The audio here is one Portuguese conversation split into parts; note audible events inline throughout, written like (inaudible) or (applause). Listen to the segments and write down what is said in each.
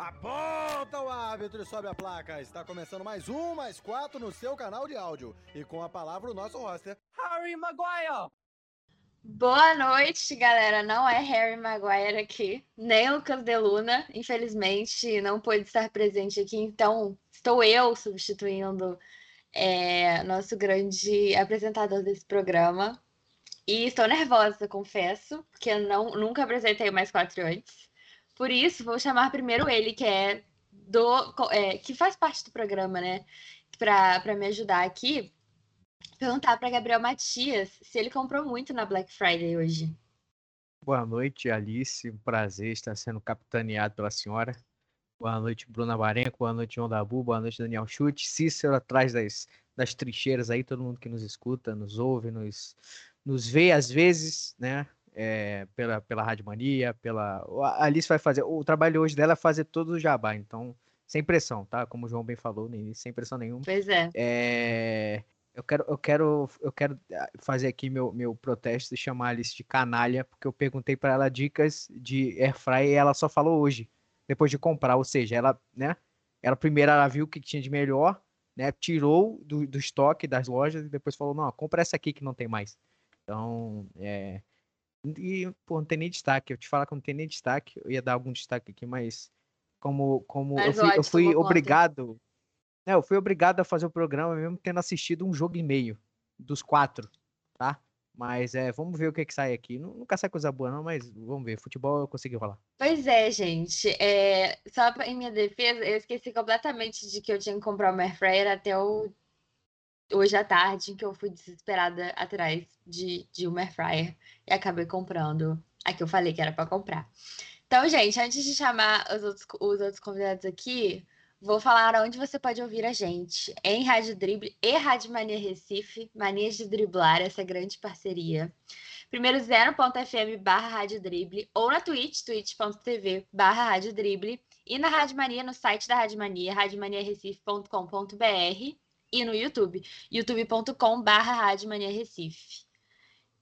Aponta o árbitro e sobe a placa. Está começando mais um, mais quatro no seu canal de áudio. E com a palavra o nosso roster, Harry Maguire. Boa noite, galera. Não é Harry Maguire aqui, nem Lucas Deluna. Infelizmente, não pôde estar presente aqui, então estou eu substituindo é, nosso grande apresentador desse programa. E estou nervosa, confesso, porque não, nunca apresentei mais quatro antes. Por isso, vou chamar primeiro ele, que é do. É, que faz parte do programa, né? Para me ajudar aqui perguntar para Gabriel Matias se ele comprou muito na Black Friday hoje. Boa noite, Alice. Prazer estar sendo capitaneado pela senhora. Boa noite, Bruna Barenco. Boa noite, João Dabu. Boa noite, Daniel Chute. Cícero atrás das, das trincheiras aí, todo mundo que nos escuta, nos ouve, nos, nos vê às vezes, né? É, pela, pela Rádio Mania, pela. A Alice vai fazer. O trabalho hoje dela é fazer todo o jabá, então, sem pressão, tá? Como o João bem falou, sem pressão nenhuma. Pois é. é eu quero, eu quero, eu quero ah, fazer aqui meu, meu protesto e chamar a Alice de canalha, porque eu perguntei para ela dicas de airfryer e ela só falou hoje, depois de comprar, ou seja, ela, né? Ela primeiro ela viu o que tinha de melhor, né? Tirou do, do estoque das lojas e depois falou, não, compra essa aqui que não tem mais. Então, é... E, pô, não tem nem destaque. Eu te falar que não tem nem destaque. Eu ia dar algum destaque aqui, mas como, como mas eu fui, eu fui obrigado... É, eu fui obrigado a fazer o programa mesmo tendo assistido um jogo e meio dos quatro, tá? Mas é, vamos ver o que, que sai aqui. Nunca sai coisa boa, não, mas vamos ver. Futebol eu consegui rolar. Pois é, gente. É, só em minha defesa, eu esqueci completamente de que eu tinha que comprar uma air até o... hoje à tarde, que eu fui desesperada atrás de, de uma air e acabei comprando a que eu falei que era para comprar. Então, gente, antes de chamar os outros, os outros convidados aqui, Vou falar onde você pode ouvir a gente. Em Rádio Drible e Rádio Mania Recife, Manias de Driblar, essa grande parceria. Primeiro 0.fm barra Rádio Drible ou na Twitch, twitch.tv barra Rádio Drible e na Rádio Mania, no site da Rádio Mania, radiomaniarecife.com.br e no YouTube, youtube.com Mania Recife.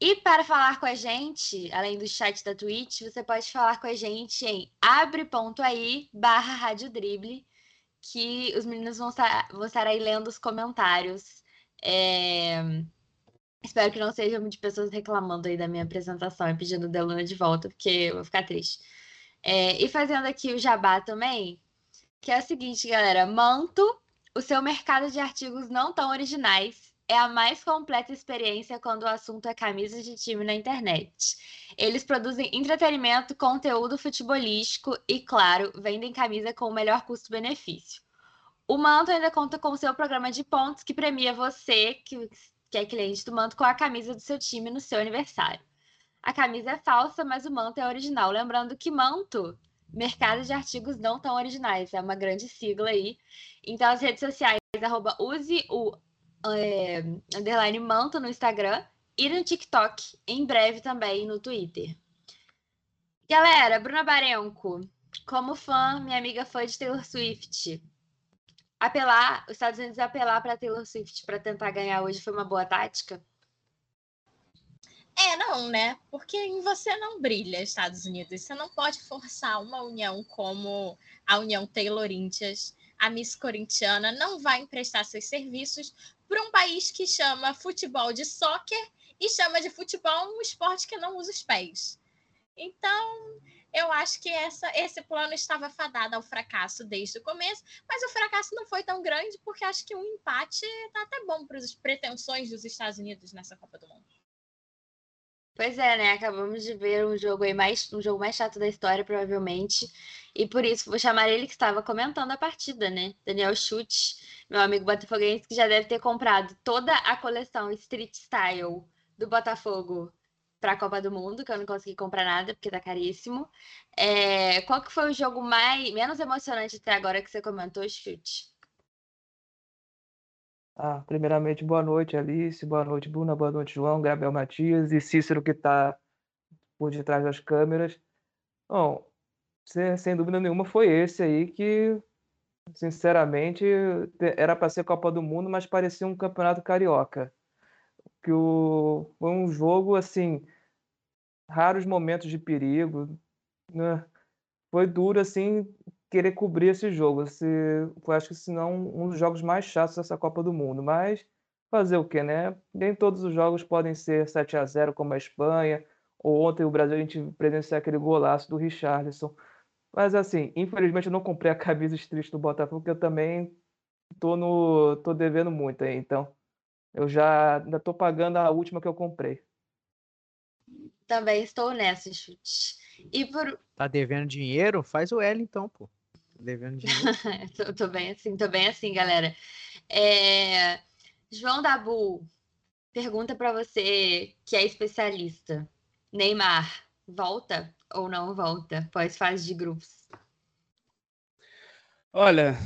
E para falar com a gente, além do chat da Twitch, você pode falar com a gente em abre.ai barra Rádio Drible que os meninos vão estar, vão estar aí lendo os comentários. É... Espero que não sejam de pessoas reclamando aí da minha apresentação e pedindo Deluna de volta, porque eu vou ficar triste. É... E fazendo aqui o jabá também, que é o seguinte, galera: Manto, o seu mercado de artigos não tão originais é a mais completa experiência quando o assunto é camisa de time na internet. Eles produzem entretenimento, conteúdo futebolístico e, claro, vendem camisa com o melhor custo-benefício. O Manto ainda conta com o seu programa de pontos que premia você, que, que é cliente do Manto, com a camisa do seu time no seu aniversário. A camisa é falsa, mas o manto é original. Lembrando que manto, mercado de artigos não tão originais, é uma grande sigla aí. Então, as redes sociais, arroba use o é, underline manto no Instagram e no TikTok, em breve também no Twitter. Galera, Bruna Barenco, como fã, minha amiga fã de Taylor Swift, apelar, os Estados Unidos apelar para Taylor Swift para tentar ganhar hoje foi uma boa tática? Não, né? Porque em você não brilha, Estados Unidos. Você não pode forçar uma união como a União Taylor-Índias. A Miss Corintiana não vai emprestar seus serviços para um país que chama futebol de soccer e chama de futebol um esporte que não usa os pés. Então, eu acho que essa, esse plano estava fadado ao fracasso desde o começo, mas o fracasso não foi tão grande porque acho que um empate está até bom para as pretensões dos Estados Unidos nessa Copa do Mundo. Pois é, né? Acabamos de ver um jogo aí mais um jogo mais chato da história, provavelmente. E por isso vou chamar ele que estava comentando a partida, né? Daniel Chute, meu amigo botafoguense, que já deve ter comprado toda a coleção Street Style do Botafogo para a Copa do Mundo, que eu não consegui comprar nada porque tá caríssimo. É, qual que foi o jogo mais menos emocionante até agora que você comentou, Chute? Ah, primeiramente, boa noite, Alice, boa noite, Bruna, boa noite, João, Gabriel Matias e Cícero, que está por detrás das câmeras. Bom, sem dúvida nenhuma, foi esse aí que, sinceramente, era para ser Copa do Mundo, mas parecia um campeonato carioca. Que o, foi um jogo, assim, raros momentos de perigo, né? Foi duro, assim, querer cobrir esse jogo. Se, eu acho que senão um dos jogos mais chatos dessa Copa do Mundo. Mas fazer o quê, né? Nem todos os jogos podem ser 7 a 0 como a Espanha. Ou ontem o Brasil a gente presenciou aquele golaço do Richarlison. Mas assim, infelizmente eu não comprei a camisa triste do Botafogo, porque eu também tô no tô devendo muito aí, então eu já ainda tô pagando a última que eu comprei. Também estou nessa, chute. E por Tá devendo dinheiro? Faz o L então, pô. Devendo (laughs) dinheiro. tô, tô bem assim, tô bem assim, galera. É... João Dabu pergunta para você que é especialista. Neymar volta ou não volta pós fase de grupos? Olha,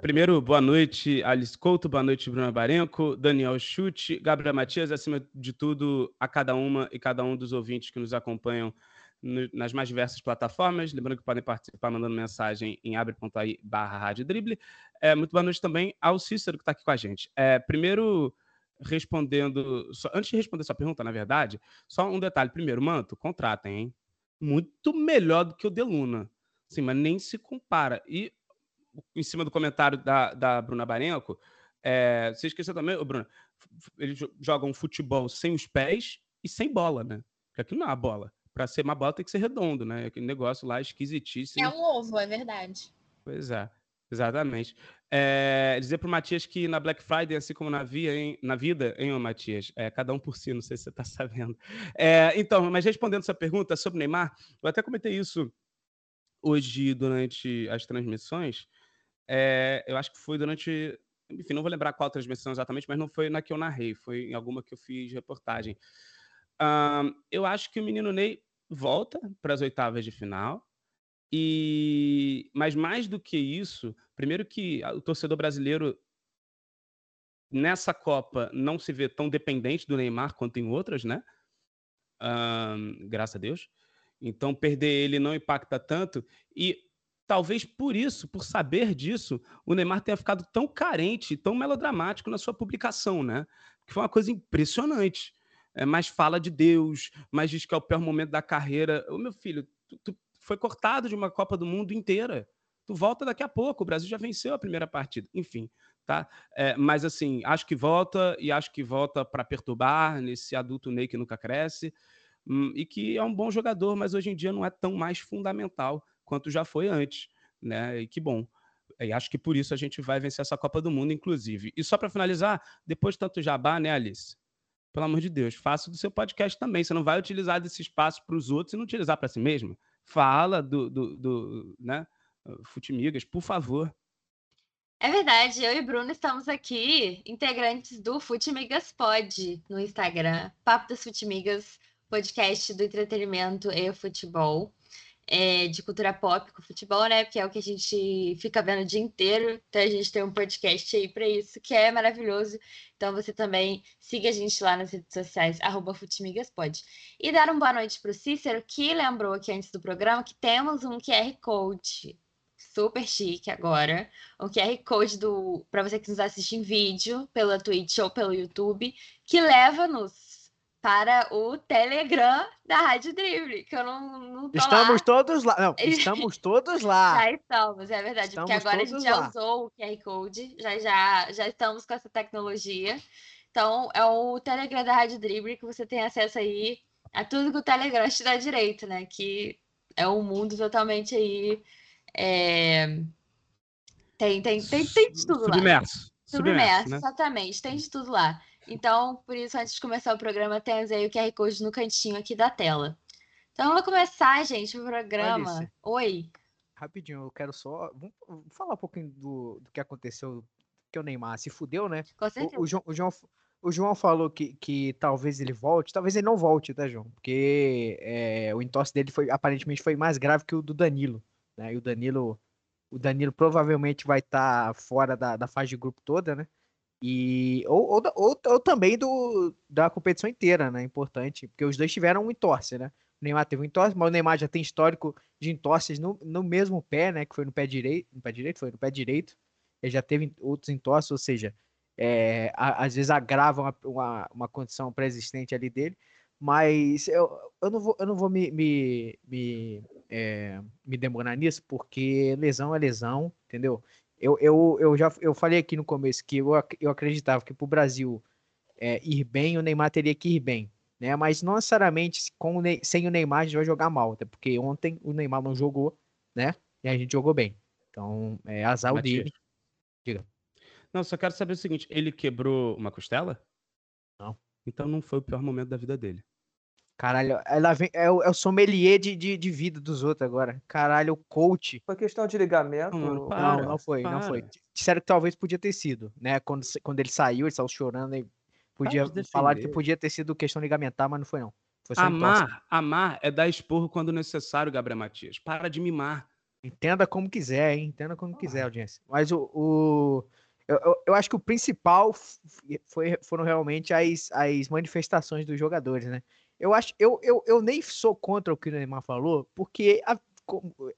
primeiro, boa noite, Alice Couto, boa noite, Bruna Barenco, Daniel Chute, Gabriel Matias, acima de tudo, a cada uma e cada um dos ouvintes que nos acompanham nas mais diversas plataformas. Lembrando que podem participar mandando mensagem em abre.ai barra rádio drible. É, muito boa noite também ao Cícero que está aqui com a gente. É, primeiro, respondendo. Só, antes de responder sua pergunta, na verdade, só um detalhe. Primeiro, Manto, contratem, hein? Muito melhor do que o Deluna. Sim, mas nem se compara. E em cima do comentário da, da Bruna Barenco, é, você esqueceu também, ô Bruna, eles jogam futebol sem os pés e sem bola, né? Porque aqui não é uma bola. Para ser uma bola tem que ser redondo, né? Aquele negócio lá esquisitíssimo. É um ovo, é verdade. Pois é, exatamente. É, dizer para o Matias que na Black Friday, assim como na, via, hein, na vida, hein, ô Matias? É, cada um por si, não sei se você está (laughs) sabendo. É, então, mas respondendo essa pergunta sobre Neymar, eu até comentei isso hoje durante as transmissões. É, eu acho que foi durante. Enfim, não vou lembrar qual transmissão exatamente, mas não foi na que eu narrei, foi em alguma que eu fiz reportagem. Um, eu acho que o menino Ney volta para as oitavas de final. E mas mais do que isso, primeiro que o torcedor brasileiro nessa Copa não se vê tão dependente do Neymar quanto em outras, né? Um, graças a Deus. Então perder ele não impacta tanto e talvez por isso, por saber disso, o Neymar tenha ficado tão carente, tão melodramático na sua publicação, né? Que foi uma coisa impressionante é, mais fala de Deus, mais diz que é o pior momento da carreira. Ô, meu filho, tu, tu foi cortado de uma Copa do Mundo inteira. Tu volta daqui a pouco. O Brasil já venceu a primeira partida. Enfim, tá? É, mas assim, acho que volta e acho que volta para perturbar nesse adulto Ney que nunca cresce. Hum, e que é um bom jogador, mas hoje em dia não é tão mais fundamental quanto já foi antes, né? E que bom. E acho que por isso a gente vai vencer essa Copa do Mundo, inclusive. E só para finalizar, depois de tanto jabá, né, Alice? Pelo amor de Deus, faça do seu podcast também. Você não vai utilizar desse espaço para os outros e não utilizar para si mesmo. Fala do, do, do né, Futimigas, por favor. É verdade, eu e Bruno estamos aqui, integrantes do Futimigas Pod no Instagram. Papo das Futimigas, podcast do entretenimento e futebol é, de cultura pop com futebol, né? Porque é o que a gente fica vendo o dia inteiro. Então a gente tem um podcast aí para isso, que é maravilhoso. Então você também siga a gente lá nas redes sociais, arroba Futimigaspod. E dar uma boa noite para o Cícero, que lembrou aqui antes do programa que temos um QR Code super chique agora. Um QR Code do para você que nos assiste em vídeo, pela Twitch ou pelo YouTube, que leva-nos para o Telegram da Rádio Drible, que eu não, não tô Estamos lá. todos lá. Não, (laughs) estamos todos lá. Já estamos, é verdade, Estamos porque agora a gente já lá. usou o QR Code, já, já, já estamos com essa tecnologia. Então, é o Telegram da Rádio Drible que você tem acesso aí a tudo que o Telegram te dá direito, né? Que é um mundo totalmente aí. é, Tem, tem, tem, tem de tudo lá. Submerso. Submerso, né? exatamente, tem de tudo lá. Então, por isso, antes de começar o programa, temos aí o QR Code no cantinho aqui da tela. Então, vamos começar, gente, o programa. Alice. Oi. Rapidinho, eu quero só. Vamos falar um pouquinho do, do que aconteceu. Que o Neymar se fudeu, né? Com O, certeza. o João, o, João, o João falou que, que talvez ele volte, talvez ele não volte, tá, João? Porque é, o entorse dele foi aparentemente foi mais grave que o do Danilo. Né? E o Danilo, o Danilo provavelmente vai estar fora da, da fase de grupo toda, né? E, ou, ou, ou, ou também do, da competição inteira, né? Importante, porque os dois tiveram um entorse, né? O Neymar teve um entorse, mas o Neymar já tem histórico de entorses no, no mesmo pé, né? Que foi no pé direito. No pé direito? Foi no pé direito. Ele já teve outros entorses, ou seja, é, a- às vezes agravam uma, uma, uma condição pré-existente ali dele. Mas eu, eu não vou, eu não vou me, me, me é, me demorar nisso, porque lesão é lesão, entendeu? Eu, eu, eu já eu falei aqui no começo que eu, eu acreditava que para o Brasil é, ir bem, o Neymar teria que ir bem. Né? Mas não necessariamente com o sem o Neymar a gente vai jogar mal, até porque ontem o Neymar não jogou, né? E a gente jogou bem. Então, é azar o dele. Diga. Não, só quero saber o seguinte: ele quebrou uma costela? Não. Então não foi o pior momento da vida dele. Caralho, ela vem, é, o, é o sommelier de, de, de, vida dos outros agora. Caralho, o coach. Foi questão de ligamento? Não, para, não, não foi, para. não foi. Disseram que talvez podia ter sido, né? Quando, quando ele saiu, ele saiu chorando e podia falar que podia ter sido questão ligamentar, mas não foi não. Foi amar, amar é dar esporro quando necessário, Gabriel Matias. Para de mimar. Entenda como quiser, hein? Entenda como ah. quiser, audiência. Mas o, o eu, eu, eu, acho que o principal foi, foram realmente as, as manifestações dos jogadores, né? Eu acho, eu, eu, eu nem sou contra o que o Neymar falou, porque, a,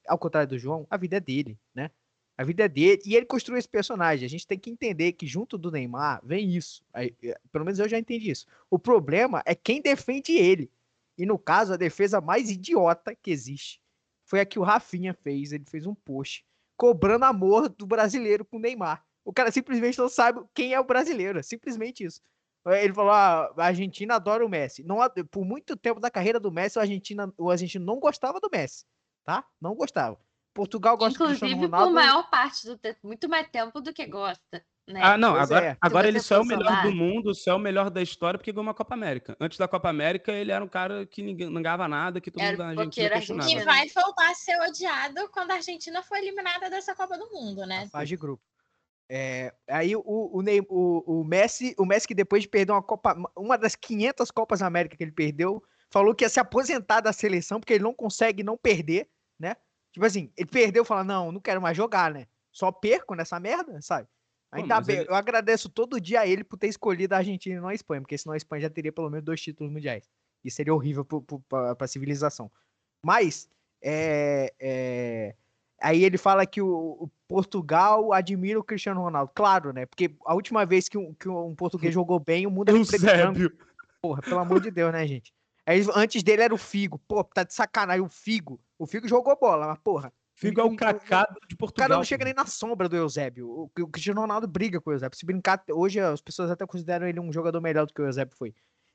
ao contrário do João, a vida é dele, né? A vida é dele e ele construiu esse personagem. A gente tem que entender que junto do Neymar vem isso. Aí, é, pelo menos eu já entendi isso. O problema é quem defende ele. E no caso, a defesa mais idiota que existe foi a que o Rafinha fez. Ele fez um post cobrando amor do brasileiro com o Neymar. O cara simplesmente não sabe quem é o brasileiro. É simplesmente isso. Ele falou: ah, a Argentina adora o Messi. Não, por muito tempo da carreira do Messi, o, Argentina, o argentino não gostava do Messi. Tá? Não gostava. Portugal gosta Inclusive, do Cristiano Ronaldo. por maior parte do tempo, muito mais tempo do que gosta. Né? Ah, não, pois agora, é. agora ele só é o melhor do mundo, só é o melhor da história porque ganhou uma Copa América. Antes da Copa América, ele era um cara que ninguém não ganhava nada, que todo era mundo da Argentina questionava. E vai voltar a ser odiado quando a Argentina foi eliminada dessa Copa do Mundo, né? faz de grupo. É, aí o, o, o, o, Messi, o Messi que depois de perder uma Copa, uma das 500 Copas América que ele perdeu, falou que ia se aposentar da seleção porque ele não consegue não perder, né? Tipo assim, ele perdeu, fala não, não quero mais jogar, né? Só perco nessa merda, sabe? Ainda bem, ele... eu agradeço todo dia a ele por ter escolhido a Argentina e não a Espanha, porque senão a Espanha já teria pelo menos dois títulos mundiais. E seria horrível para a civilização. Mas, é, é, Aí ele fala que o, o, Portugal admira o Cristiano Ronaldo. Claro, né? Porque a última vez que um, que um português jogou bem, o mundo era Eusébio. Porra, pelo amor de Deus, né, gente? Aí, antes dele era o Figo. Pô, tá de sacanagem. O Figo. O Figo jogou bola, mas porra. Figo é o cacado de Portugal. O cara não chega nem na sombra do Eusébio. O, o Cristiano Ronaldo briga com o Eusébio. Se brincar, hoje as pessoas até consideram ele um jogador melhor do que o Eusébio foi.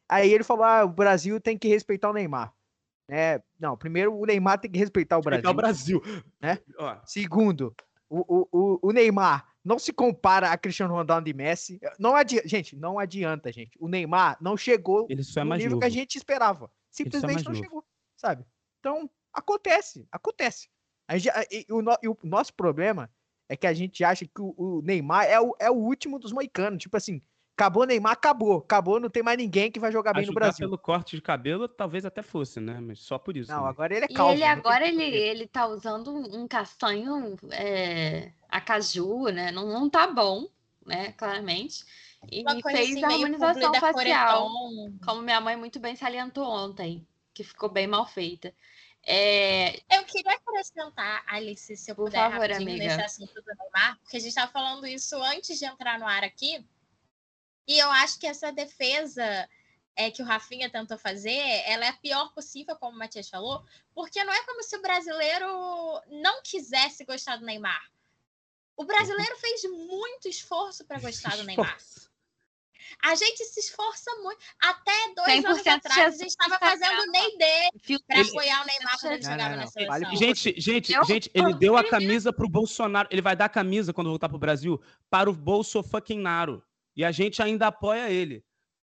Aí ele falou: ah, o Brasil tem que respeitar o Neymar. É, não, primeiro o Neymar tem que respeitar o Brasil. Respeitar o Brasil. Né? Segundo, o, o, o Neymar não se compara a Cristiano Ronaldo e Messi. Não adianta, gente, não adianta, gente. O Neymar não chegou Ele só é no nível novo. que a gente esperava. É Simplesmente não novo. chegou, sabe? Então, acontece, acontece. A gente, e, o, e o nosso problema é que a gente acha que o, o Neymar é o, é o último dos moicanos. Tipo assim, Acabou Neymar, acabou. Acabou, não tem mais ninguém que vai jogar bem no Brasil. pelo corte de cabelo, talvez até fosse, né? Mas só por isso. Não, né? agora ele é calvo. E ele agora ele, ele tá usando um castanho é, acaju, né? Não, não tá bom, né? Claramente. E fez assim, a harmonização facial, como minha mãe muito bem salientou ontem, que ficou bem mal feita. É... Eu queria acrescentar, Alice, se eu Por puder, favor, amiga. nesse assunto do Neymar, porque a gente estava falando isso antes de entrar no ar aqui. E eu acho que essa defesa é, que o Rafinha tentou fazer, ela é a pior possível, como o Matias falou, porque não é como se o brasileiro não quisesse gostar do Neymar. O brasileiro uhum. fez muito esforço para gostar do Neymar. A gente se esforça muito. Até dois anos atrás, a gente estava fazendo nem dele para apoiar o Neymar quando ele jogava na seleção. Gente, gente, eu, gente, ele deu a camisa para o Bolsonaro. Ele vai dar a camisa quando voltar para o Brasil para o Bolso fucking Naro. E a gente ainda apoia ele.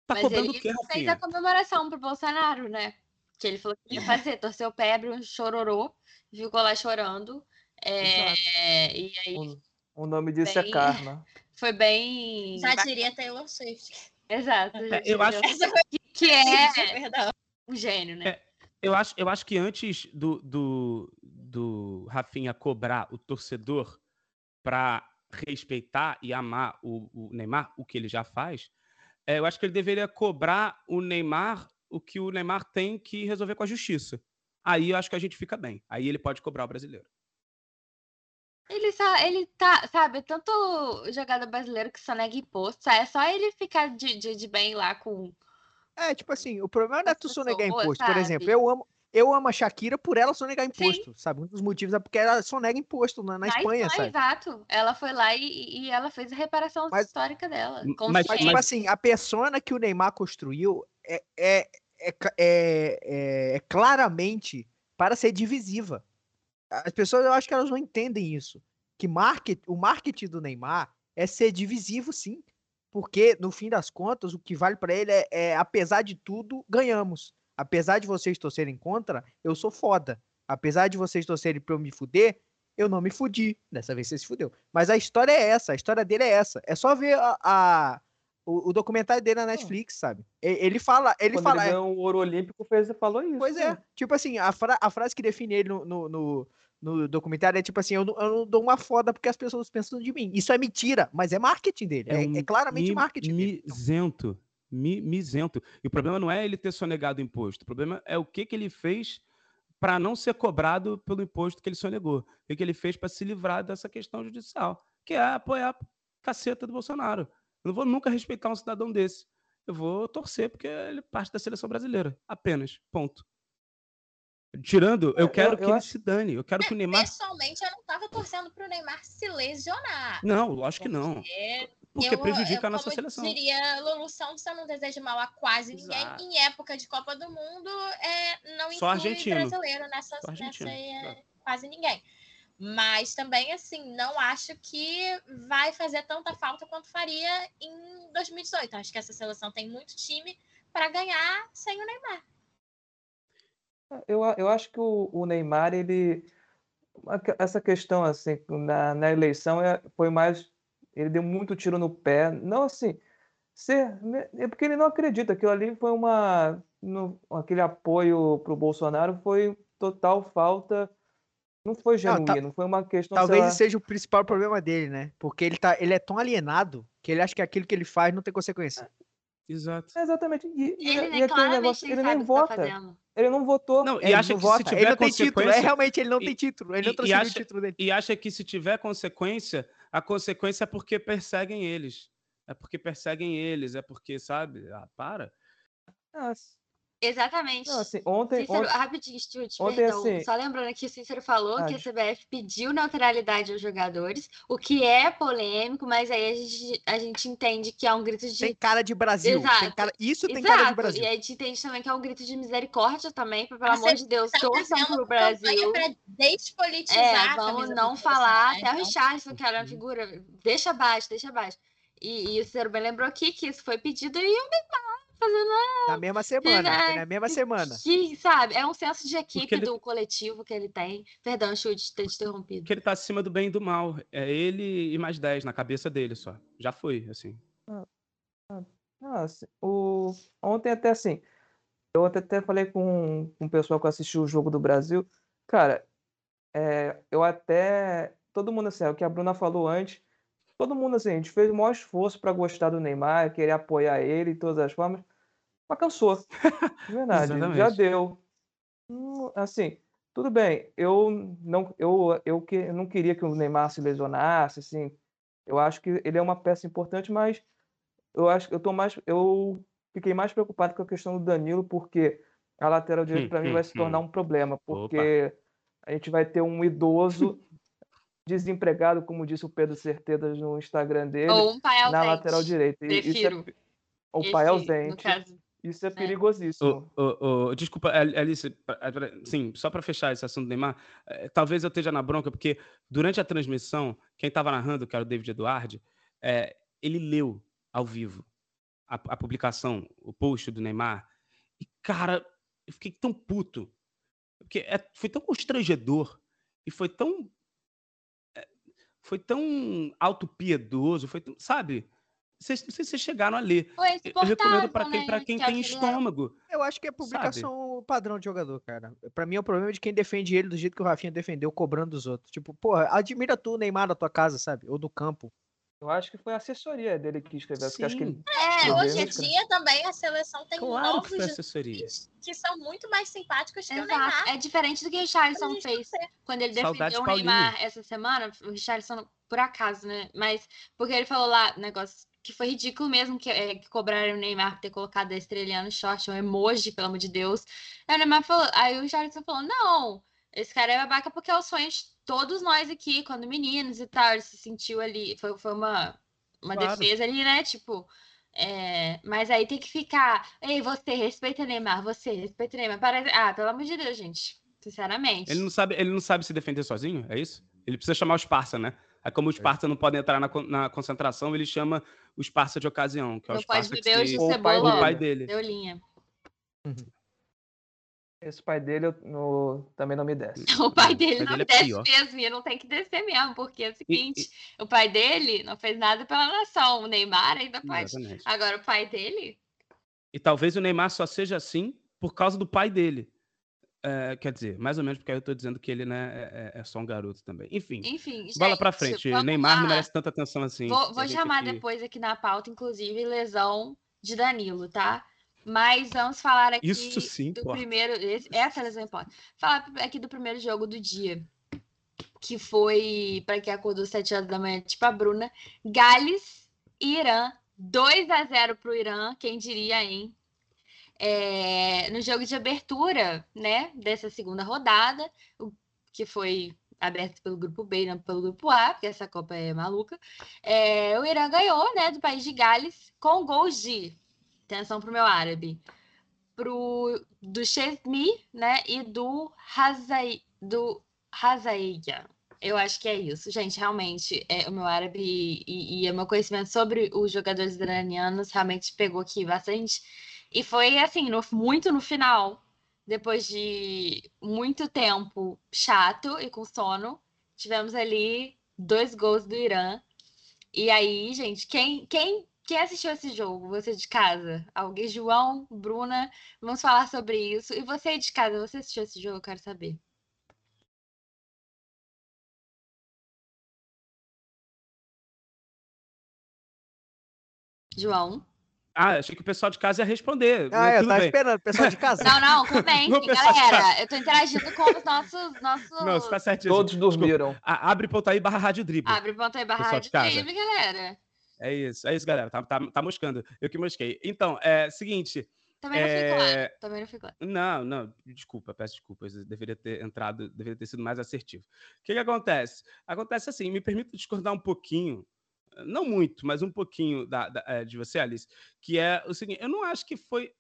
Tá Mas cobrando ele o quê, Rafinha? fez a comemoração pro Bolsonaro, né? Que ele falou que ia fazer, torceu o pé, abriu um chororô, ficou lá chorando. É, e aí, o, o nome disso é bem, é Karma. (laughs) Foi bem. Já diria Taylor Swift. Exato. É, eu acho (laughs) que, que é um gênio, né? É, eu, acho, eu acho que antes do, do, do Rafinha cobrar o torcedor para respeitar e amar o, o, Neymar, o que ele já faz, é, eu acho que ele deveria cobrar o Neymar o que o Neymar tem que resolver com a justiça. Aí eu acho que a gente fica bem. Aí ele pode cobrar o brasileiro. Ele, só, ele tá, sabe, tanto jogada brasileiro que só nega imposto, é só ele ficar de, de, de bem lá com. É, tipo assim, o problema não é tu só negar imposto. Sabe? Por exemplo, eu amo, eu amo a Shakira por ela sonegar imposto, sabe? Um dos motivos é porque ela sonega imposto na, na Espanha, Espanha, sabe? Exato. Ela foi lá e, e ela fez a reparação Mas- histórica dela. Mas- Mas, tipo assim, a persona que o Neymar construiu é, é, é, é- é- é claramente para ser divisiva. As pessoas, eu acho que elas não entendem isso. Que market, o marketing do Neymar é ser divisivo, sim. Porque, no fim das contas, o que vale para ele é, é, apesar de tudo, ganhamos. Apesar de vocês torcerem contra, eu sou foda. Apesar de vocês torcerem pra eu me fuder, eu não me fudi. Dessa vez você se fudeu. Mas a história é essa, a história dele é essa. É só ver a, a- o, o documentário dele na Netflix, sabe? Ele fala, ele Quando fala, ele ganhou o ouro olímpico, fez, falou isso. pois é, né? tipo assim, a, fra- a frase que define ele no, no, no- no documentário é tipo assim, eu não, eu não dou uma foda porque as pessoas pensam de mim. Isso é mentira, mas é marketing dele, é, é um claramente mi- marketing dele. Mizento. Mi, mizento. E o problema não é ele ter sonegado o imposto. O problema é o que, que ele fez para não ser cobrado pelo imposto que ele sonegou. O que, que ele fez para se livrar dessa questão judicial, que é apoiar a caceta do Bolsonaro. Eu não vou nunca respeitar um cidadão desse. Eu vou torcer porque ele é parte da seleção brasileira. Apenas. Ponto. Tirando, eu Eu- quero eu que ele acho- se dane. Eu quero que o Neymar. Pessoalmente, eu não tava torcendo pro Neymar se lesionar. Não, lógico que não. Porque eu- prejudica eu, a nossa como seleção. diria Lulu Santos, eu não desejo mal a quase Exato. ninguém. Em época de Copa do Mundo, é, não Só inclui argentino. brasileiro nessa, Só argentino, nessa é, quase ninguém. Mas também, assim, não acho que vai fazer tanta falta quanto faria em 2018. Acho que essa seleção tem muito time para ganhar sem o Neymar. Eu, eu acho que o, o Neymar, ele. Essa questão, assim, na, na eleição é, foi mais. Ele deu muito tiro no pé. Não assim. Ser, é porque ele não acredita. Aquilo ali foi uma. no- aquele apoio para o Bolsonaro foi total falta. Não foi Não, tá- genuíno, foi uma questão. Talvez esse seja o principal problema dele, né? Porque ele, tá, ele é tão alienado que ele acha que aquilo que ele faz não tem consequência. Exato. É, Exatamente. E, e, Ele e nem aquele negócio, ele nem tá vota. fazendo. Ele não votou. Não, e Ele acha não que vota, se tiver ele não tem título. É, consequência- realmente, ele não e- tem título. Ele não transferiu acha- o título dele. e acha que se tiver consequência, a consequência é porque perseguem eles. É porque perseguem eles, é porque, sabe? Ah, para. Ah, Exatamente. não, assim, ontem, Cícero, ontem, rapidinho, Stuart, ontem, perdão. assim- Só lembrando aqui, o Cícero falou Ah, que a CBF pediu neutralidade aos jogadores, o que é polêmico, mas aí a gente, a gente entende que é um grito de. Tem cara de Brasil. Tem Exato. cara... Isso tem cara de Exato, Brasil. e a gente entende também que é um grito de misericórdia também, pra, pelo A amor de Deus, torçam fazendo pro Brasil. pra despolitizar É, vamos não falar, Bolsonaro, até o então. Richardson, que era uma Uhum. figura, deixa abaixo, deixa abaixo. E, e o Cícero bem lembrou aqui que isso foi pedido e o Neymar fazendo Na mesma semana. né? Foi na mesma semana. que, sabe, é um senso de equipe ele- do coletivo que ele tem. Perdão, Chute, ter te interrompido. Porque ele tá acima do bem e do mal. É ele e mais 10 na cabeça dele só. Já foi, assim. Não, assim, o... Ontem até assim, eu até, até falei com, com o pessoal que assistiu o jogo do Brasil, cara, é, eu até, todo mundo assim, é o que a Bruna falou antes, todo mundo assim, a gente fez o maior esforço para gostar do Neymar, querer apoiar ele de todas as formas, mas cansou, de (laughs) verdade, já deu. Hum, Assim, tudo bem, eu não, eu, eu, que, eu não queria que o Neymar se lesionasse, assim, eu acho que ele é uma peça importante, mas eu acho que eu tô mais eu fiquei mais preocupado com a questão do Danilo porque a lateral direita Hum, para mim hum, vai se tornar um problema porque a gente vai ter um idoso desempregado como disse o Pedro Certezas no Instagram dele Ou um pai na ausente. lateral direita E isso é, Prefiro. o pai Esse, ausente isso é É. perigosíssimo Ô, ô, ô, desculpa, Al- Alice, sim, só para fechar esse assunto do Neymar, eh, talvez eu esteja na bronca, porque durante a transmissão, quem estava narrando, que era o David Eduardi, eh, ele leu ao vivo a, a publicação, o post do Neymar, e, cara, eu fiquei tão puto, porque é- foi tão constrangedor, e foi tão. Foi tão autopiedoso, foi tão, sabe? Vocês, não sei se vocês chegaram a ler. Foi Eu recomendo para quem, né? pra quem é tem que é. estômago. Eu acho que é publicação padrão de jogador, cara. Pra mim é o problema de quem defende ele do jeito que o Rafinha defendeu, cobrando dos outros. Tipo, porra, admira tu, Neymar, da tua casa, sabe? Ou do campo. Eu acho que foi a assessoria dele que escreveu. Porque acho que ele... É, hoje em dia também a seleção tem Claro que novos foi assessoria. que são muito mais simpáticos que o Exato. Neymar. É diferente do que o Richarlison gente fez quando ele defendeu o Paulinho. Neymar essa semana. O Richarlison, por acaso, né? Mas porque ele falou lá, negócio que foi ridículo mesmo, que, é, que cobraram o Neymar por ter colocado a estrelinha no short, um emoji, pelo amor de Deus. Aí o Neymar falou, aí o Richarlison falou, não, esse cara é babaca porque é o sonho de todos nós aqui, quando meninos e tal. Ele se sentiu ali, foi, foi uma, uma Claro. defesa ali, né? Tipo, é, mas aí tem que ficar. Ei, você, respeita Neymar, você, respeita Neymar. Para... Ah, pelo amor de Deus, gente. Sinceramente. Ele não sabe, ele não sabe se defender sozinho, é isso? Ele precisa chamar os parça, né? Aí como os parça não podem entrar na, na concentração, ele chama os parça de ocasião, que é Não os pode que beber hoje se... o o pai cebola. o pai dele. Deu linha. Esse pai dele eu- no- também não me desce. (laughs) O pai Não, o dele pai não dele é desce pior. mesmo, e não tem que descer mesmo, porque é o E- seguinte: o pai dele não fez nada pela nação. O Neymar ainda pode. Exatamente. Agora, o pai dele. E talvez o Neymar só seja assim por causa do pai dele. É, quer dizer, mais ou menos porque aí eu tô dizendo que ele né, é, é- é só um garoto também. Enfim, Enfim. bola pra gente, frente. vamos Neymar não lá. merece tanta atenção assim. Vou, vou chamar aqui- depois aqui na pauta, inclusive, lesão de Danilo, tá? Mas vamos falar aqui Isso sim do importa. primeiro. essa lesão importa. Falar aqui do primeiro jogo do dia. Que foi, para quem acordou às 7 horas da manhã, tipo a Bruna, Gales e Irã. 2 a 0 pro Irã, quem diria, hein? É, no jogo de abertura, né, dessa segunda rodada, o, que foi aberto pelo grupo B e não pelo grupo A, porque essa Copa é maluca. É, o Irã ganhou, né, do país de Gales, com gols de, atenção pro meu árabe, pro, do Chesmi, né, e do Hazai, do Hazaiya. Eu acho que é isso, gente. Realmente, é, o meu árabe e, e o meu conhecimento sobre os jogadores iranianos realmente pegou aqui bastante. E foi assim, no- muito no final, depois de muito tempo chato e com sono, tivemos ali dois gols do Irã. E aí, gente, quem, quem, quem assistiu esse jogo? Você de casa? Alguém? João, Bruna? Vamos falar sobre isso. E você aí de casa, você assistiu esse jogo? Eu quero saber. João? Ah, achei que o pessoal de casa ia responder. Ah, eu tava bem. esperando, o pessoal de casa. Não, não, (laughs) de galera. Eu tô interagindo com os nossos. nossos... Não, você tá certo. Todos dormiram. Abre ponto aí barra rádio drible. Abre ponto aí barra Pessoal de de casa. drible, galera. É isso, é isso, galera. Tá, tá, tá moscando. Eu que mosquei. Então, é seguinte. Também não É, lá. Também não fico lá. Não, não, desculpa, peço desculpas. Eu deveria ter entrado, deveria ter sido mais assertivo. O que, que acontece? Acontece assim, me permita discordar um pouquinho, não muito, mas um pouquinho da, da- eh, de você, Alice, que é o seguinte: eu não acho que foi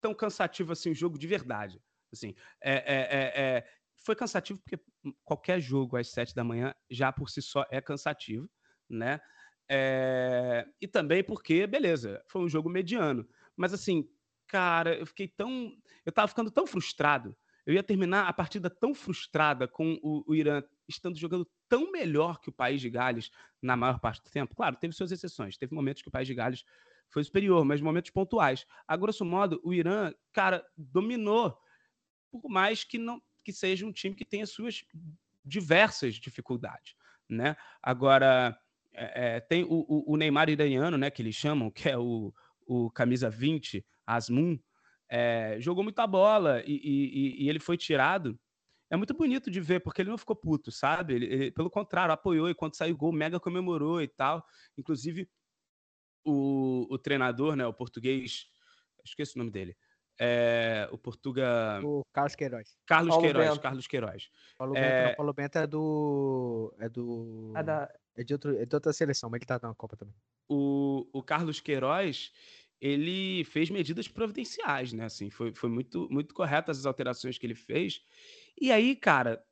tão cansativo assim o jogo de verdade. Assim, é, é- é- é- foi cansativo porque qualquer jogo às sete da manhã já por si só é cansativo, né? É, e também porque, beleza, foi um jogo mediano. Mas assim, cara, eu fiquei tão. Eu tava ficando tão frustrado. Eu ia terminar a partida tão frustrada com o, o Irã estando jogando tão melhor que o país de Gales na maior parte do tempo. Claro, teve suas exceções. Teve momentos que o país de Gales foi superior, mas momentos pontuais. A grosso modo, o Irã, cara, dominou. Por mais que não que seja um time que tenha suas diversas dificuldades, né? Agora, é, é, tem o, o- o Neymar iraniano, né, que eles chamam, que é o, o camisa 20, Asmun, é, jogou muita bola e, e- e- ele foi tirado. É muito bonito de ver, porque ele não ficou puto, sabe? Ele, ele, pelo contrário, apoiou e quando saiu o gol, mega comemorou e tal. Inclusive, o, o treinador, né, o português, esqueço o nome dele, é, o portuga O Carlos Queiroz. Carlos Paulo Queiroz, Bento. Carlos Queiroz. Paulo É- Bento, não, Paulo Bento é do. É do. A da- É de, outro, é de outra seleção, mas ele tá na Copa também. o, o Carlos Queiroz ele fez medidas providenciais, né? Assim, foi, foi muito, muito corretas as alterações que ele fez. E aí, cara,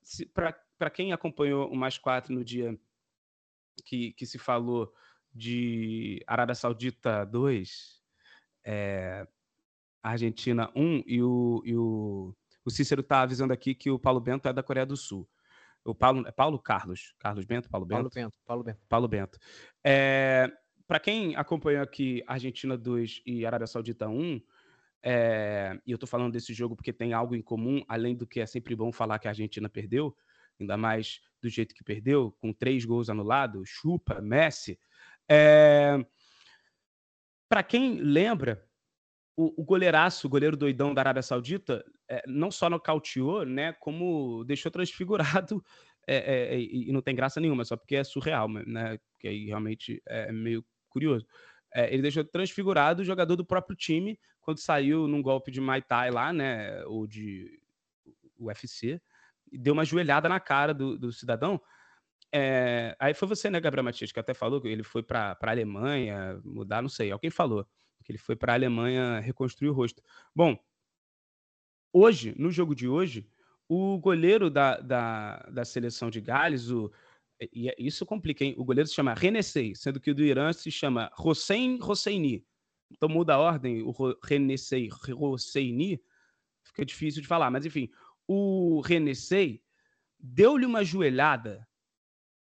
para quem acompanhou o Mais Quatro no dia que, que se falou de Arábia Saudita 2, é, Argentina 1, e o, e o, o Cícero tá avisando aqui que o Paulo Bento é da Coreia do Sul. O Paulo, é Paulo Carlos? Carlos Bento? Paulo Bento? Paulo Bento, Paulo Bento. Paulo Bento. É, para quem acompanhou aqui Argentina 2 e Arábia Saudita 1, é, e eu tô falando desse jogo porque tem algo em comum, além do que é sempre bom falar que a Argentina perdeu, ainda mais do jeito que perdeu, com três gols anulados, chupa, Messi. É... Para quem lembra, o, o goleiraço, o goleiro doidão da Arábia Saudita, é, não só nocauteou, né, como deixou transfigurado, é, (laughs) é, e não tem graça nenhuma, só porque é surreal, né, que aí realmente é meio curioso. É, ele deixou transfigurado o jogador do próprio time quando saiu num golpe de Muay Thai lá, né, ou de UFC, e deu uma joelhada na cara do, do cidadão. É, aí foi você, né, Gabriel Matias, que até falou que ele foi para a Alemanha mudar, não sei, alguém falou que ele foi para a Alemanha reconstruir o rosto. Bom, hoje, no jogo de hoje, o goleiro da, da, da seleção de Gales, o, e isso complica, hein? O goleiro se chama Renessei, sendo que o do Irã se chama Hossein Hosseini. Então muda a ordem, o Renessei, Hosseini, fica difícil de falar, mas enfim, o Renessei deu-lhe uma joelhada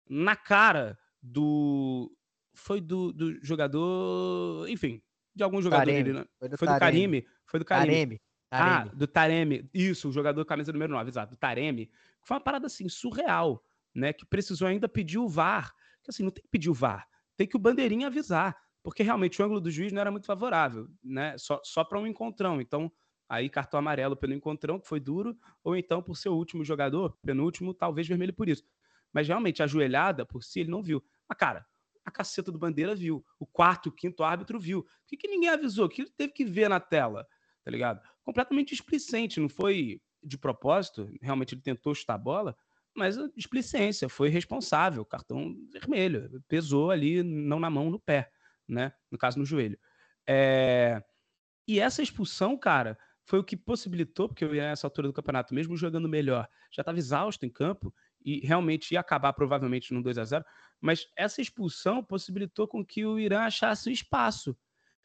na cara do. Foi do, do jogador. Enfim, de algum jogador Taremi. dele, né? Foi do Foi do Taremi. Foi do Karime. Taremi. Ah, do Taremi. Isso, o jogador camisa número 9, exato. Do Taremi. Foi uma parada assim, surreal, né? Que precisou ainda pedir o VAR. Que assim, não tem que pedir o VAR. Tem que o bandeirinha avisar. Porque realmente o ângulo do juiz não era muito favorável, né? Só, só para um encontrão. Então, aí cartão amarelo pelo encontrão, que foi duro, ou então por ser o último jogador, penúltimo, talvez vermelho por isso. Mas realmente, a joelhada por si, ele não viu. Mas, cara, a caceta do Bandeira viu. O quarto, o quinto árbitro viu. Por que, que ninguém avisou? O que ele teve que ver na tela? Tá ligado? Completamente displicente, não foi de propósito. Realmente ele tentou chutar a bola, mas a displicência, foi responsável. Cartão vermelho. Pesou ali, não na mão, no pé, né? No caso, no joelho. É... E essa expulsão, cara, foi o que possibilitou, porque eu ia nessa altura do campeonato, mesmo jogando melhor, já estava exausto em campo e realmente ia acabar provavelmente num 2 a 0 mas essa expulsão possibilitou com que o Irã achasse um espaço.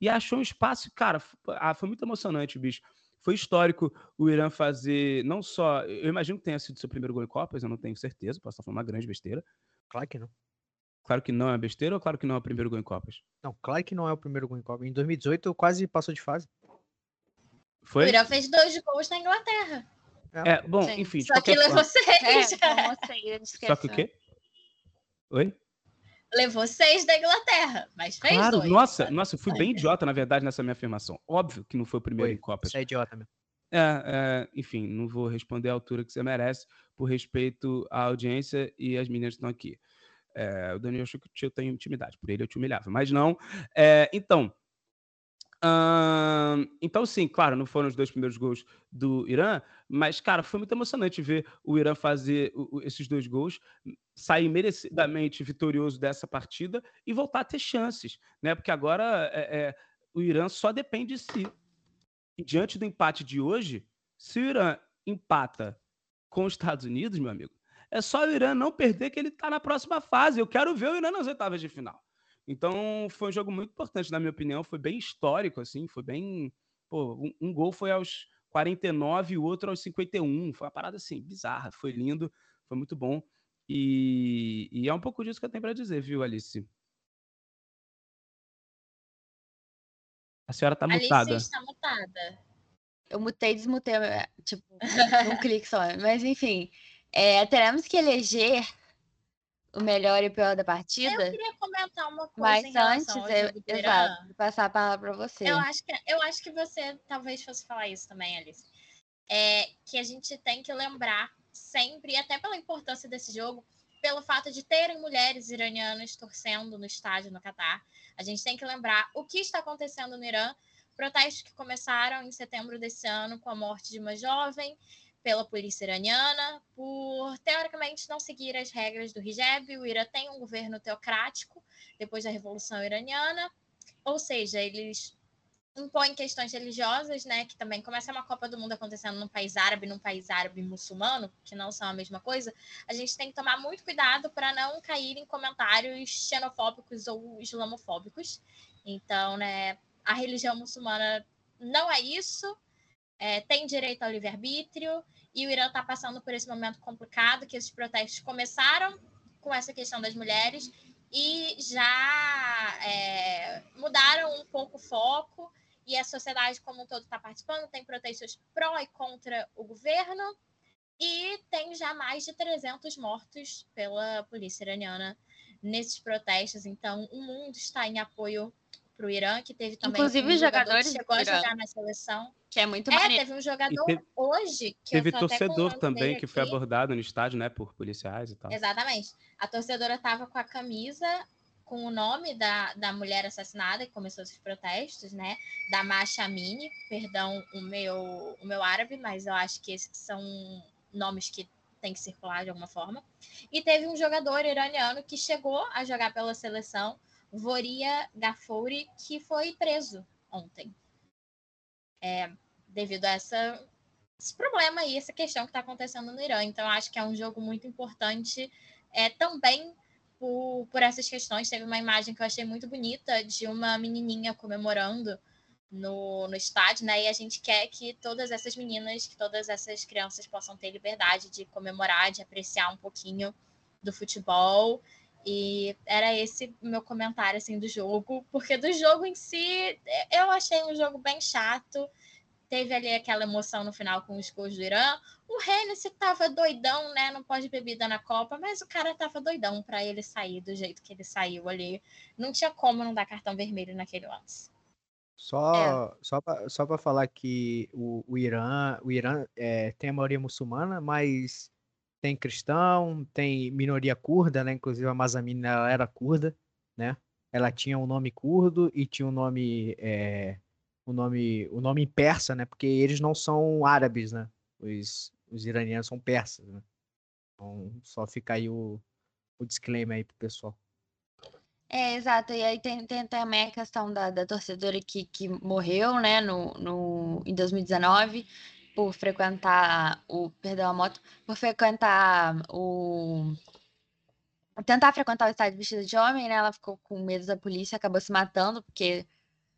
E achou um espaço, cara, ah, foi muito emocionante, bicho. Foi histórico o Irã fazer, não só. Eu imagino que tenha sido seu primeiro gol em Copas, eu não tenho certeza, posso estar falando uma grande besteira. Claro que não. Claro que não é besteira ou claro que não é o primeiro gol em Copas? Não, claro que não é o primeiro gol em Copa. Em 2018 quase passou de fase. O Foi? Irã fez dois gols na Inglaterra. É, bom, Sim. enfim, Só que levou forma. seis. É, eu Só que o quê? Oi? levou seis da Inglaterra, mas fez Claro, dois. nossa, nossa, eu fui bem idiota, na verdade, nessa minha afirmação. Óbvio que não foi o primeiro Foi. em Copas. Você é idiota mesmo. É, é, enfim, não vou responder à altura que você merece, por respeito à audiência e às meninas que estão aqui. É, o Daniel achou que o tio tem intimidade, por ele eu te humilhava, mas não. É, então, então sim, claro, não foram os dois primeiros gols do Irã, mas, cara, foi muito emocionante ver o Irã fazer o- esses dois gols, sair merecidamente vitorioso dessa partida e voltar a ter chances, né? Porque agora é, é, o Irã só depende de si. E diante do empate de hoje, se o Irã empata com os Estados Unidos, meu amigo, é só o Irã não perder que ele está na próxima fase. Eu quero ver o Irã nas oitavas de final. Então, foi um jogo muito importante, na minha opinião. Foi bem histórico, assim. Foi bem. Pô, um, um gol foi aos 49 e o outro aos 51. Foi uma parada, assim, bizarra. Foi lindo, foi muito bom. E, e é um pouco disso que eu tenho para dizer, viu, Alice? A senhora tá Alice mutada. está mutada. Eu mutei e desmutei, é, tipo, num clique só. Mas enfim, é, teremos que eleger o melhor e o pior da Eu partida. queria comentar uma coisa Mas antes, eu, Irã. exato, vou passar a palavra para você. Eu acho, que, eu acho que você talvez fosse falar isso também, Alice. É que a gente tem que lembrar sempre, até pela importância desse jogo, pelo fato de terem mulheres iranianas torcendo no estádio no Catar. A gente tem que lembrar o que está acontecendo no Irã. Protestos que começaram em setembro desse ano com a morte de uma jovem pela polícia iraniana, por teoricamente não seguir as regras do hijab. O Irã tem um governo teocrático depois da Revolução Iraniana, ou seja, eles impõem questões religiosas, né? Que também começa uma Copa do Mundo acontecendo num país árabe, num país árabe muçulmano, que não são a mesma coisa. A gente tem que tomar muito cuidado para não cair em comentários xenofóbicos ou islamofóbicos. Então, né? A religião muçulmana não é isso. É, tem direito ao livre-arbítrio e o Irã está passando por esse momento complicado que esses protestos começaram com essa questão das mulheres e já é, mudaram um pouco o foco e a sociedade como um todo está participando, tem protestos pró e contra o governo e tem já mais de 300 mortos pela polícia iraniana nesses protestos. Então, o mundo está em apoio para o Irã, que teve também Inclusive um jogadores que chegou a jogar na seleção. Que é muito É, maneiro. teve um jogador teve- hoje que Teve torcedor também que foi abordado no estádio, né, por policiais e tal. Exatamente. A torcedora estava com a camisa com o nome da, da mulher assassinada que começou esses protestos, né? Da Masha Amini, perdão o meu, o meu árabe, mas eu acho que esses são nomes que tem que circular de alguma forma. E teve um jogador iraniano que chegou a jogar pela seleção, Voria Gafouri, que foi preso ontem. É, devido a essa, esse problema aí, essa questão que está acontecendo no Irã. Então, acho que é um jogo muito importante é, também por, por essas questões. Teve uma imagem que eu achei muito bonita de uma menininha comemorando no, no estádio, né? E a gente quer que todas essas meninas, que todas essas crianças possam ter liberdade de comemorar, de apreciar um pouquinho do futebol. E era esse meu comentário assim do jogo, porque do jogo em si eu achei um jogo bem chato. Teve ali aquela emoção no final com os gols do Irã. O Hennessy tava doidão, né? Não pode bebida na Copa, mas o cara tava doidão para ele sair do jeito que ele saiu ali. Não tinha como não dar cartão vermelho naquele lance. Só, só para só pra falar que o, o Irã, o Irã é, tem a maioria muçulmana, mas tem cristão, tem minoria curda, né? Inclusive a Mazamina era curda, né? Ela tinha um nome curdo e tinha um nome, é, o nome, o nome em persa, né? Porque eles não são árabes, né? Os, os iranianos são persas, né? Então só fica aí o, o disclaimer aí pro pessoal. É, exato. E aí tem, tem também a questão da, da torcedora que, que morreu, né, no, no, em 2019, por frequentar o. Perdão, a moto. Por frequentar o. Tentar frequentar o estádio vestida de homem, né? Ela ficou com medo da polícia, acabou se matando, porque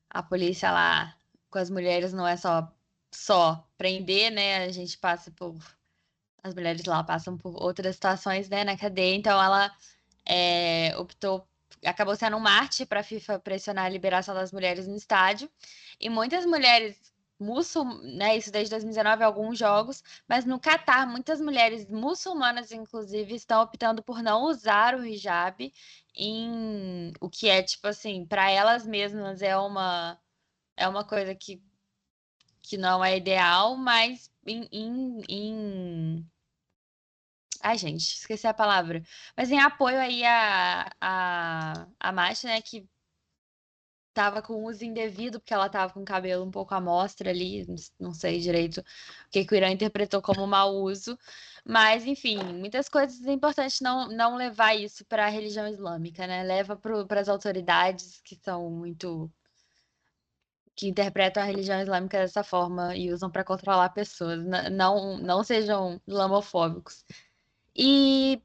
a polícia lá com as mulheres não é só, só prender, né? A gente passa por. As mulheres lá passam por outras situações, né, na cadeia, então ela é, optou acabou sendo um marte para a FIFA pressionar a liberação das mulheres no estádio. E muitas mulheres muçulmanas, né, isso desde 2019, alguns jogos, mas no Catar, muitas mulheres muçulmanas, inclusive, estão optando por não usar o hijab em o que é tipo assim, para elas mesmas é uma é uma coisa que que não é ideal, mas em, em, em... Ai, gente, esqueci a palavra. Mas em apoio aí a, a, a Masha, né, que tava com uso indevido, porque ela tava com o cabelo um pouco à mostra ali, não- sei direito o que, que o Irã interpretou como mau uso. Mas, enfim, muitas coisas é importante não, não levar isso para a religião islâmica, né? Leva para as autoridades que são muito. que interpretam a religião islâmica dessa forma e usam para controlar pessoas. Não, não sejam islamofóbicos. E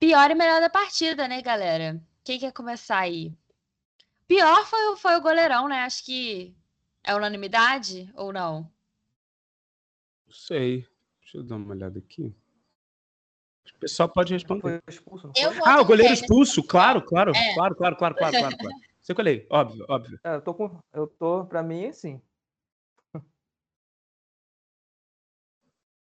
pior e melhor da partida, né, galera? Quem quer começar aí? Pior foi, o- foi o goleirão, né? Acho que é unanimidade ou não? Não sei. Deixa eu dar uma olhada aqui. O pessoal pode responder. Foi expulso, Ah, o goleiro Hennessy. expulso, claro, claro, É. claro, claro, claro, claro, claro, claro. (laughs) Você colhei, óbvio, óbvio. É, eu tô com. Eu tô, pra mim, sim. (laughs)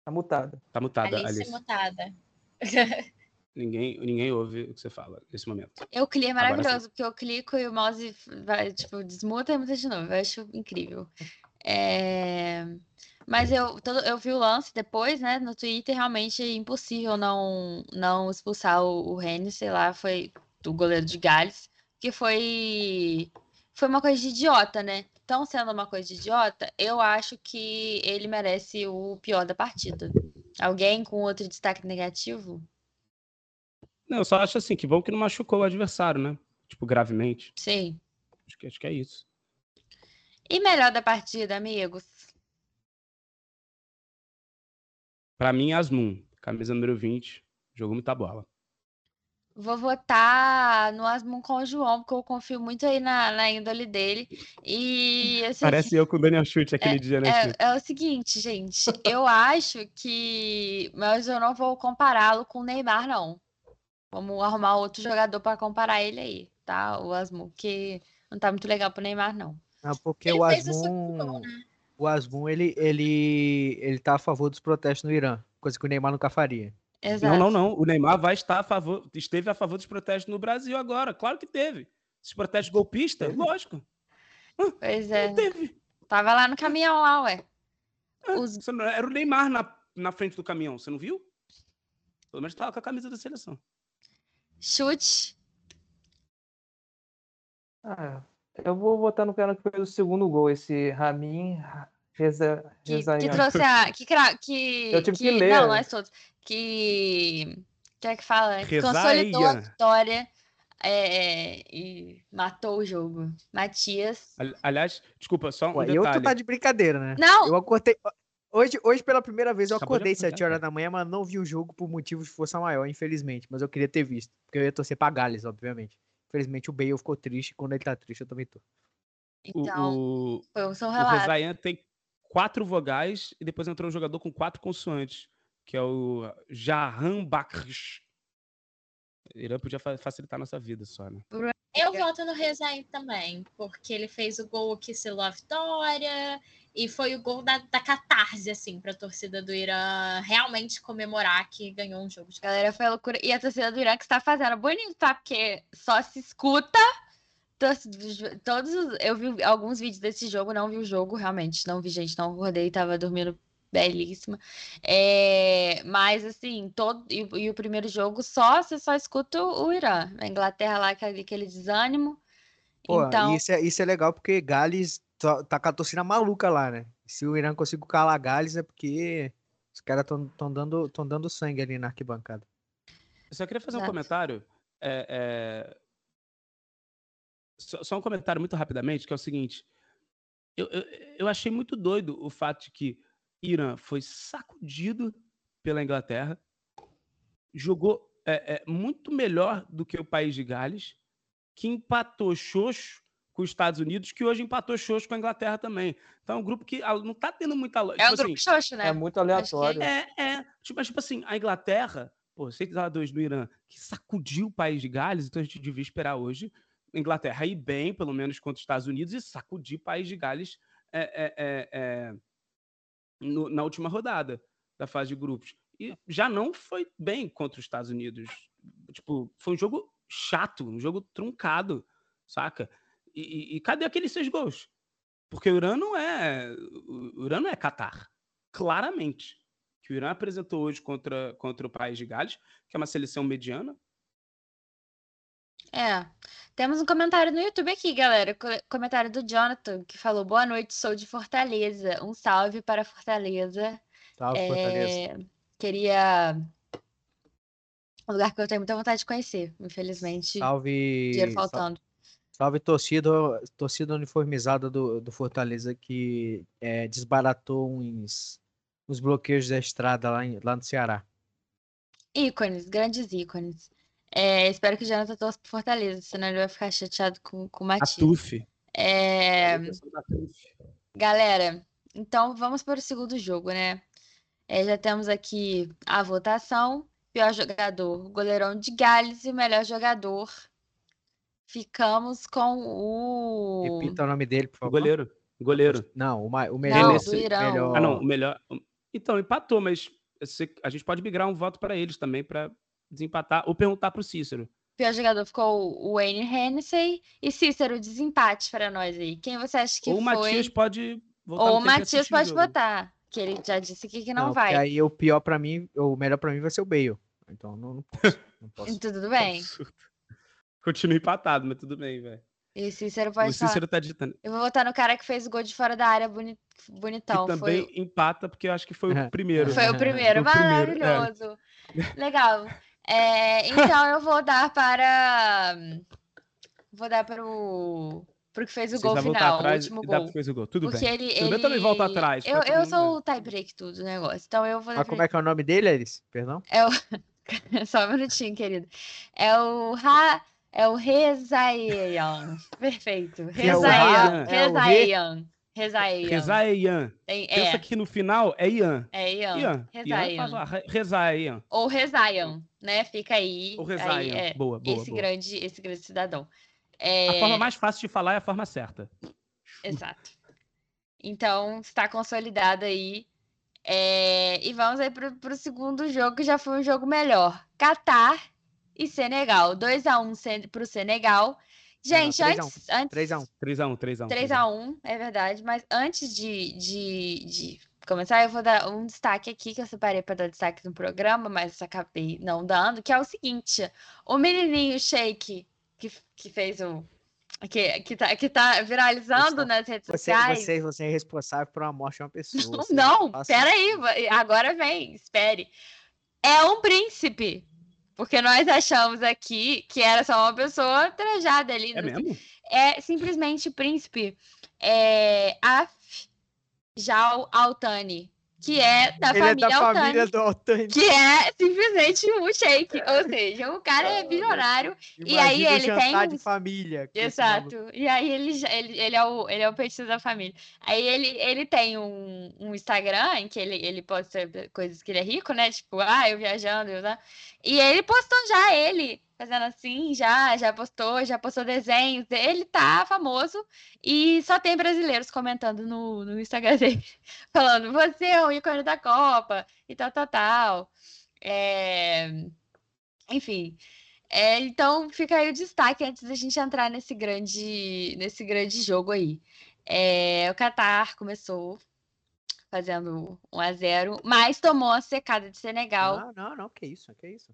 Tá mutada. Tá mutada, Alice Alice. mutada. (laughs) Ninguém, ninguém ouve o que você fala nesse momento. Eu clico é maravilhoso, porque eu clico e o mouse vai, tipo, desmuta e muta de novo. Eu acho incrível. É, Mas eu, todo- eu vi o lance depois, né, no Twitter, realmente é impossível não, não expulsar o, o sei lá, foi o goleiro de Gales, que foi, foi uma coisa de idiota, né? Então, sendo uma coisa de idiota, eu acho que ele merece o pior da partida. Alguém com outro destaque negativo? Não, eu só acho assim, que bom que não machucou o adversário, né? Tipo, gravemente. Sim. Acho que, acho que é isso. E melhor da partida, amigos? Pra mim, Asmun, camisa número 20, jogou muita bola. Vou votar no Asmun com o João, porque eu confio muito aí na, na índole dele. E assim, (laughs) Parece eu com o Daniel Chute aquele dia, né, é, é o seguinte, gente. Eu (laughs) acho que. Mas eu não vou compará-lo com o Neymar, não. Vamos arrumar outro jogador para comparar ele aí, tá? O Asmun, que não tá muito legal pro Neymar, não. Não, porque Ele o fez o segundo Asmun, gol, né? o Asmun ele, ele, ele tá a favor dos protestos no Irã, coisa que o Neymar nunca faria. Exato. Não, não, não. O Neymar vai estar a favor, esteve a favor dos protestos no Brasil agora. Claro que teve. Esses protestos golpistas, lógico. Pois é. Não teve. Tava lá no caminhão lá, ué. Os- você não- Era o Neymar na, na frente do caminhão, você não viu? Pelo menos tava com a camisa da seleção. Chute. Ah, eu vou votar no cara que fez o segundo gol, esse Ramin Reza, Que, que trouxe a. Que, que, Eu tive que ler. Não, nós todos. Que. Que é que fala? Que consolidou a vitória é, e matou o jogo. Matias. Ali- Aliás, desculpa, só um Ué, eu detalhe. tu tá de brincadeira, né? Não! Eu acordei. Hoje, hoje, pela primeira vez, eu Acabou de acordei acordar, 7 horas da manhã, mas não vi o jogo por motivos de força maior, infelizmente. Mas eu queria ter visto. Porque eu ia torcer pra Gales, obviamente. Infelizmente o Bale ficou triste. Quando ele tá triste, eu também tô. O, Então, o, foi o seu o relato. Rezaian tem quatro vogais e depois entrou um jogador com quatro consoantes, que é o Jahan Bakrish. Irã podia fa- facilitar a nossa vida só, né? Eu voto no Rezaim também, porque ele fez o gol que selou a vitória e foi o gol da, da catarse, assim, pra torcida do Irã realmente comemorar que ganhou um jogo de A galera foi loucura. E a torcida do Irã que está fazendo bonito, tá? Porque só se escuta. Todos os- eu vi alguns vídeos desse jogo, não vi o jogo, realmente. Não vi, gente, não acordei, tava dormindo belíssima. É, mas assim, todo e, e o primeiro jogo só você só escuta o Irã. A Inglaterra lá, aquele, aquele desânimo. Pô, Então, isso, é, isso é legal porque Gales tá, tá com a torcida maluca lá, né? Se o Irã conseguir calar Gales é porque os caras estão dando, tão dando sangue ali na arquibancada. Eu só queria fazer um Exato. comentário. é, é, Só, só um comentário muito rapidamente, que é o seguinte. Eu, eu, eu achei muito doido o fato de que Irã foi sacudido pela Inglaterra, jogou é, é, muito melhor do que o país de Gales, que empatou xoxo com os Estados Unidos, que hoje empatou xoxo com a Inglaterra também. Então é um grupo que ah, não tá tendo muita lógica. é um Tipo grupo assim, xoxo, né? É muito Acho que aleatório. é, é. Tipo, mas, tipo assim, a Inglaterra, pô, 6 a 2 no Irã, que sacudiu o país de Gales, então a gente devia esperar hoje a Inglaterra ir bem, pelo menos contra os Estados Unidos, e sacudir o país de Gales é, é, é, é, no- na última rodada da fase de grupos. E já não foi bem contra os Estados Unidos. Tipo, foi um jogo chato, um jogo truncado, saca? E, e- e cadê aqueles seis gols? Porque o Irã não é. O Irã não é Catar. Claramente. Que o Irã apresentou hoje contra, contra o país de Gales, que é uma seleção mediana. É. Temos um comentário no YouTube aqui, galera. Co- Comentário do Jonathan, que falou: Boa noite, sou de Fortaleza. Um salve para Fortaleza. Salve, Fortaleza. É, queria. Um lugar que eu tenho muita vontade de conhecer, infelizmente. Salve. Dinheiro faltando. Salve torcida, torcida uniformizada do, do Fortaleza que é, desbaratou uns, uns bloqueios da estrada lá, em- lá no Ceará. Ícones, grandes ícones. É, espero que o Jonathan torça pro Fortaleza, senão ele vai ficar chateado com, com o A Matias. TUF. É, A TUF. Galera, então vamos para o segundo jogo, né? É, já temos aqui a votação. Pior jogador, goleirão de Gales e o melhor jogador. Ficamos com o. Repita o nome dele, por O favor. goleiro. O goleiro. Não, o, ma- o Não, melhor. do Irã. melhor- Ah, não, o melhor. Então, empatou, mas a gente pode migrar um voto para eles também, para desempatar, ou perguntar para o Cícero. Pior jogador ficou o Wayne Hennessy. E Cícero, desempate para nós aí. Quem você acha que ou o foi? Matias pode votar. Ou o Matias o pode votar. Que ele já disse aqui que não, porque vai. aí o pior pra mim, o melhor pra mim vai ser o Bale. Então não, não posso. Não (laughs) posso. Tudo bem. Absurdo. Continua empatado, mas tudo bem, velho. E Cícero O pode falar. Cícero tá digitando. Eu vou votar no cara que fez o gol de fora da área boni- bonitão. que também Foi, empata, porque eu acho que foi o (laughs) primeiro. foi o (laughs) primeiro. Foi o primeiro, é. Maravilhoso. Legal. É, então eu vou dar para. Vou dar para o. Pro que fez o Vocês gol final, o atrás último e dá gol. fez o gol. Tudo Porque bem. ele, Tudo bem, ele... eu também volto atrás, Eu, eu sou o tie-break tudo do negócio. Então eu vou Mas como é que é o nome dele, Elis? Perdão? É o... (laughs) Só um minutinho, querido. É o Ra... É o Rezaian. Perfeito. é o Rezaian. É o Re- Rezaian. Rezaian. É Ian. Tem- Pensa É, que no final é Ian. é Ian. Ian. Rezaian. Re- Rezar é Ian. Ou Rezaian, né? Fica aí. Ou aí Rezaian. é, Boa, boa, esse boa. grande, esse grande cidadão. A É, forma mais fácil de falar é a forma certa. Exato. Então, está consolidado aí É, e vamos aí pro, pro segundo jogo, que já foi um jogo melhor. Catar e Senegal. 2x1 pro Senegal. Gente, não, 3 a 1. antes, antes. 3x1. 3x1, 3x1. 3x1, é verdade. Mas antes de, de, de começar, eu vou dar um destaque aqui que eu separei para dar destaque no programa, mas acabei não dando, que é o seguinte: o menininho Shake que, que fez o. Que, que, tá, que tá viralizando Pessoal, nas redes Você, sociais. você, você é responsável por uma morte de uma pessoa. (laughs) você Não, faça peraí, agora vem, espere. É um príncipe. Porque nós achamos aqui que era só uma pessoa trajada ali. É no- mesmo? É simplesmente príncipe. É Af Jal Altani, que é da Ele é família da Altani. família do Altani. Que é simplesmente um shake. Ou seja, o cara é bilionário. E aí ele tem de família. Exato. E aí ele, ele, ele, é o, ele é o petista da família. Aí ele, ele tem um, um Instagram em que ele, ele posta coisas que ele é rico, né? Tipo, ah, eu viajando, eu? E ele postou já ele, fazendo assim, já, já postou, já postou desenhos. Ele tá famoso e só tem brasileiros comentando no, no Instagram (laughs) dele, falando, você é o ícone da Copa e tal, tal, tal. É... Enfim. É, então fica aí o destaque antes da gente entrar nesse grande, nesse grande jogo aí. É, o Qatar começou fazendo 1 a 0 mas tomou a secada de Senegal. Não, não, não, que isso, que isso.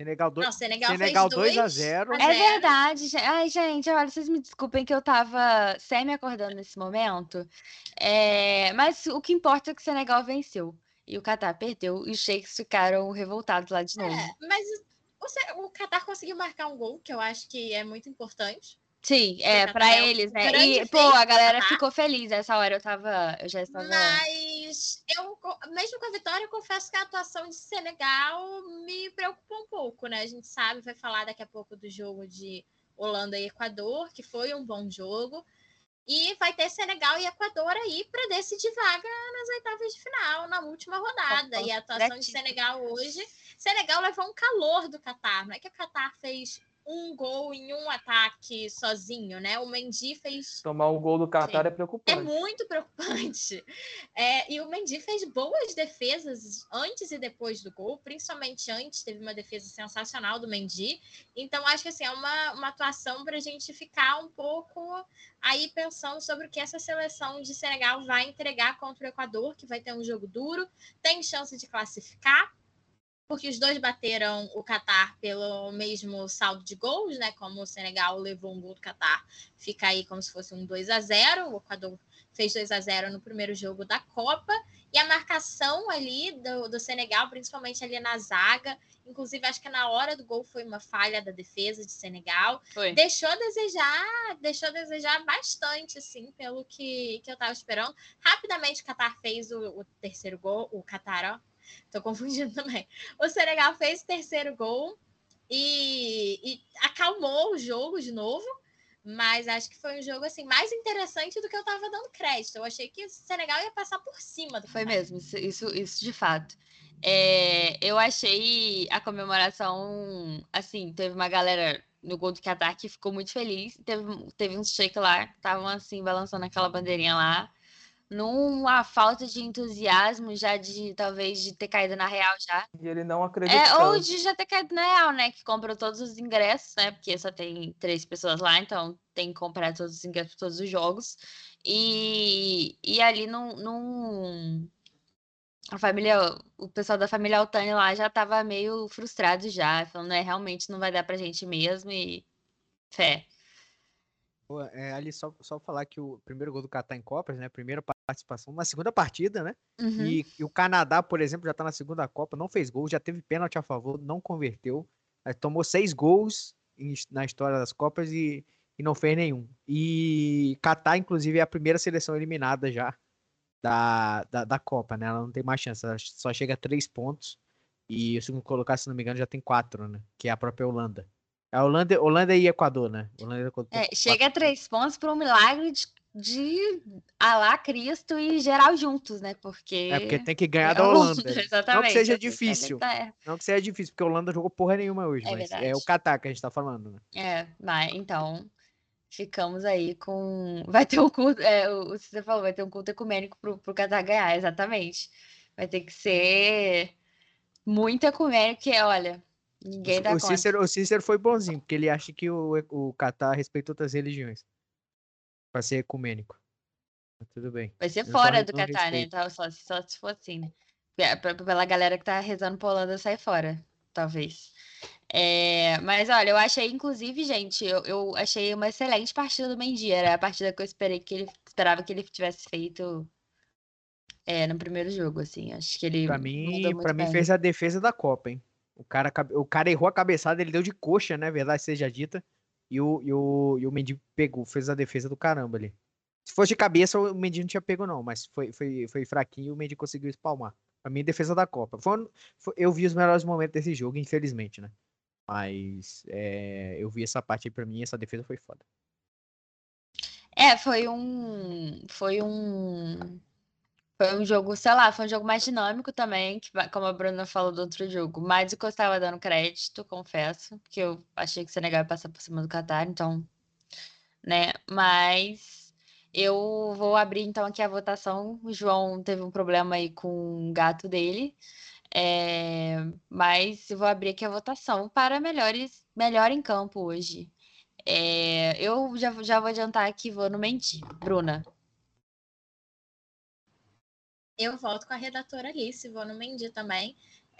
Senegal 2 Não, Senegal, Senegal 2 a 2 0. a É verdade. Ai, gente, olha, vocês me desculpem que eu tava semi-acordando nesse momento. É, mas o que importa é que o Senegal venceu. E o Qatar perdeu. E os sheiks ficaram revoltados lá de novo. É, mas o, Se- o Qatar conseguiu marcar um gol, que eu acho que é muito importante. Sim, é, um eles, né? E, pô, a galera Qatar. ficou feliz. Essa hora eu tava. Eu já estava. Mas eu, mesmo com a vitória, eu confesso que a atuação de Senegal me preocupou um pouco, né? A gente sabe, vai falar daqui a pouco do jogo de Holanda e Equador, que foi um bom jogo. E vai ter Senegal e Equador aí para decidir vaga nas oitavas de final, na última rodada. E a atuação de. Senegal hoje. Senegal levou um calor do Catar. Não é que o Catar fez um gol em um ataque sozinho, né? O Mendy fez Tomar um gol do Qatar é é preocupante. muito preocupante. (laughs) É, e o Mendy fez boas defesas antes e depois do gol, principalmente antes, teve uma defesa sensacional do Mendy. Então, acho que assim, é uma, uma atuação para a gente ficar um pouco aí pensando sobre o que essa seleção de Senegal vai entregar contra o Equador, que vai ter um jogo duro, tem chance de classificar. Porque os dois bateram o Catar pelo mesmo saldo de gols, né? Como o Senegal levou um gol do Catar, fica aí como se fosse um 2 a 0 O Equador fez 2 a 0 no primeiro jogo da Copa. E a marcação ali do, do Senegal, principalmente ali na zaga, inclusive acho que na hora do gol foi uma falha da defesa de Senegal. Foi. Deixou a desejar, deixou a desejar bastante, assim, pelo que, que eu tava esperando. Rapidamente o Qatar fez o, o terceiro gol, o Qatar, ó. Tô confundindo (laughs) também. O Senegal fez o terceiro gol e, e acalmou o jogo de novo. Mas acho que foi um jogo assim mais interessante do que eu tava dando crédito. Eu achei que o Senegal ia passar por cima do Foi mesmo, isso, isso, isso de fato. É, eu achei a comemoração, assim, teve uma galera no gol do Qatar que ficou muito feliz. Teve, teve uns shake lá, estavam assim, balançando aquela bandeirinha lá. Numa falta de entusiasmo, já de talvez de ter caído na real já. E ele não acredita. É, ou de já ter caído na real, né? Que comprou todos os ingressos, né? Porque só tem três pessoas lá, então tem que comprar todos os ingressos para todos os jogos. E, e ali não, não. A família, o pessoal da família Altani lá já tava meio frustrado já, falando, é, realmente não vai dar pra gente mesmo e fé. Pô, é, ali só, só falar que o primeiro gol do Catar em Copas, né? Primeira participação, uma segunda partida, né? Uhum. E, e o Canadá, por exemplo, já tá na segunda Copa, não fez gol, já teve pênalti a favor, não converteu. Tomou seis gols em- na história das Copas e, e não fez nenhum. E Catar, inclusive, é a primeira seleção eliminada já da, da, da Copa, né? Ela não tem mais chance, ela só chega a três pontos. E o segundo colocado, se não me engano, já tem quatro, né? Que é a própria Holanda. A Holanda, Holanda e Equador, né? Holanda e Equador. É, chega a três pontos por um milagre de, de Alá, Cristo e geral juntos, né? Porque. É porque tem que ganhar é da Holanda. Exatamente. (laughs) Não que seja assim, difícil. é. Não que seja difícil, porque a Holanda jogou porra nenhuma hoje, É mas é o verdade. Catar que a gente tá falando, né? É, mas então ficamos aí com. Vai ter um culto. É, o você falou, vai ter um culto ecumênico pro, pro Qatar ganhar, exatamente. Vai ter que ser muito ecumênico, que olha, ninguém dá o conta. Cícero, o Cícero foi bonzinho, porque ele acha que o, o Catar respeita outras religiões. Pra ser ecumênico. Mas tudo bem. Vai ser Eu fora do não Qatar, né? Então, só, só se for assim, né? Pe- pe- Pela galera que tá rezando pra Holanda sair fora, talvez. É, mas olha, eu achei, inclusive, gente, eu, eu achei uma excelente partida do Mendy. Era a partida que eu esperei que ele esperava que ele tivesse feito é, no primeiro jogo, assim. Acho que ele Pra mim, pra mim bem. fez a defesa da Copa, hein? O cara, o cara errou a cabeçada, ele deu de coxa, né? Verdade seja dita. E o, e o, e o Mendy pegou, fez a defesa do caramba ali. Se fosse de cabeça, o Mendy não tinha pego, não, mas foi, foi, foi fraquinho e o Mendy conseguiu espalmar. Pra mim, defesa da Copa. Foi, foi- eu vi os melhores momentos desse jogo, infelizmente, né? Mas é, eu vi essa parte aí pra mim, essa defesa foi foda. É, foi um. Foi um. Foi um jogo, sei lá, foi um jogo mais dinâmico também, que, como a Bruna falou do outro jogo. Mais do que eu estava dando crédito, confesso, porque eu achei que o Senegal ia passar por cima do Catar, então. Né? Mas eu vou abrir então aqui a votação. O João teve um problema aí com o gato dele. É, mas eu vou abrir aqui a votação para melhores, melhor em campo hoje. É, eu já, já vou adiantar aqui, vou no Mendy. Bruna. Eu volto com a redatora Alice, vou no Mendy também.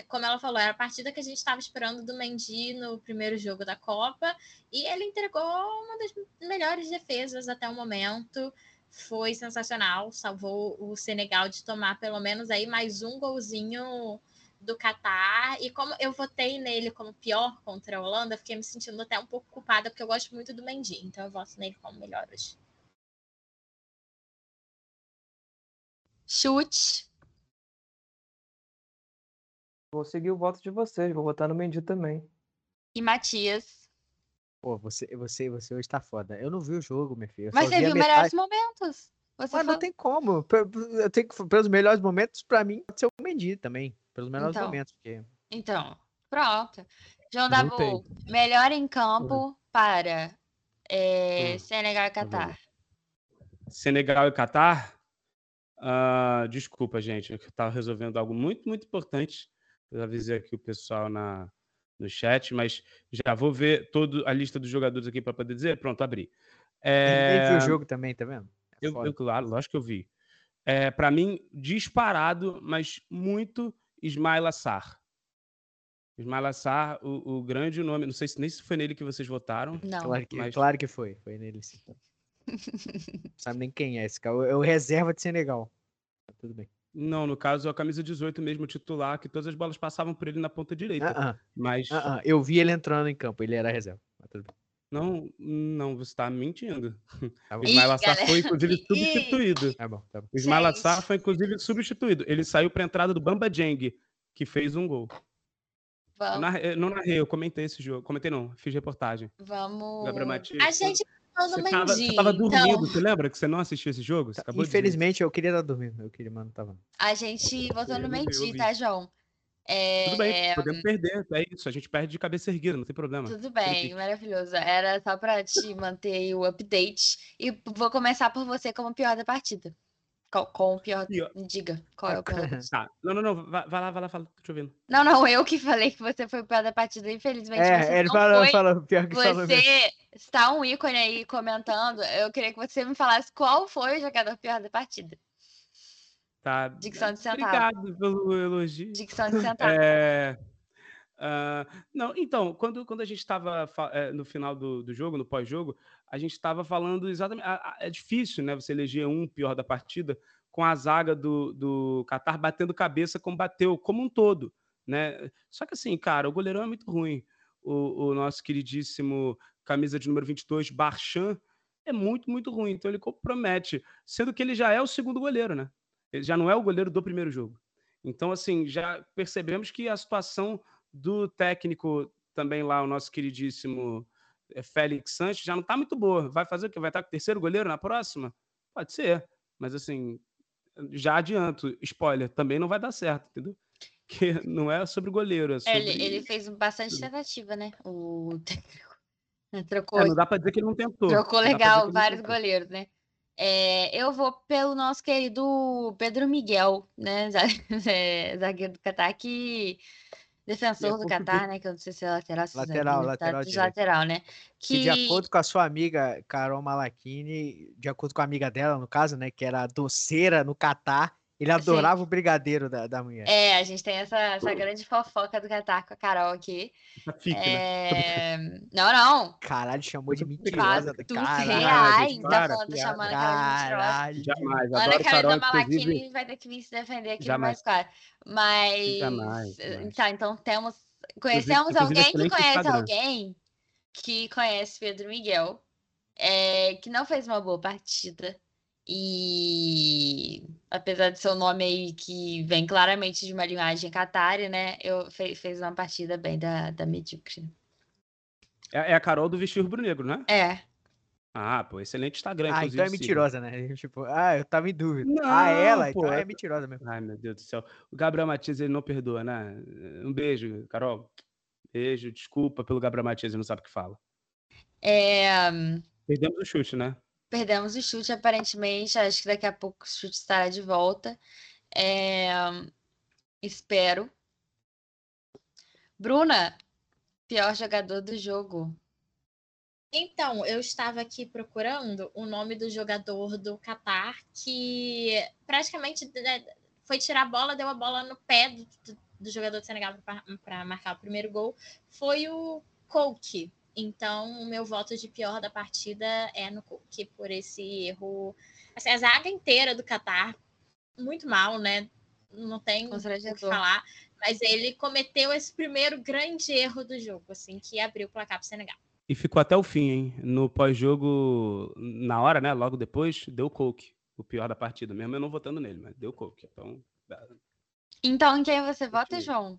Como ela falou, era a partida que a gente estava esperando do Mendy no primeiro jogo da Copa. E ele entregou uma das melhores defesas até o momento. Foi sensacional, salvou o Senegal de tomar pelo menos aí mais um golzinho do Catar. E como eu votei nele como pior contra a Holanda, fiquei me sentindo até um pouco culpada, porque eu gosto muito do Mendy. Então eu voto nele como melhor hoje. Chute. Vou seguir o voto de vocês, vou votar no Mendy também. E Matias. Pô, você, você, você hoje tá foda. Eu não vi o jogo, minha filha. eu Mas você viu metade. melhores momentos. Você Mas não falou- tem como. Eu tenho que, pelos melhores momentos, pra mim, pode ser o Mendy também. Pelos melhores Então. momentos. Porque... Então, pronto. João. Dabu, melhor em campo para é, Hum. Senegal e Catar. Senegal e Catar? Ah, desculpa, gente, eu estava resolvendo algo muito, muito importante. Eu avisei aqui o pessoal na, no chat, mas já vou ver toda a lista dos jogadores aqui para poder dizer. Pronto, abri. Ninguém viu É, o jogo também, tá vendo? É eu, eu, claro, lógico que eu vi. É, para mim, disparado, mas muito Ismail Assar. Ismail Assar, o, o grande nome, não sei se nem se foi nele que vocês votaram. Não. Claro que, mas- claro que foi. Foi nele sim. Não sabe nem quem é esse cara. É o reserva de Senegal. Tá tudo bem. Não, no caso, é a camisa 18 mesmo, titular, que todas as bolas passavam por ele na ponta direita. Ah, ah, Mas ah. Eu vi ele entrando em campo. Ele era reserva. Mas tudo bem. não, não, você está mentindo. (laughs) Tá bom. O Ih, Ismail Assar foi, inclusive, Ih. substituído. Tá bom, tá bom. O Ismail. Assar foi, inclusive, substituído. Ele saiu para a entrada do Bamba Jeng, que fez um gol. Eu Vamos. narrei- eu não narrei, eu comentei esse jogo. Comentei não, fiz reportagem. vamos... Gabriel Matias. A gente Você no tava, Mendy. você tava dormindo, então... você lembra que você não assistiu esse jogo? Você acabou de dizer. Infelizmente, eu queria estar dormindo. Eu queria, mas não tava. A gente votou no Mendy, tá, João? É, Tudo bem, podemos perder, é isso. A gente perde de cabeça erguida, não tem problema. Tudo Tem bem, que- maravilhoso. Era só pra te manter o update. E vou começar por você como pior da partida. Com, com o pior. Pior. Diga, qual é o pior? (laughs) Tá. Não, não, não. Vai, vai lá, vai lá, fala. Tô te ouvindo. Não, não, eu que falei que você foi o pior da partida. Infelizmente, você É, ele não falou, foi. falou, pior que falou mesmo. Você está um ícone aí comentando. Eu queria que você me falasse qual foi o jogador pior da partida. Tá. Dicção de centavo. Obrigado pelo elogio. Dicção de (laughs) centavo. É, ah, não, então, quando, quando a gente estava no final do, do jogo, no pós-jogo, a gente estava falando exatamente. É difícil, né? Você eleger um pior da partida com a zaga do, do Qatar batendo cabeça como bateu, como um todo. Né? Só que assim, cara, o goleirão é muito ruim. O, o nosso queridíssimo camisa de número 22, Barchan, é muito, muito ruim. Então ele compromete, sendo que ele já é o segundo goleiro, né? Ele já não é o goleiro do primeiro jogo. Então, assim, já percebemos que a situação do técnico também lá, o nosso queridíssimo Félix Sanches, já não está muito boa. Vai fazer o quê? Vai estar com o terceiro goleiro na próxima? Pode ser. Mas, assim, já adianto, spoiler, também não vai dar certo, entendeu? (laughs) Que não é sobre goleiro, é sobre... Ele, ele fez bastante tentativa, né? O técnico. (laughs) Trocou, É, não dá pra dizer que ele não tentou. trocou legal vários goleiros, né? É, eu vou pelo nosso querido Pedro Miguel, né? (laughs) é, Zagueiro do Catar, que. Defensor do. Catar, né? Que eu não sei se é lateral, se é Lateral, tá lateral lateral, né? Que de acordo com a sua amiga Carol Malachini, de acordo com a amiga dela, no caso, né, que era doceira no Catar, ele adorava o brigadeiro da, da mulher. É, a gente tem essa, essa grande fofoca do Catar com a Carol aqui. Fique, né? É... Não, não. Caralho, chamou de mentirosa. Quatro Caralho. reais. gente, Tá para, falando, tá chamando a Carol de mentirosa. Jamais. Ana Adoro Carolina Carol, inclusive. Malachini vai ter que vir se defender aqui no Jamais. mais claro. Mas. Jamais, jamais. Tá, então temos. Conhecemos inclusive, alguém que excelente conhece Instagram. alguém que conhece Pedro Miguel, é, que não fez uma boa partida. E apesar de seu nome aí que vem claramente de uma linguagem catari, né? Eu fe- fez uma partida bem da, da medíocre. É, é a Carol do Vestir Rubro-Negro, né? É, Ah, pô, excelente Instagram, Ah, então é mentirosa, né? (laughs) Tipo, ah, eu tava em dúvida. Não, ah, ela, pô, então é é- mentirosa mesmo. Ai, meu Deus do céu. O Gabriel Matias, ele não perdoa, né? Um beijo, Carol. Beijo, desculpa pelo Gabriel Matias, ele não sabe o que fala. é, Perdemos o chute, né? Perdemos o chute aparentemente. Acho que daqui a pouco o chute estará de volta. É, espero. Bruna, pior jogador do jogo. Então, eu estava aqui procurando o nome do jogador do Catar que praticamente né, foi tirar a bola, deu a bola no pé do, do- do jogador de Senegal para marcar o primeiro gol. Foi o Coke. Então, o meu voto de pior da partida é no Coke por esse erro. Assim, a zaga inteira do Catar, muito mal, né? Não tem o que falar. Mas ele cometeu esse primeiro grande erro do jogo, assim, que abriu o placar para o Senegal. E ficou até o fim, hein? No pós-jogo, na hora, né? Logo depois, deu Coke. O pior da partida. Mesmo eu não votando nele, mas deu Coke. Então, Então, em quem você vota. João?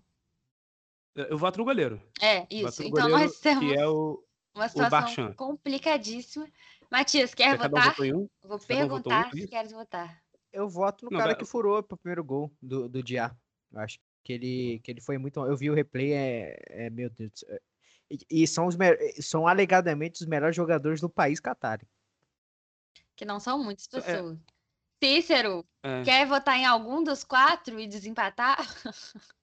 eu voto no goleiro. É, Voto isso. no Então, goleiro, nós temos que é o... uma situação complicadíssima. Matias, quer Cada um votar? votou em um? Vou Cada um votou um, perguntar é se queres votar. Eu voto no Não, cara vai- que furou pro primeiro gol do, do Diá. Eu acho que ele, que ele foi muito. Eu vi o replay, é, é meu Deus do céu. E, e são, os, me- são alegadamente os melhores jogadores do país Qatar. Que não são muitas É. pessoas. Cícero, É. quer votar em algum dos quatro e desempatar? (laughs)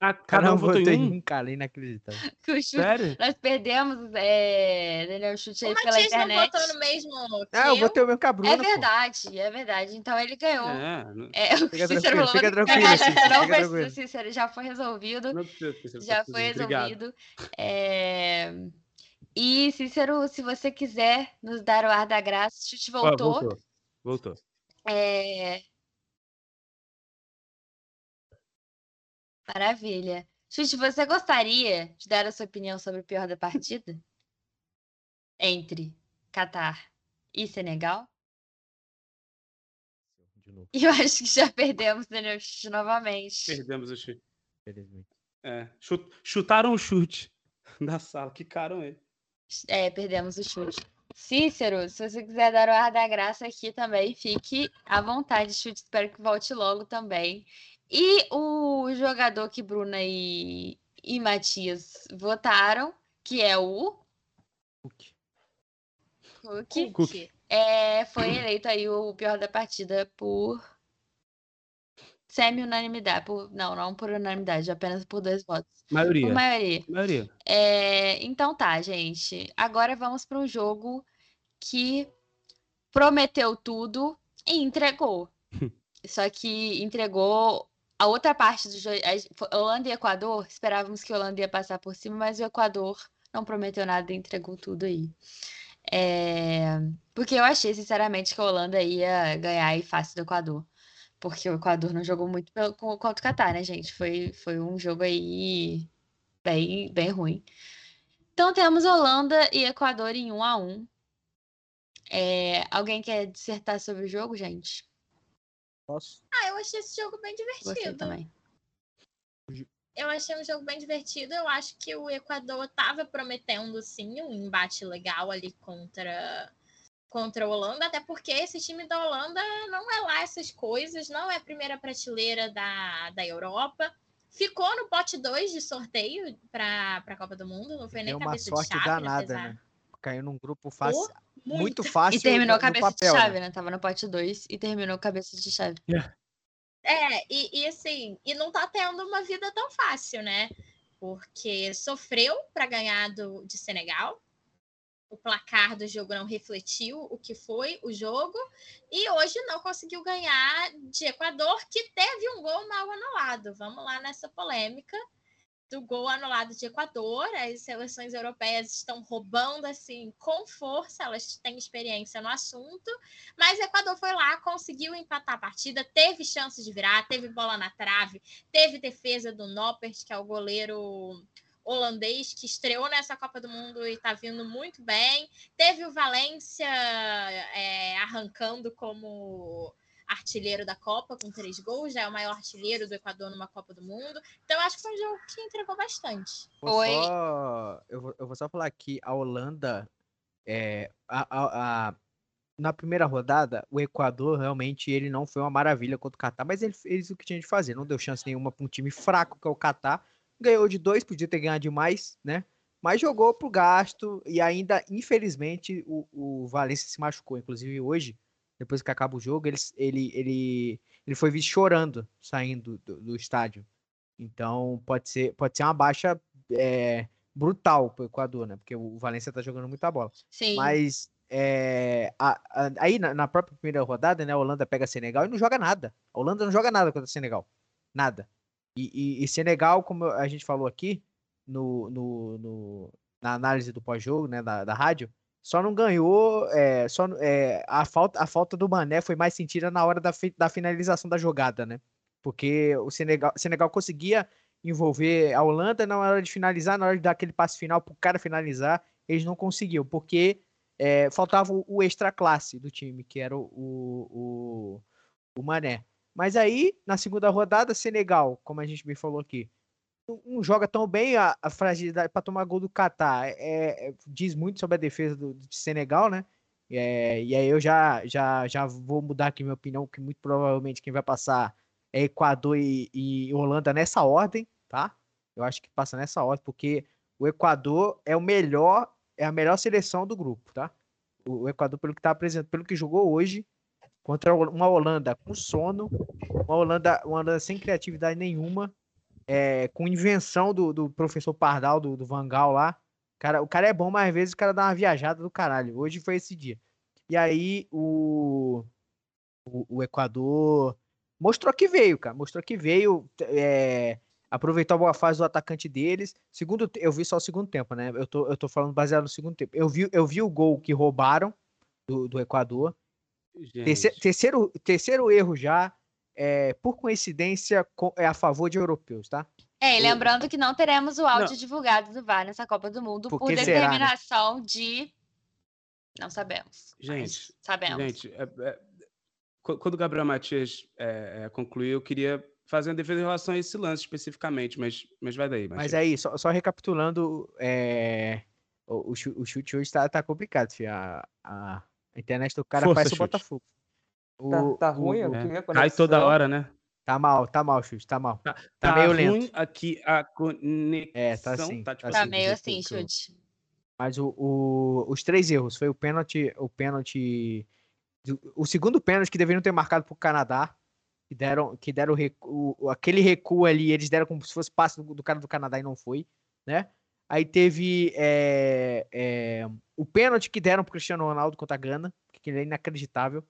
Ah, cada um votou em um? cara, inacreditável. (laughs) Chute- Sério? Nós perdemos, é, Daniel Chute aí O pela Matias não internet. votou no mesmo que Ah, eu eu? votei o mesmo com a Bruna, É pô. verdade, é verdade. Então ele ganhou. É, não, É, o Fica Cícero tranquilo, falou fica tranquilo, Não, (laughs) Cícero, não fica precisa, tranquilo. Cícero, já foi resolvido. não precisa, precisa, Já foi resolvido. É, E, Cícero, se você quiser nos dar o ar da graça, o chute voltou. voltou. Voltou. É... Maravilha. Chute, você gostaria de dar a sua opinião sobre o pior da partida? Entre Catar e Senegal? De novo, E eu acho que já perdemos o Daniel Chute novamente. Perdemos o chute. infelizmente. É, chut- chutaram o chute (laughs) da sala, quicaram ele. É, perdemos o chute. Cícero, se você quiser dar o ar da graça aqui também, fique à vontade, chute. Espero que volte logo também. E o jogador que Bruna e, e Matias votaram, que é o Hulk. Cook, Cook. é, foi eleito aí o pior da partida por semi-unanimidade. Por, não, não por unanimidade, apenas por dois votos. Maioria. Por maioria. Maioria. É, então tá, gente. Agora vamos para um jogo que prometeu tudo e entregou. (laughs) Só que entregou a outra parte do jogo. Holanda e Equador, esperávamos que a Holanda ia passar por cima, mas o Equador não prometeu nada e entregou tudo aí. É, Porque eu achei, sinceramente, que a Holanda ia ganhar aí fácil do Equador. Porque o Equador não jogou muito com- contra o Catar, né, gente? Foi, foi um jogo aí bem, bem ruim. Então temos Holanda e Equador em 1 a 1 É, alguém quer dissertar sobre o jogo, gente? Posso? Ah, eu achei esse jogo bem divertido. também. Eu achei um jogo bem divertido. Eu acho que o Equador estava prometendo sim um embate legal ali contra contra a Holanda, até porque esse time da Holanda não é lá essas coisas, não é a primeira prateleira da, da Europa. Ficou no pote 2 de sorteio para a Copa do Mundo, não foi nem Deu uma cabeça de sorte chave, danada, apesar- né? caiu num grupo fácil, Pô, muito fácil E terminou no, no cabeça papel, de né? chave, né? Tava no pote 2 e terminou cabeça de chave. É, e, e assim, e não tá tendo uma vida tão fácil, né? Porque sofreu para ganhar do, de Senegal. O placar do jogo não refletiu o que foi o jogo. E hoje não conseguiu ganhar de Equador, que teve um gol mal anulado. Vamos lá nessa polêmica do gol anulado de Equador. As seleções europeias estão roubando assim com força, elas têm experiência no assunto, mas Equador foi lá, conseguiu empatar a partida, teve chances de virar, teve bola na trave, teve defesa do Noppert, que é o goleiro holandês que estreou nessa Copa do Mundo e está vindo muito bem. Teve o Valência é, arrancando como artilheiro da Copa com três gols, já é o maior artilheiro do Equador numa Copa do Mundo. Então acho que foi um jogo que entregou bastante. Vou Oi. só- eu, vou, eu vou só falar que a Holanda, é, a, a- a- na primeira rodada, o Equador realmente ele não foi uma maravilha contra o Catar, mas ele fez o que tinha de fazer, não deu chance nenhuma para um time fraco que é o Catar. Ganhou de dois, podia ter ganhado de mais, né? Mas jogou pro gasto e ainda, infelizmente, o, o Valencia se machucou. Inclusive hoje, depois que acaba o jogo, ele, ele, ele, ele foi visto chorando saindo do, do estádio. Então pode ser, pode ser uma baixa é, brutal pro Equador, né? Porque o Valência tá jogando muita bola. Sim. Mas é, a- a- aí na, na própria primeira rodada, né? A Holanda pega Senegal e não joga nada. A Holanda não joga nada contra Senegal. Nada. E, e- e Senegal, como a gente falou aqui no, no- no- na análise do pós-jogo, né? Da, da rádio, só não ganhou. é, só, é, a, falta, a falta do Mané foi mais sentida na hora da, fi- da finalização da jogada, né? Porque o Senegal, Senegal conseguia envolver a Holanda na hora de finalizar, na hora de dar aquele passe final pro cara finalizar, eles não conseguiam, porque é, faltava o, o extra classe do time, que era o, o, o, o Mané. Mas aí, na segunda rodada, Senegal, como a gente bem falou aqui, não, joga tão bem a, a fragilidade para tomar gol do Catar. É, é, diz muito sobre a defesa do, de Senegal, né? É, e aí eu já, já, já vou mudar aqui minha opinião, que muito provavelmente quem vai passar é Equador e, e Holanda nessa ordem, tá? Eu acho que passa nessa ordem, porque o Equador é o melhor, é a melhor seleção do grupo, tá? O, o Equador, pelo que tá apresentando, pelo que jogou hoje, contra uma Holanda com sono, uma Holanda, uma Holanda sem criatividade nenhuma, é, com invenção do, do professor Pardal, do, do Vangal lá. Cara, o cara é bom, mas às vezes o cara dá uma viajada do caralho. Hoje foi esse dia. E aí o, o, o Equador mostrou que veio, cara. Mostrou que veio. é, aproveitou a boa fase do atacante deles. Segundo, eu vi só o segundo tempo, né? Eu tô, eu tô falando baseado no segundo tempo. Eu vi, eu vi o gol que roubaram do, do Equador. Terce- Gente, terceiro, terceiro erro já, é, por coincidência, co- é a favor de europeus, tá? É, e lembrando que não teremos o áudio Não. divulgado do VAR nessa Copa do Mundo Por por, que será, né? determinação de. Não sabemos. mas Gente, sabemos. gente, é- é, qu- quando o Gabriel Matias é, é, concluiu, eu queria fazer uma defesa em relação a esse lance especificamente, mas, mas vai daí, Mas Matias. aí, só, só recapitulando, é, o, o chu- o chute hoje tá, tá complicado, filho. A, a internet do cara Força, parece o. Botafogo. O- Tá, tá ruim o- aqui a Cai toda hora, né? Tá mal, tá mal, chute, tá mal. Tá, Tá meio ruim lento. aqui a conexão. É, tá assim, Tá, tipo tá Tá assim, meio assim, chute. Mas o, o- os três erros foi o pênalti, o pênalti, o segundo pênalti que deveriam ter marcado pro Canadá, que deram, que deram recu- o- aquele recuo ali, eles deram como se fosse passe do, do cara do Canadá e não foi, né? Aí teve é, é, o pênalti que deram pro Cristiano Ronaldo contra a Gana, que ele é inacreditável.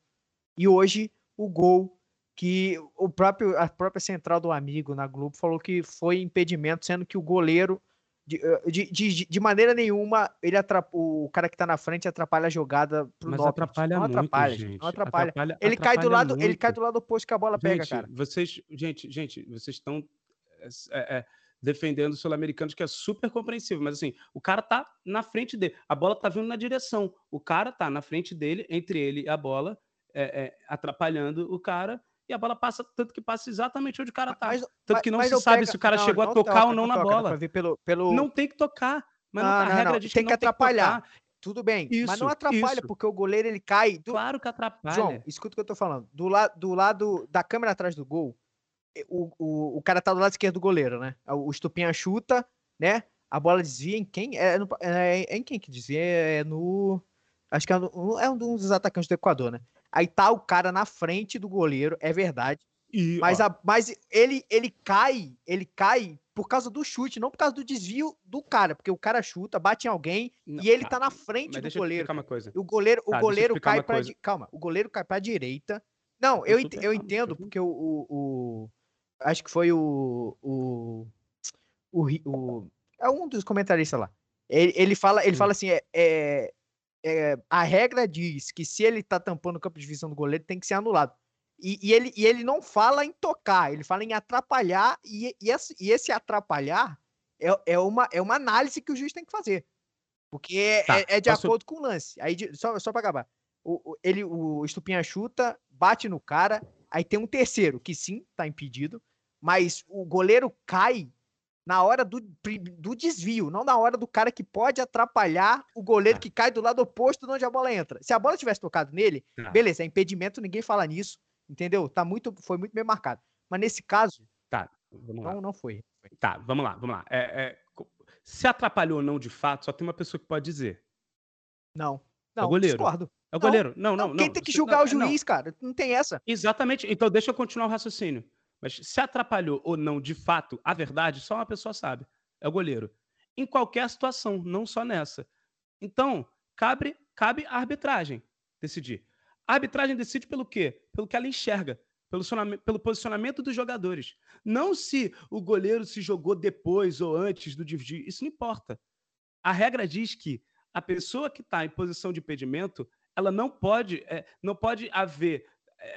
E hoje o gol que o próprio a própria central do amigo na Globo falou que foi impedimento, sendo que o goleiro de, eh, de, de, de maneira nenhuma ele atrap- o cara que tá na frente atrapalha a jogada pro Mas Noppert. atrapalha não muito, atrapalha, gente. não atrapalha. Ele cai do atrapalha lado, ele cai do lado oposto que a bola pega, gente, cara. Vocês, gente, gente, vocês estão é, é, defendendo os sul-americanos, que é super compreensível, mas assim, o cara tá na frente dele, a bola tá vindo na direção, o cara tá na frente dele, entre ele e a bola, é, é, atrapalhando o cara, e a bola passa, tanto que passa exatamente onde o cara tá. Mas- tanto mas- que não mas se sabe pega- se o cara não, chegou a não tocar toca, ou não na toca, bola. pelo, pelo... Não tem que tocar, mas não- Não, a não, regra não, diz tem que que não tem que atrapalhar. Tudo bem, mas Isso, não atrapalha, isso. porque o goleiro ele cai. Do... Claro que atrapalha. João, escuta o que eu tô falando. Do, la... do lado da câmera atrás do gol, o, o, o cara tá do lado esquerdo do goleiro, né? O, o Estupinha chuta, né? a bola desvia em quem? É, no, é, é em quem que desvia? É no. Acho que é, no, é um dos atacantes do Equador, né? Aí tá o cara na frente do goleiro, é verdade. E, mas, a, mas ele, ele cai, ele cai por causa do chute, não por causa do desvio do cara, porque o cara chuta, bate em alguém não, e ele tá, tá na frente do goleiro. O goleiro, tá, o goleiro cai para calma, o goleiro cai para direita. Não, eu, eu, eu entendo porque o, o, o, acho que foi o o, o, o é um dos comentaristas lá. Ele, ele fala, ele hum. fala assim, é, é, é, a regra diz que se ele tá tampando o campo de visão do goleiro, tem que ser anulado. E, e, ele, e ele não fala em tocar, ele fala em atrapalhar, e, e, esse, e esse atrapalhar é, é, uma, é uma análise que o juiz tem que fazer. Porque tá, é, é, de posso... acordo com o lance. Aí, só, só para acabar. O, o, ele, o Estupinha chuta, bate no cara, aí tem um terceiro, que sim, tá impedido, mas o goleiro cai na hora do, do desvio, não na hora do cara que pode atrapalhar o goleiro tá. que cai do lado oposto de onde a bola entra. Se a bola tivesse tocado nele, tá. beleza, é impedimento, ninguém fala nisso, entendeu? Tá muito, foi muito bem marcado. Mas nesse caso, tá, vamos não, lá. não foi. Tá, vamos lá, vamos lá. É, é, se atrapalhou ou não de fato, só tem uma pessoa que pode dizer. Não. Não, é o goleiro. discordo. É o goleiro. Não, não, não. Quem tem que julgar não, o juiz, não. cara? Não tem essa. Exatamente. Então deixa eu continuar o raciocínio. Mas se atrapalhou ou não de fato a verdade, só uma pessoa sabe é o goleiro. Em qualquer situação, não só nessa. Então, cabe, cabe a arbitragem decidir. A arbitragem decide pelo quê? Pelo que ela enxerga, pelo, pelo posicionamento dos jogadores. Não se o goleiro se jogou depois ou antes do dividir, isso não importa. A regra diz que a pessoa que está em posição de impedimento, ela não pode, é, não pode haver,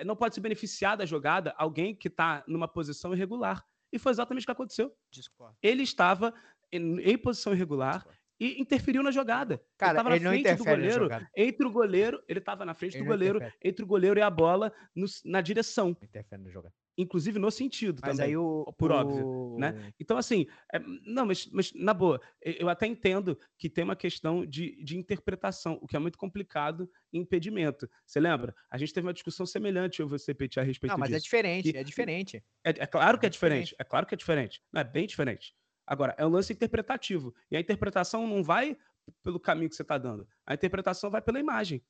não pode se beneficiar da jogada alguém que está numa posição irregular. E foi exatamente o que aconteceu. Discord. Ele estava em, em posição irregular Discord. e interferiu na jogada. Cara, ele, ele na frente do goleiro. Entre o goleiro, ele estava na frente ele do goleiro, interfere. entre o goleiro e a bola no, na direção. Interfere na jogada inclusive no sentido mas também, aí o, por o... óbvio, né? Então, assim, é, não, mas, mas na boa, eu até entendo que tem uma questão de, de interpretação, o que é muito complicado em impedimento. Você lembra? A gente teve uma discussão semelhante, eu você, Petit, a respeito não, mas é disso. é diferente, que, é diferente. É, é claro que é, é diferente, diferente, é claro que é diferente. Não, é bem diferente. Agora, é um lance interpretativo, e a interpretação não vai pelo caminho que você está dando, a interpretação vai pela imagem.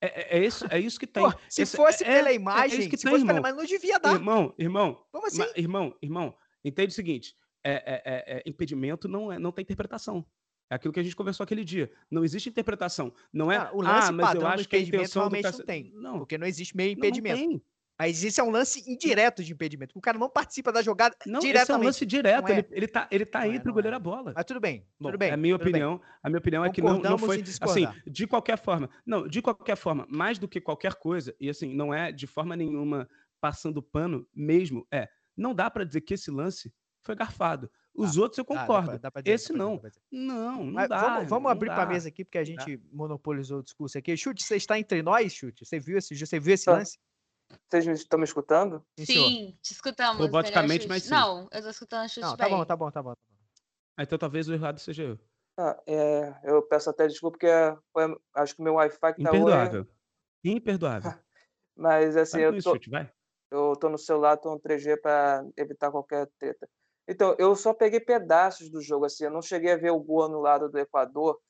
É, é, é, isso, é isso que tem. Pô, se Esse, fosse é, pela imagem, é isso que se tem, fosse irmão. pela imagem, não devia dar. Irmão, irmão. Como assim? Irmão, irmão, entende o seguinte: é, impedimento não, é, não tem interpretação. É aquilo que a gente conversou aquele dia. Não existe interpretação. Não é. Ah, o lance ah, mas eu acho que a intenção realmente do... não tem. Não, porque não existe meio impedimento. Não, não tem. Mas isso é um lance indireto de impedimento. O cara não participa da jogada não, diretamente. Esse é um lance direto. É. Ele, ele tá, ele tá entre é, o goleiro e a bola. Mas tudo bem. Bom, tudo bem. A minha opinião, bem. a minha opinião é que não, não foi assim, de qualquer forma. Não, de qualquer forma, mais do que qualquer coisa, e assim, não é de forma nenhuma passando pano mesmo, é. Não dá para dizer que esse lance foi garfado. Os ah, outros eu concordo. Dá, dá pra, dá Esse dizer, não. Não, não Mas dá. Vamos, vamos abrir para a mesa aqui, porque a gente monopolizou o discurso aqui. Chute, você está entre nós, Chute? Você viu esse, você viu esse lance? Vocês estão me escutando? Sim, te escutamos. Roboticamente, mas sim. Não, eu tô escutando a chute Não, tá bom, tá bom, tá bom. Tá bom. Ah, então talvez o errado seja eu. Ah, é, eu peço até desculpa porque foi, acho que o meu Wi-Fi que tá Imperdoável. Imperdoável. (laughs) Mas assim, eu tô, chute, eu tô no celular, tô no 3G para evitar qualquer treta. Então, eu só peguei pedaços do jogo, assim, eu não cheguei a ver o gol no lado do Equador.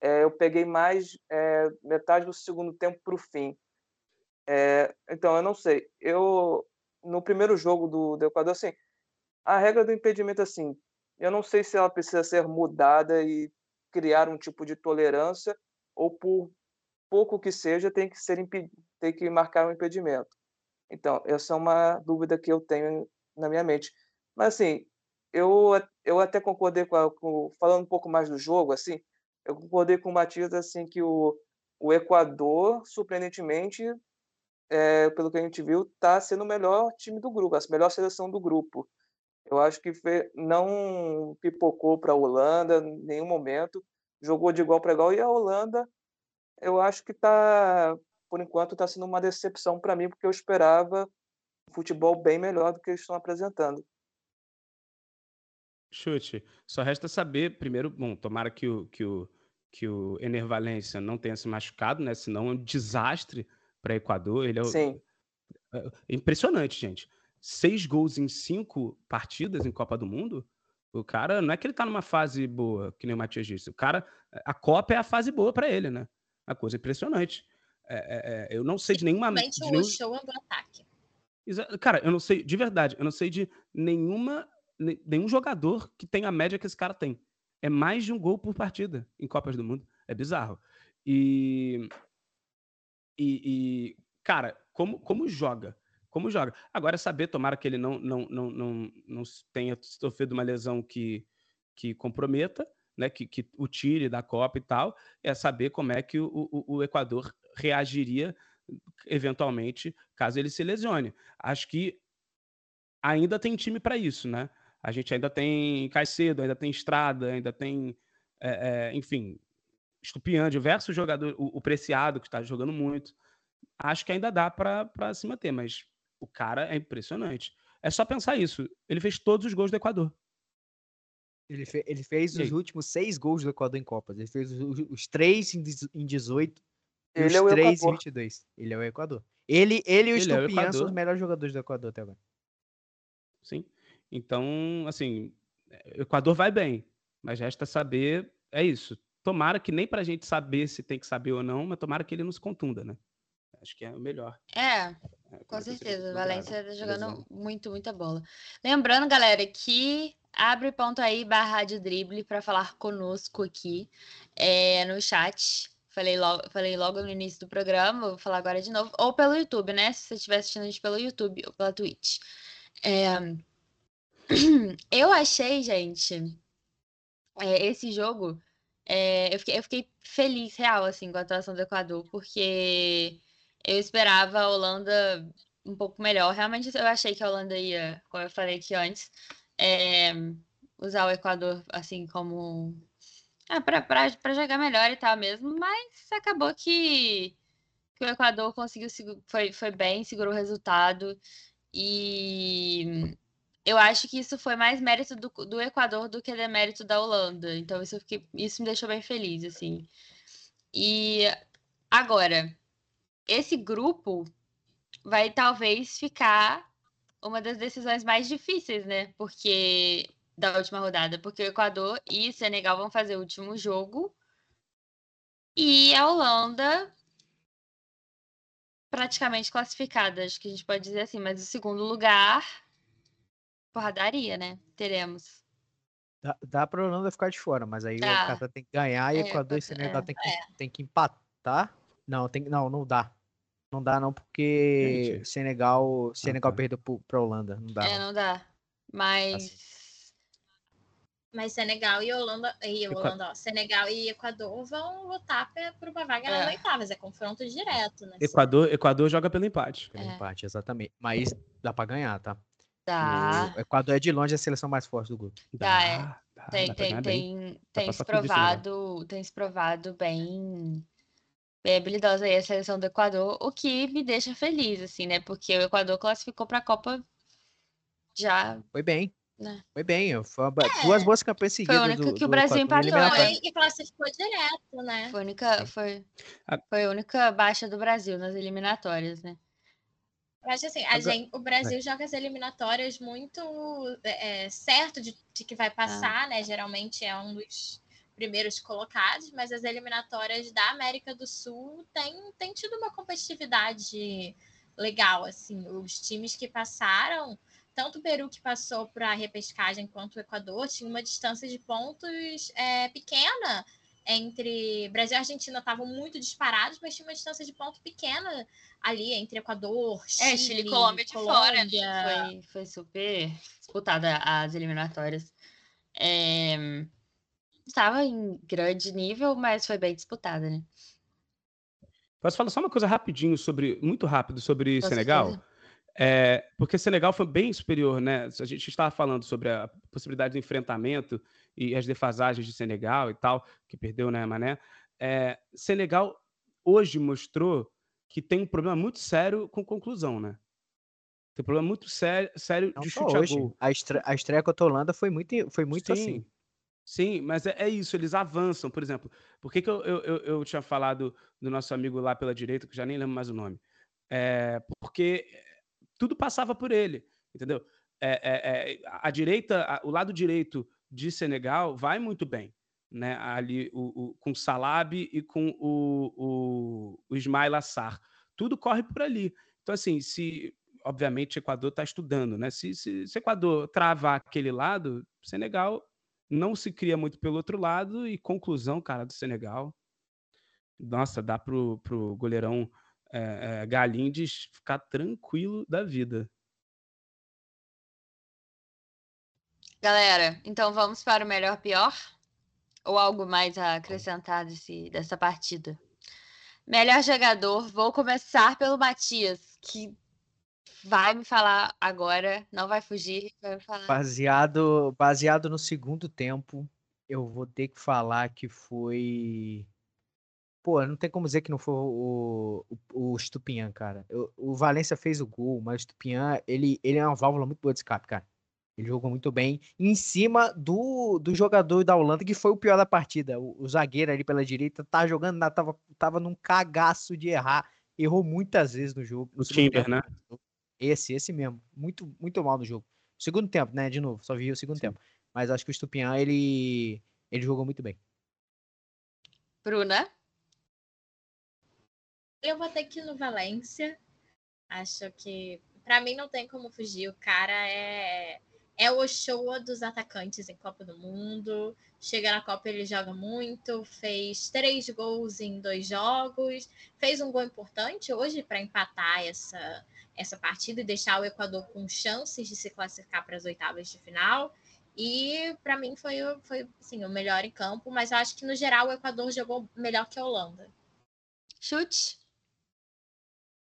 É, eu peguei mais é, metade do segundo tempo para o fim. É, então, eu não sei. Eu, no primeiro jogo do, do Equador, assim, a regra do impedimento, assim, eu não sei se ela precisa ser mudada e criar um tipo de tolerância ou por pouco que seja tem que ser tem que marcar um impedimento. Então, essa é uma dúvida que eu tenho na minha mente. Mas assim, eu eu até concordei com, a, com falando um pouco mais do jogo, assim, eu concordei com o Matias assim que o o Equador, surpreendentemente, é, pelo que a gente viu, está sendo o melhor time do grupo, a melhor seleção do grupo. Eu acho que não pipocou para a Holanda em nenhum momento, jogou de igual para igual e a Holanda, eu acho que está, por enquanto, está sendo uma decepção para mim porque eu esperava um futebol bem melhor do que eles estão apresentando. Chute. Só resta saber, primeiro, bom, tomara que o, que o, que o Ener Valência não tenha se machucado, né? Senão é um desastre para Equador. Ele é, Sim. é impressionante, gente. Seis gols em cinco partidas em Copa do Mundo. O cara, não é que ele tá numa fase boa, que nem o Matias disse. O cara, a Copa é a fase boa para ele, né? Uma coisa impressionante. É, é, é, eu não sei de nenhuma. De o nenhum... show do ataque. Cara, eu não sei, de verdade, eu não sei de nenhuma, ne- nenhum jogador que tenha a média que esse cara tem. É mais de um gol por partida em Copas do Mundo. É bizarro. E. E, e, cara, como, como joga? Como joga? Agora saber, tomara que ele não, não, não, não, não tenha sofrido uma lesão que, que comprometa, né? Que, que o tire da Copa e tal. É saber como é que o, o, o Equador reagiria eventualmente caso ele se lesione. Acho que ainda tem time para isso, né? A gente ainda tem Caicedo, ainda tem Estrada, ainda tem, é, é, enfim, Estupian, diversos jogadores, o, o Preciado, que está jogando muito. Acho que ainda dá para se manter, mas o cara é impressionante. É só pensar isso. Ele fez todos os gols do Equador. Ele, fe- ele fez os últimos seis gols do Equador em Copas. Ele fez os, os três em, dezo- em 18 e Ele os é o três em Equador. 22. Ele é o Equador. Ele, ele e o Ele é o Estupian são os melhores jogadores do Equador até agora. Sim. Então, assim, o Equador vai bem, mas resta saber, é isso. Tomara que nem pra gente saber se tem que saber ou não, mas tomara que ele nos contunda, né? Acho que é o melhor. É, É, com seja certeza. Valência tá jogando muito, muita bola. Lembrando, galera, que abre ponto aí barra de drible para falar conosco aqui é, no chat. Falei logo, falei logo no início do programa, vou falar agora de novo. Ou pelo YouTube, né? Se você estiver assistindo a gente pelo YouTube ou pela Twitch. É, (clears throat) Eu achei, gente, é, esse jogo, é, eu fiquei, eu fiquei feliz, real, assim, com a atuação do Equador, porque eu esperava a Holanda um pouco melhor. Realmente, eu achei que a Holanda ia, como eu falei aqui antes, é, usar o Equador, assim, como... Pra, pra jogar melhor e tal mesmo, mas acabou que, que o Equador conseguiu, segu- foi, foi bem, segurou o resultado, e eu acho que isso foi mais mérito do, do Equador do que demérito da Holanda. Então, isso, fiquei- isso me deixou bem feliz, assim. E agora, esse grupo vai talvez ficar uma das decisões mais difíceis, né? Porque da última rodada, porque o Equador e o Senegal vão fazer o último jogo e a Holanda praticamente classificada, acho que a gente pode dizer assim, mas o segundo lugar porradaria, né? Teremos. Dá, dá pra Holanda ficar de fora, mas aí Dá. o Catar tem que ganhar e É, Equador e Senegal é. tem, que, tem que empatar. Não, tem, não, não dá. Não dá não, porque Gente. Senegal, Senegal tá. perdeu pro, pra Holanda. Não dá. É, não. não dá. Mas Mas Senegal e Holanda, e Holanda, ó, Senegal e Equador vão lutar por uma vaga nas É. oitavas. É confronto direto, né? Equador, Equador joga pelo empate. Pelo É. empate, exatamente. Mas dá pra ganhar, tá? Dá. O Equador é de longe a seleção mais forte do grupo. Dá, é. dá, dá Tem, pra tem, tem, tem se provado, tem se provado bem, bem habilidosa aí a seleção do Equador, o que me deixa feliz, assim, né? Porque o Equador classificou para a Copa já. Foi bem. Né. Foi bem. Foi uma ba- duas boas campanhas Foi a seguidas única do, que o Brasil empatou, né? Foi e classificou direto, né? Foi a única, foi, A- foi a única baixa do Brasil nas eliminatórias, né? Eu acho assim, a Agora- gente, o Brasil joga as eliminatórias muito é, é, certo de, de que vai passar, né? Geralmente é um dos primeiros colocados, mas as eliminatórias da América do Sul têm tem tido uma competitividade legal, assim. Os times que passaram, tanto o Peru que passou para a repescagem quanto o Equador, tinha uma distância de pontos é, pequena entre Brasil e Argentina estavam muito disparados, mas tinha uma distância de ponto pequena ali entre Equador, Chile, É, Chile e Colômbia de fora, Colômbia. né? Foi, foi super disputada as eliminatórias. É, Estava em grande nível, mas foi bem disputada, né? Posso falar só uma coisa rapidinho sobre, muito rápido sobre Com Senegal? É, porque Senegal foi bem superior, né? A gente estava falando sobre a possibilidade de enfrentamento e as defasagens de Senegal e tal, que perdeu, né, Mané? É, Senegal hoje mostrou que tem um problema muito sério com conclusão, né? Tem um problema muito sério, sério Não de chute a hoje. gol. A, estre- a estreia contra a Holanda foi muito, foi muito sim, assim. Sim, mas é, é isso, eles avançam. Por exemplo, por que, que eu, eu, eu, tinha falado do nosso amigo lá pela direita, que eu já nem lembro mais o nome? É, porque tudo passava por ele, entendeu? É, é, é, a direita, a- o lado direito de Senegal vai muito bem. Né, ali o, o, com o Salab e com o, o, o Ismail Assar. Tudo corre por ali. Então, assim, se obviamente o Equador está estudando, né? Se, se, se Equador travar aquele lado, Senegal não se cria muito pelo outro lado. E conclusão, cara, do Senegal. Nossa, dá pro, pro goleirão é, é, Galindes ficar tranquilo da vida. Galera, então vamos para o melhor pior? Ou algo mais a acrescentar desse, dessa partida? Melhor jogador, vou começar pelo Matias, que vai me falar agora, não vai fugir, vai falar. Baseado, baseado no segundo tempo, eu vou ter que falar que foi. Pô, não tem como dizer que não foi o, o, o Stupinhan, cara. O Valência fez o gol, mas o Stupinhan, ele, ele é uma válvula muito boa de escape, cara. Ele jogou muito bem em cima do, do jogador da Holanda, que foi o pior da partida. O, o zagueiro ali pela direita tá jogando, tava, tava num cagaço de errar. Errou muitas vezes no jogo. O Timber, né? Esse, esse mesmo. Muito, muito mal no jogo. Segundo tempo, né? De novo, só vi o segundo Sim. tempo. Mas acho que o Stupian, ele, ele jogou muito bem. Bruna? Eu vou ter que ir no Valência. Acho que, para mim, não tem como fugir. O cara é é o Ochoa dos atacantes em Copa do Mundo. Chega na Copa, ele joga muito, fez três gols em dois jogos, fez um gol importante hoje para empatar essa, essa partida e deixar o Equador com chances de se classificar para as oitavas de final. E para mim foi, foi assim, o melhor em campo, mas acho que no geral o Equador jogou melhor que a Holanda. Chute?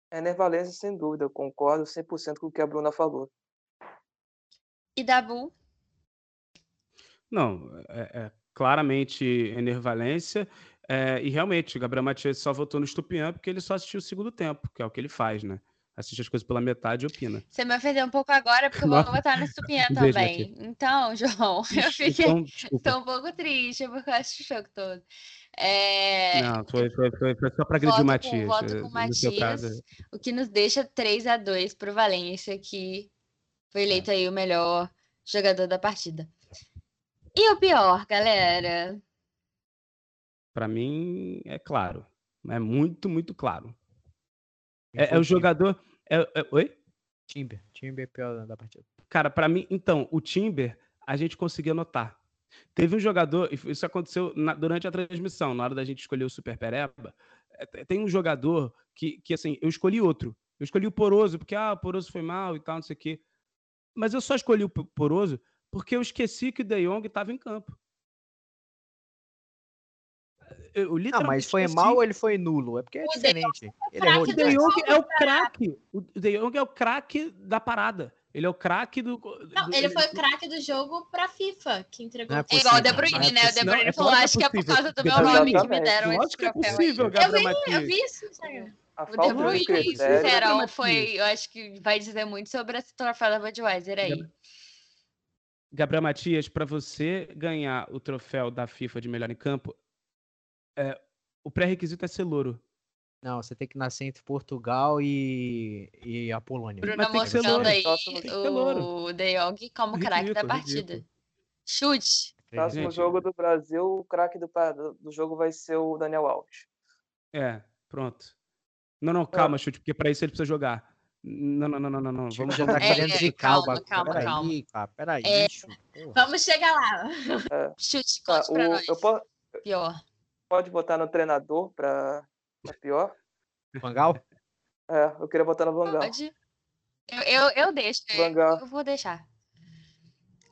É Nervalência, sem dúvida, eu concordo 100% com o que a Bruna falou. E Dabu? Não, é, é claramente enervalência. É, e realmente, o Gabriel Matias só votou no Stupian porque ele só assistiu o segundo tempo, que é o que ele faz, né? Assiste as coisas pela metade e opina. Você me ofendeu um pouco agora, porque eu vou votar no Stupian (laughs) também. Então, João, (laughs) eu fiquei. Então, um pouco triste, porque eu acho o jogo todo. É... Não, foi, foi, foi, foi só para agredir o Matias. voto com o Matias, o que nos deixa 3 a 2 para o Valência, que foi eleito aí o melhor jogador da partida. E o pior, galera? Para mim, é claro. É muito, muito claro. É, é o jogador. É, é, oi? Timber. Timber é pior da partida. Cara, para mim, então, o Timber, a gente conseguia notar. Teve um jogador, isso aconteceu na, durante a transmissão, na hora da gente escolher o Super Pereba. É, tem um jogador que, que, assim, eu escolhi outro. Eu escolhi o Poroso, porque, ah, o Poroso foi mal e tal, não sei o quê. Mas eu só escolhi o Poroso porque eu esqueci que o De Jong estava em campo. Eu, não, mas foi esqueci. mal ou ele foi nulo? É porque é o diferente. De ele errou o De Jong é o craque. O De Jong é o craque da parada. Ele é o craque do. Não, ele, ele foi o craque do jogo pra FIFA, que entregou. É, igual o De Bruyne, é né? O De Bruyne é falou: acho que é por causa do meu nome que me deram esse troféu. que é possível, Gabriel eu vi, eu vi isso, Instagram. A o De Bruyne, de Serão foi, eu acho que vai dizer muito sobre esse troféu da Budweiser aí. Gabriel Matias, para você ganhar o troféu da FIFA de melhor em campo, é, o pré-requisito é ser louro. Não, você tem que nascer entre Portugal e, e a Polônia. Bruno mostrando aí o De Jong como craque da partida. Ridículo. Chute. Próximo jogo do Brasil, o craque do, do jogo vai ser o Daniel Alves. É, pronto. Não, não, calma, chute, porque para isso ele precisa jogar. Não, não, não, não, não. não. Vamos já tá querendo é, calma, calma, peraí, calma. Cara, peraí, é, vamos chegar lá. É. Chute, conte tá, pra nós. Eu posso, pior. Pode botar no treinador para pior? Vangal? É, eu queria botar no Vangal. Pode. Eu, eu, eu deixo. Vangal. Eu vou deixar.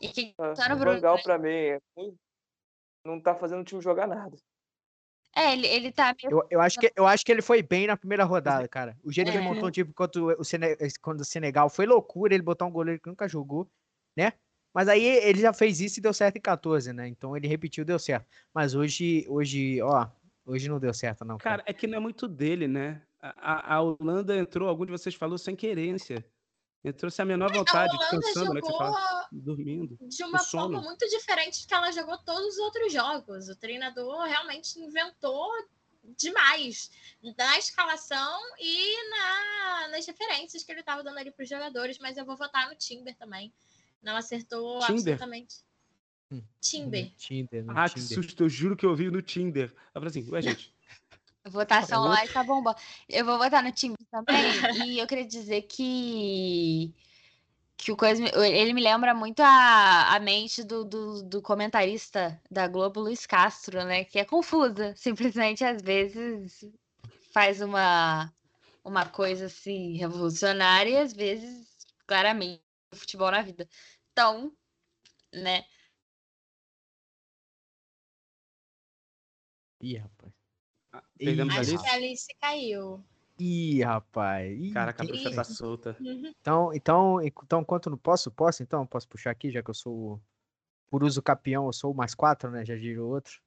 E que é, tá no Bruno. Vangal pra mim é não tá fazendo o time jogar nada. É, ele, ele tá meio... eu, eu, acho que, eu acho que ele foi bem na primeira rodada, cara. O jeito é. que ele montou um time quando o, Sene, quando o Senegal foi loucura, ele botou um goleiro que nunca jogou, né? Mas aí ele já fez isso e deu certo em 14, né? Então ele repetiu deu certo. Mas hoje, hoje, ó, hoje não deu certo, não. Cara, cara é que não é muito dele, né? A, a, Holanda entrou, algum de vocês falou, sem querência. Entrou sem a menor vontade, a descansando, né? Que você fala, dormindo. De uma forma muito diferente que ela jogou todos os outros jogos. O treinador realmente inventou demais na escalação e na, nas referências que ele estava dando ali para os jogadores, mas eu vou votar no Timber também. Não acertou Timber. absolutamente. Tinder. Tinder, no Ah, que Tinder. susto, eu juro que eu ouvi no Tinder. Eu falei assim, ué, gente. Votação lá e tá bombando. Eu vou votar no time também. e eu queria dizer que. Que o coisa, ele me lembra muito a, a mente do, do, do comentarista da Globo, Luiz Castro, né? Que é confusa. Simplesmente, às vezes, faz uma, uma coisa assim revolucionária e às vezes, claramente, futebol na vida. Então, né? Ih, rapaz. Perdemos Ih, a Acho Alice? que a Alice caiu. Ih, rapaz. Ih, Caraca, a bruxa tá solta. Então, então, então, quanto não posso? Posso, então? Posso puxar aqui, já que eu sou o- por uso capião, eu sou o mais quatro, né? Já diria o outro.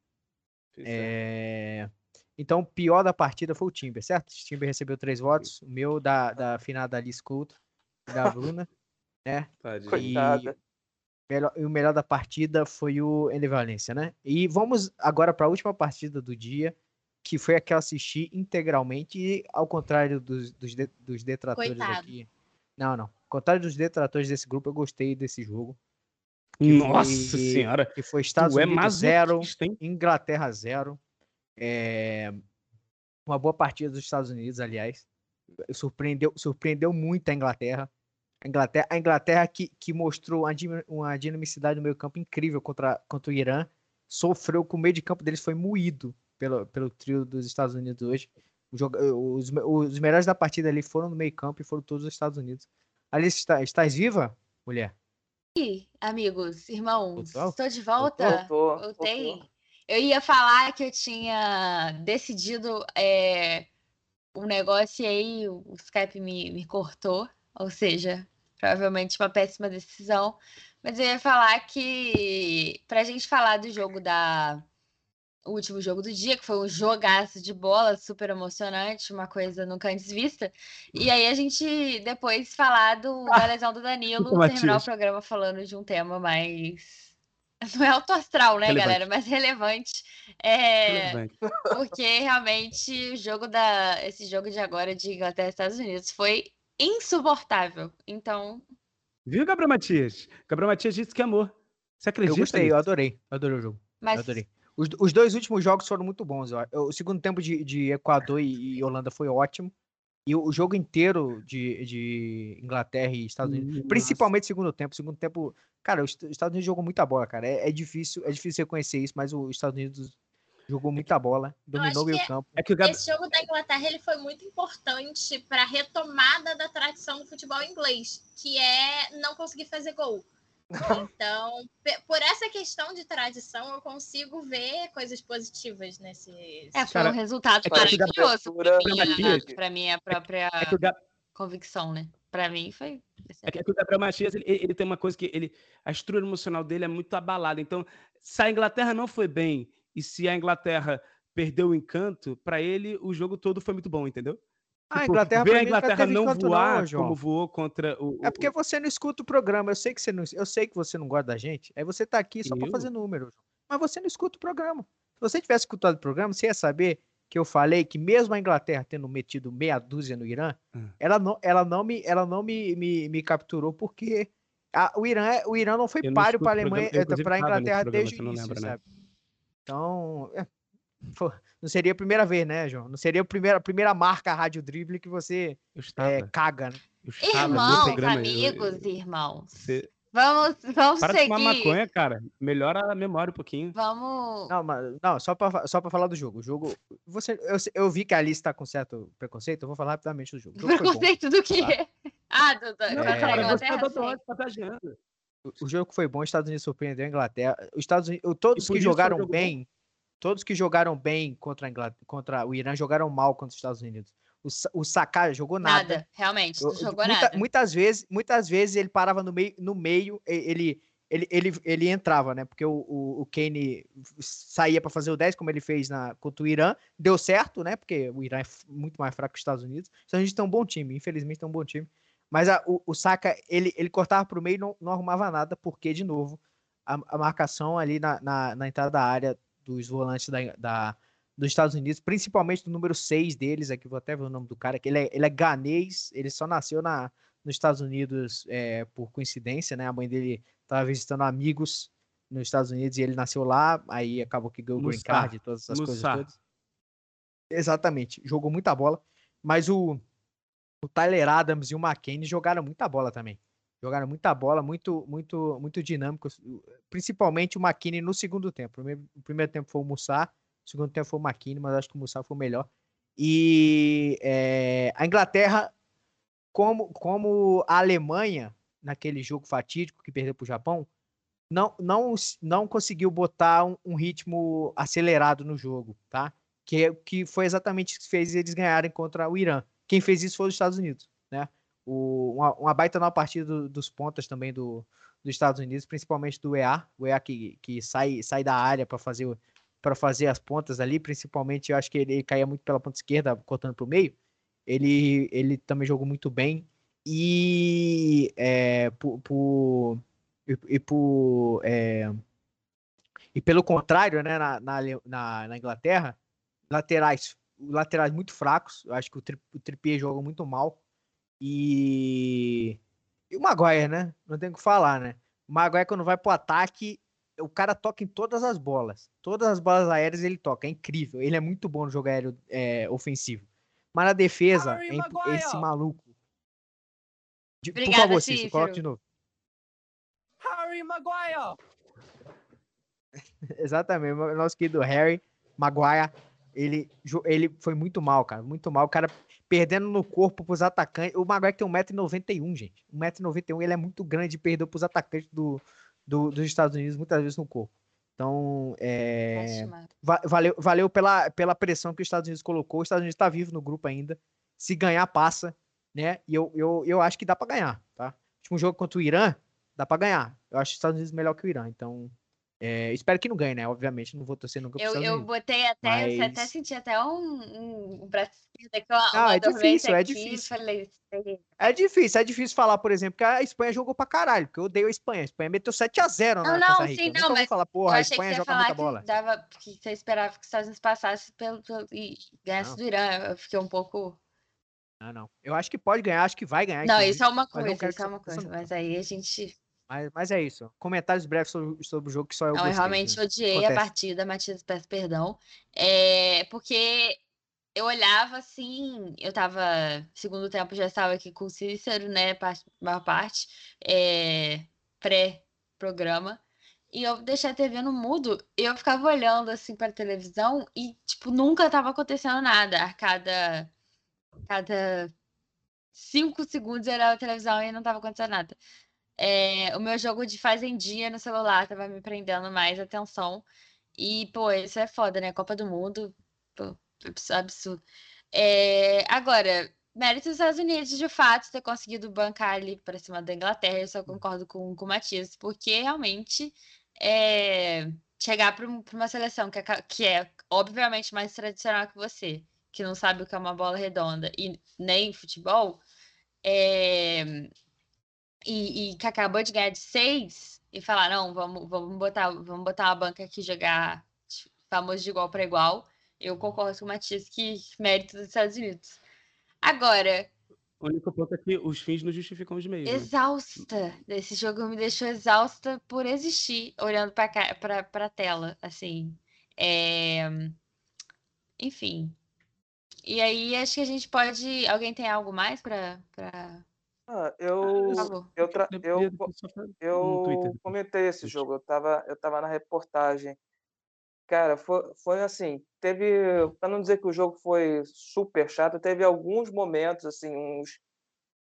É. É... Então, o pior da partida foi o Timber, certo? O Timber recebeu três votos. O meu da, da finada Alice Couto e da Bruna. (laughs) Melhor- e o melhor da partida foi o Ender Valência, né? E vamos agora para a última partida do dia, que foi a que eu assisti integralmente, e ao contrário dos, dos, de- dos detratores Coitado. aqui. Não, não. Ao contrário dos detratores desse grupo, eu gostei desse jogo. Nossa foi- senhora. Que foi Estados tu é Unidos 0, masoquista, hein? Inglaterra 0. É... Uma boa partida dos Estados Unidos, aliás. Surpreendeu, surpreendeu muito a Inglaterra. A Inglaterra, a Inglaterra que, que mostrou uma, dinamicidade no meio campo incrível contra, contra o Irã. Sofreu que o meio de campo deles foi moído pelo, pelo trio dos Estados Unidos hoje. Joga- os, os melhores da partida ali foram no meio campo e foram todos os Estados Unidos. Alice, está, estás viva, mulher? E, amigos, irmãos, Voltou? estou de volta. Voltou, Voltei. voltou. Eu ia falar que eu tinha decidido é, um negócio e aí o Skype me, me cortou. Ou seja, provavelmente uma péssima decisão. Mas eu ia falar que, pra gente falar do jogo da. O último jogo do dia, que foi um jogaço de bola, super emocionante, uma coisa nunca antes vista. E aí a gente depois falar do, (laughs) da lesão do Danilo, terminar o programa falando de um tema mais. (laughs) Não é alto astral, né, Relevante. galera? Mas relevante. É, Relevante. porque realmente o jogo da. Esse jogo de agora de Inglaterra e Estados Unidos foi insuportável. Então, Viu, Gabriel Matias? Gabriel Matias disse que amor. Você acredita? Eu gostei, eu nisso? adorei. Eu adorei o jogo. mas Eu adorei. Os, os dois últimos jogos foram muito bons. eu. O segundo tempo de, de Equador e, e Holanda foi ótimo. E o, o jogo inteiro de, de Inglaterra e Estados Unidos, Nossa. principalmente o segundo tempo. Segundo tempo, cara, os os Estados Unidos jogou muita bola, cara. É, é difícil, é difícil reconhecer isso, mas os Estados Unidos jogou muita bola, dominou meio campo. É que o Gabriel. Esse jogo da Inglaterra ele foi muito importante para a retomada da tradição do futebol inglês, que é não conseguir fazer gol. Então, por essa questão de tradição, eu consigo ver coisas positivas nesse. é, foi Cara, um resultado é maravilhoso para minha, minha própria É convicção, né? Para mim foi. É que, é que o Gabriel Matias, ele, ele tem uma coisa que ele, a estrutura emocional dele é muito abalada. Então, se a Inglaterra não foi bem e se a Inglaterra perdeu o encanto, para ele o jogo todo foi muito bom, entendeu? Ah, a Tipo, Inglaterra ver a Inglaterra não encanto não, voar João. como voou contra o. É porque o- você não escuta o programa. Eu sei que você não, eu sei que você não gosta da gente. Aí você tá aqui só Eu? fazer número. João. Mas você não escuta o programa. Se você tivesse escutado o programa, você ia saber que eu falei que mesmo a Inglaterra tendo metido meia dúzia no Irã, Hum. ela não, ela não me, ela não me, me, me capturou porque a- o Irã, é- o Irã não foi Eu páreo para programa, Alemanha, para a Inglaterra desde o início, né? sabe? Então, é, não seria a primeira vez, né, João? Não seria a primeira, a primeira marca rádio drible que você Eu é, caga, né? eu Irmãos, programa. eu- amigos, irmãos. Você, Vamos, vamos para seguir. fumar maconha, cara. Melhora a memória um pouquinho. Vamos. Não, mas, não só para só pra falar do jogo. O jogo. Você, eu, eu vi que a Alice tá com certo preconceito, eu vou falar rapidamente do jogo. O jogo foi bom. Preconceito do quê? Ah, do, do, Não, É. cara, você tá. O- O jogo foi bom, os Estados Unidos surpreendeu a Inglaterra. Os Estados Unidos, todos que jogaram jogo bom? Todos que jogaram bem contra, a Inglaterra, contra o Irã jogaram mal contra os Estados Unidos. O, o Saka jogou nada. Nada, realmente, não jogou muita- nada. Muitas vezes, muitas vezes ele parava no meio, no meio ele, ele, ele, ele entrava, né? Porque o, o, o Kane saía para fazer o 10, como ele fez na, contra o Irã. Deu certo, né? Porque o Irã é muito mais fraco que os Estados Unidos. Então a gente tem um bom time, infelizmente tem um bom time. Mas a- o, o Saka, ele, ele cortava para o meio e não, não arrumava nada, porque, de novo, a, a marcação ali na, na, na entrada da área dos volantes da, da- dos Estados Unidos, principalmente do número 6 deles, aqui vou até ver o nome do cara, que ele é, ele é ganês, ele só nasceu na, nos Estados Unidos é, por coincidência, né? A mãe dele estava visitando amigos nos Estados Unidos e ele nasceu lá, aí acabou que ganhou o green card e todas essas coisas todas. Exatamente, jogou muita bola, mas o, o Tyler Adams e o McKinney jogaram muita bola também. Jogaram muita bola, muito muito muito dinâmicos, principalmente o McKinney no segundo tempo. O primeiro, o primeiro tempo foi o Mussar, o segundo tempo foi o McKinney, mas acho que o Mussar foi o melhor. E é, a Inglaterra, como, como a Alemanha, naquele jogo fatídico que perdeu para o Japão, não, não, não conseguiu botar um, um, ritmo acelerado no jogo, tá? Que, que foi exatamente o que fez eles ganharem contra o Irã. Quem fez isso foi os Estados Unidos, né? O, uma, uma baita nova partida do, dos pontas também do, dos Estados Unidos, principalmente do EA, o EA que, que sai, sai da área para fazer para fazer as pontas ali, principalmente eu acho que ele, ele caía muito pela ponta esquerda, cortando para o meio. Ele, ele também jogou muito bem. E é, por, por, e, e, por, é, e pelo contrário, né, na, na, na, Inglaterra, laterais, laterais muito fracos. Eu acho que o, tri, o Trippier joga muito mal. E, e o Maguire, né? Não tem o que falar, né? O Maguire, quando vai pro ataque, o cara toca em todas as bolas. Todas as bolas aéreas ele toca. É incrível. Ele é muito bom no jogo aéreo é, ofensivo. Mas na defesa, é esse maluco. De, Obrigada, por favor, Cícero, coloca de novo. Harry Maguire! (laughs) Exatamente, o nosso querido Harry Maguire, ele, ele foi muito mal, cara, muito mal. O cara perdendo no corpo pros atacantes. O Maguire tem 1,91m, gente. 1,91m, ele é muito grande e perdeu pros atacantes do, do, dos Estados Unidos muitas vezes no corpo. Então, é, valeu, valeu pela, pela pressão que os Estados Unidos colocou. Os Estados Unidos está vivo no grupo ainda. Se ganhar, passa, né? E eu, eu, eu acho que dá para ganhar, tá? Um jogo contra o Irã, dá para ganhar. Eu acho os Estados Unidos melhor que o Irã. Então, é, espero que não ganhe, né? Obviamente, não vou torcer nunca Eu, eu botei até, mas... você até senti até um, um braço Não, é difícil, é difícil. Falei, é difícil, é difícil falar, por exemplo, que a Espanha jogou pra caralho, porque eu odeio a Espanha. A Espanha meteu 7x0 na não, Costa Rica. Sim, não, mas falar, porra, a Espanha joga muita bola. Dava, que você esperava que os Estados Unidos passassem pelo, pelo, e ganhasse do Irã. Eu fiquei um pouco. Não, não. Eu acho que pode ganhar, acho que vai ganhar. Não, isso é uma coisa, isso é uma coisa. Mas aí a gente mas, mas é isso. Comentários breves sobre, sobre o jogo que só eu Não, gostei, eu realmente né? odiei Acontece. a partida, Matias, peço perdão. É, porque eu olhava assim, eu tava. Segundo tempo já estava aqui com o Cícero, né? Maior parte. É, Pré-programa. E eu deixei a TV no mudo e eu ficava olhando assim para televisão e, tipo, nunca tava acontecendo nada. A cada. Cada cinco segundos era a televisão e não tava acontecendo nada. É, o meu jogo de fazendinha no celular tava me prendendo mais atenção. E, pô, isso é foda, né? Copa do Mundo, pô, absurdo. É, agora, mérito dos Estados Unidos, de fato, ter conseguido bancar ali para cima da Inglaterra, eu só concordo com, com o Matias, porque realmente é, chegar para uma seleção que é, que é, obviamente mais tradicional que você, que não sabe o que é uma bola redonda e nem futebol, é, e, e que acabou de ganhar de seis e falar, não, vamos, vamos, botar, vamos botar uma banca aqui jogar famoso de igual para igual. Eu concordo com o Matias que mérito dos Estados Unidos. Agora. O único ponto é que os fins não justificam os meios. Né? Exausta. Né? Esse jogo me deixou exausta por existir, olhando para a tela. Assim. É... Enfim. E aí, acho que a gente pode. Alguém tem algo mais para. Pra... Ah, eu, eu, tra... eu, eu comentei esse jogo, eu tava, eu tava na reportagem. Cara, foi, foi assim, teve, para não dizer que o jogo foi super chato, teve alguns momentos, assim, uns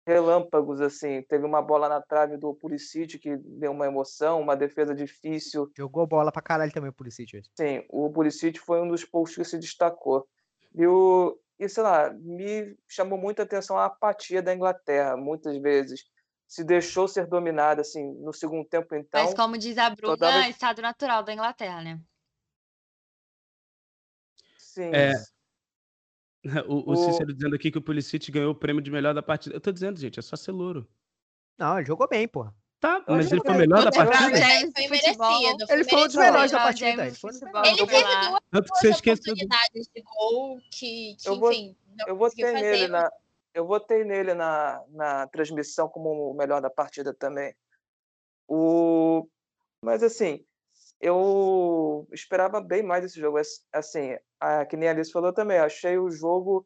relâmpagos, assim. Teve uma bola na trave do Pulisic que deu uma emoção, uma defesa difícil. Jogou bola pra caralho também o Pulisic. Sim, o Pulisic foi um dos poucos que se destacou. E o, e, sei lá, me chamou muita atenção a apatia da Inglaterra, muitas vezes. Se deixou ser dominada, assim, no segundo tempo, então. Mas, como diz a Bruna, dava... é estado natural da Inglaterra, né? Sim. É... (laughs) O, o, o Cícero dizendo aqui que o Pulisic ganhou o prêmio de melhor da partida. Eu tô dizendo, gente, é só ser louro. Não, ele jogou bem, porra. Tá, mas ele foi o melhor da partida? Foi merecido. Ele foi um dos melhores da partida. Ele, foi ele teve duas, Tanto que você oportunidades de gol que, que eu enfim, vou, eu votei nele na Eu votei nele na, na transmissão como o melhor da partida também. O... Mas assim, eu esperava bem mais desse jogo. Assim, a, que nem a Alice falou também, achei o jogo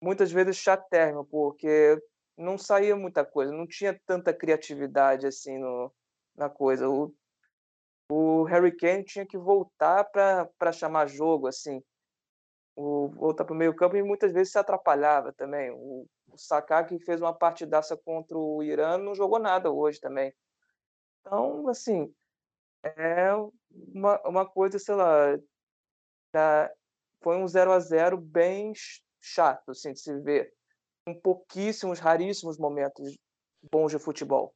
muitas vezes chatérrimo, porque não saía muita coisa, não tinha tanta criatividade assim no, na coisa. O, o Harry Kane tinha que voltar para chamar jogo, assim, o, voltar para o meio campo e muitas vezes se atrapalhava também. O, o Saká, que fez uma partidaça contra o Irã, não jogou nada hoje também. Então, assim, é uma, uma coisa, sei lá, da, foi um 0 a 0 bem chato, assim, de se ver. Com pouquíssimos, raríssimos momentos bons de futebol.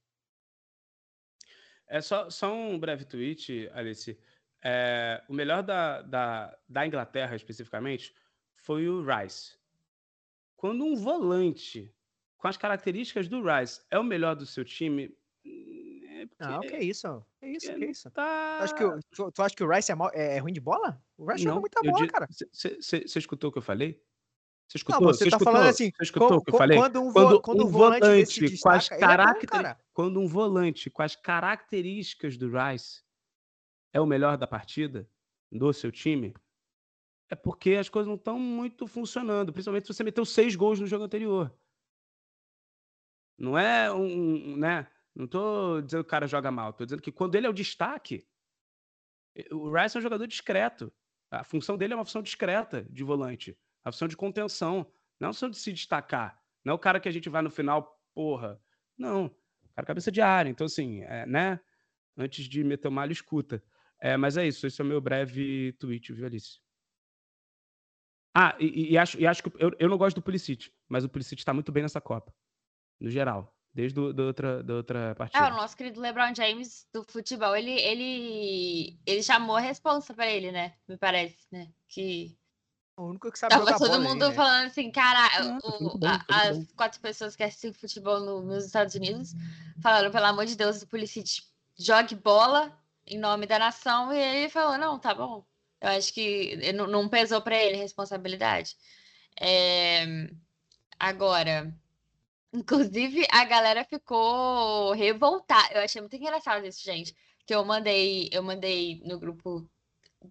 É só, só um breve tweet, Alice. É, o melhor da, da, da Inglaterra, especificamente, foi o Rice. Quando um volante com as características do Rice é o melhor do seu time. É não, que isso? Que isso, que isso? Tá... Tu, acha que o, tu, tu acha que o Rice é, mal, é, é ruim de bola? O Rice não, joga muita bola, cara. Você escutou o que eu falei? Você escutou? Não, você, você tá escutou? falando assim. Você escutou o que eu falei? Quando um, quando, quando um volante, volante com as características, é quando um volante com as características do Rice é o melhor da partida do seu time, é porque as coisas não estão muito funcionando, principalmente se você meteu seis gols no jogo anterior. Não é um, né? Não tô dizendo que o cara joga mal, tô dizendo que quando ele é o destaque, o Rice é um jogador discreto. A função dele é uma função discreta de volante a função de contenção, não a função de se destacar. Não é o cara que a gente vai no final, porra. Não, o cara cabeça de área. Então, assim, é, né? Antes de meter o malho, escuta. É, mas é isso, esse é o meu breve tweet, viu, Alice? Ah, e, e acho, e acho que eu, eu não gosto do Pulisic, mas o Pulisic está muito bem nessa Copa, no geral, desde do, da outra, da outra partida. É, o nosso querido LeBron James do futebol, ele, ele, ele chamou a responsa para ele, né? Me parece, né? Que o único que sabe Tava jogar todo bola mundo aí, né? falando assim, cara, Não, o- bem, a- tudo as quatro pessoas que assistem futebol no- nos Estados Unidos falaram, pelo amor de Deus, o Pulisic jogue bola em nome da nação, e ele falou, não, tá bom. Eu acho que não, não pesou pra ele responsabilidade. É, Agora, inclusive, a galera ficou revoltada. Eu achei muito engraçado isso, gente. Que eu mandei, eu mandei no grupo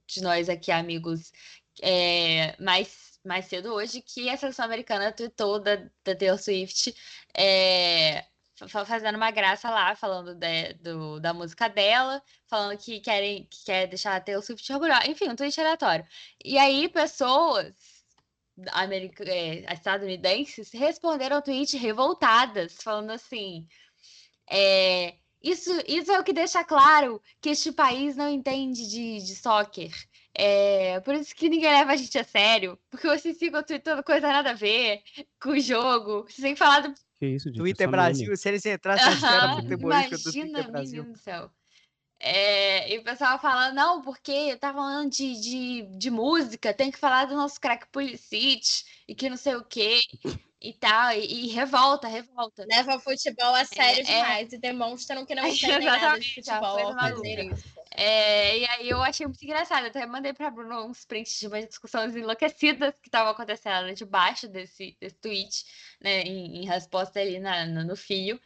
de nós aqui, amigos, é, mais, mais cedo hoje, que a seleção americana tweetou da, da Taylor Swift é, fa- fazendo uma graça lá, falando de- do, da música dela, falando que querem que quer deixar a Taylor Swift orgulhosa. Enfim, um tweet aleatório. E aí, pessoas america- é, estadunidenses responderam ao tweet revoltadas, falando assim. É, isso, isso é o que deixa claro que este país não entende de, de soccer. É, por isso que ninguém leva a gente a sério. Porque vocês ficam tweetando coisa nada a ver com o jogo. Vocês têm falado. Que isso, gente? Twitter meme. Brasil, se eles entrassem na esfera futebolística do imagina, Twitter Brasil. menino do céu. É, e o pessoal fala, não, porque tá falando de, de, de música, tem que falar do nosso craque Pulisic e que não sei o quê e tal. E, e revolta, revolta. Leva o futebol a sério é. demais e demonstram que não (laughs) entendem nada de a futebol ao fazer isso. É, e aí eu achei muito engraçado. Até mandei pra Bruno uns prints de umas discussões enlouquecidas que estavam acontecendo debaixo desse, desse tweet, né? Em, em resposta ali na, no, no fio.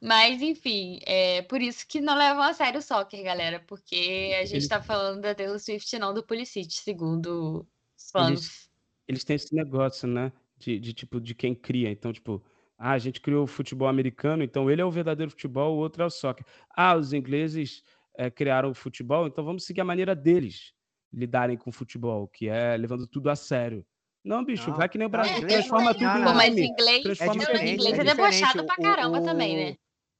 Mas, enfim, é por isso que não levam a sério o soccer, galera. Porque a gente Eles- tá falando da Taylor Swift e não do Pulisic, segundo os fãs. Eles têm esse negócio, né? De, de tipo, de quem cria. Então, tipo, ah, a gente criou o futebol americano, então ele é o verdadeiro futebol, o outro é o soccer. Ah, os ingleses eh, criaram o futebol, então vamos seguir a maneira deles lidarem com o futebol, que é levando tudo a sério. Não, bicho, Não, vai que nem o Brasil, eu transforma tenho- tudo em mas inglês, Transforma É diferente, inglês é é debochado pra O- caramba o- também, né?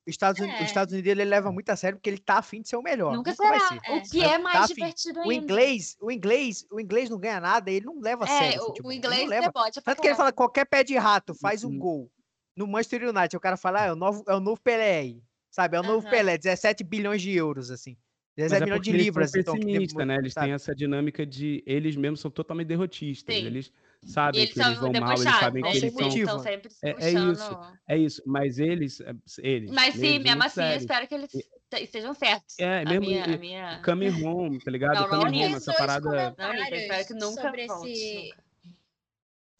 Estados, É. os Estados Unidos ele leva muito a sério porque ele tá afim de ser o melhor. Nunca vai será. ser. É. O que Tá é mais afim. divertido O ainda. inglês, o inglês, o inglês não ganha nada, ele não leva a É, sério. o, futebol, o inglês não leva. pra Tanto que ele fala qualquer pé de rato faz um Uhum. gol. No Manchester United, o cara fala, ah, é o novo, é o novo Pelé aí. Sabe? É o novo Aham. Pelé, 17 bilhões de euros, assim. Mas 17 é milhões de eles libras, são então. demo- né? Eles sabe? têm essa dinâmica de eles mesmos são totalmente derrotistas. Sim. Eles sabem eles que eles vão mal, eles sabem né? que Não eles tem são estão sempre É- é puxando. isso. É isso, mas eles, é, eles. Mas sim, eles mesmo assim, eu espero que eles te- estejam certos. É, a mesmo minha, e- a minha... Coming home, tá ligado? Não, não Coming home, essa parada. Não, eu espero que nunca sobre volte, esse, nunca.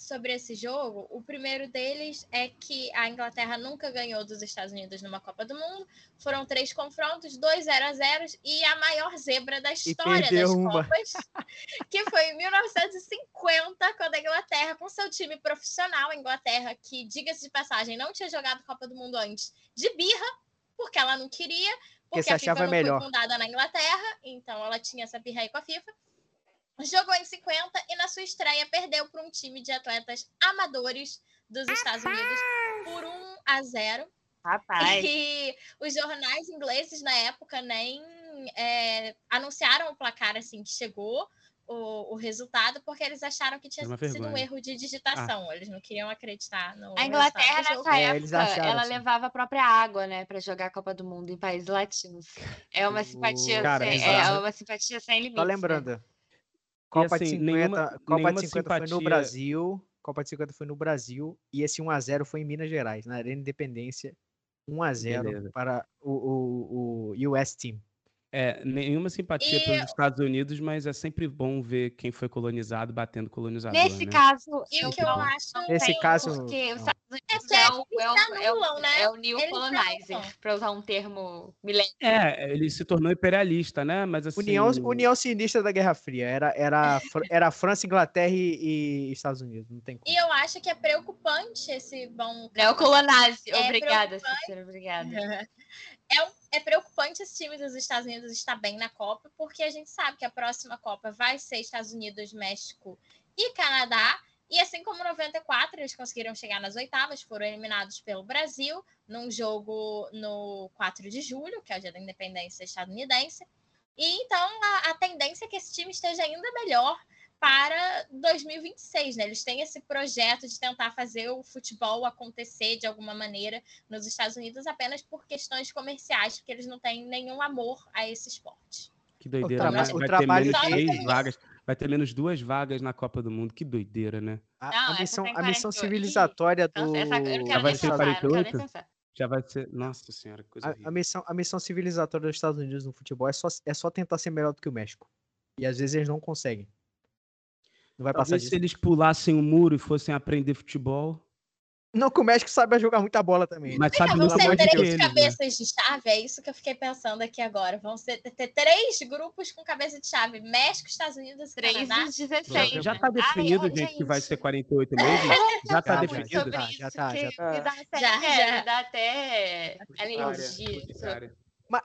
Sobre esse jogo. O primeiro deles é que a Inglaterra nunca ganhou dos Estados Unidos numa Copa do Mundo. Foram três confrontos, dois 0 a 0 e a maior zebra da história das uma. Copas, (laughs) que foi em 1950, quando a Inglaterra, com seu time profissional, a Inglaterra, que, diga-se de passagem, não tinha jogado Copa do Mundo antes, de birra, porque ela não queria, porque a FIFA não melhor. foi fundada na Inglaterra, então ela tinha essa birra aí com a FIFA. Jogou em 50 e na sua estreia perdeu para um time de atletas amadores dos Estados Unidos por 1 a 0. Rapaz. E os jornais ingleses na época nem é, anunciaram o placar assim que chegou o, o resultado, porque eles acharam que tinha sido um erro de digitação. Eles não queriam acreditar no. A Inglaterra, nessa É, época, acharam, ela assim. levava a própria água, né, pra jogar a Copa do Mundo em países latinos. É uma simpatia, Cara, sem, é bizarro. uma simpatia sem limites. Só né? Copa de assim, 50, nenhuma- Copa nenhuma de 50 foi no simpatia- Brasil. Copa de 50 foi no Brasil e esse 1 a 0 foi em Minas Gerais, na Arena Independência. 1 a 0 Beleza. para o, o, o US Team. É, nenhuma simpatia E- pelos Estados Unidos, mas é sempre bom ver quem foi colonizado batendo colonizador. Nesse né? caso, o eu que eu acho. Nesse caso, Porque não. Unidos É é, o, é, o, é, o, anulam, né? é o new Eles colonizer, para usar um termo milênio. É, ele se tornou imperialista, né? Mas assim. União, União Sinistra da Guerra Fria. Era, era, (laughs) era França, Inglaterra e, e Estados Unidos. Não tem como. E eu acho que é preocupante esse bom. Neocolonize. É obrigada, Cícero, obrigada. (laughs) É, um- é preocupante esse time dos Estados Unidos estar bem na Copa, porque a gente sabe que a próxima Copa vai ser Estados Unidos, México e Canadá. E assim como 94, eles conseguiram chegar nas oitavas, foram eliminados pelo Brasil num jogo no 4 de julho, que é o dia da independência estadunidense. E então a, a tendência é que esse time esteja ainda melhor para 2026, né? Eles têm esse projeto de tentar fazer o futebol acontecer de alguma maneira nos Estados Unidos apenas por questões comerciais, porque eles não têm nenhum amor a esse esporte. Que doideira, traba- né? o Vai ter trabalho deles- vagas. Vai ter menos duas vagas na Copa do Mundo. Que doideira, né? A, Não, a missão, a missão 48. civilizatória do. Nossa, essa, eu não Já quero vai ser pensar, eu não quero nem 48? pensar. Já vai ser. Nossa senhora, que coisa A, horrível. a missão, a missão civilizatória dos Estados Unidos no futebol é só, é só tentar ser melhor do que o México. E às vezes eles não conseguem. Não vai passar Talvez disso. se eles pulassem o muro e fossem aprender futebol. Não, que o México sabe jogar muita bola também. Mas Vem cá, sabe vão ser três eles, né? cabeças de chave? É isso que eu fiquei pensando aqui agora. Vão ser, ter três grupos com cabeça de chave: México, Estados Unidos e 3 Canadá. dos 16. Já né? tá definido, Ai, ô, gente, que vai ser gente, 48 mesmo? (laughs) Já tá já, definido? já tá, já tá, já tá. Me dá até, Já, já. me dá até alergia.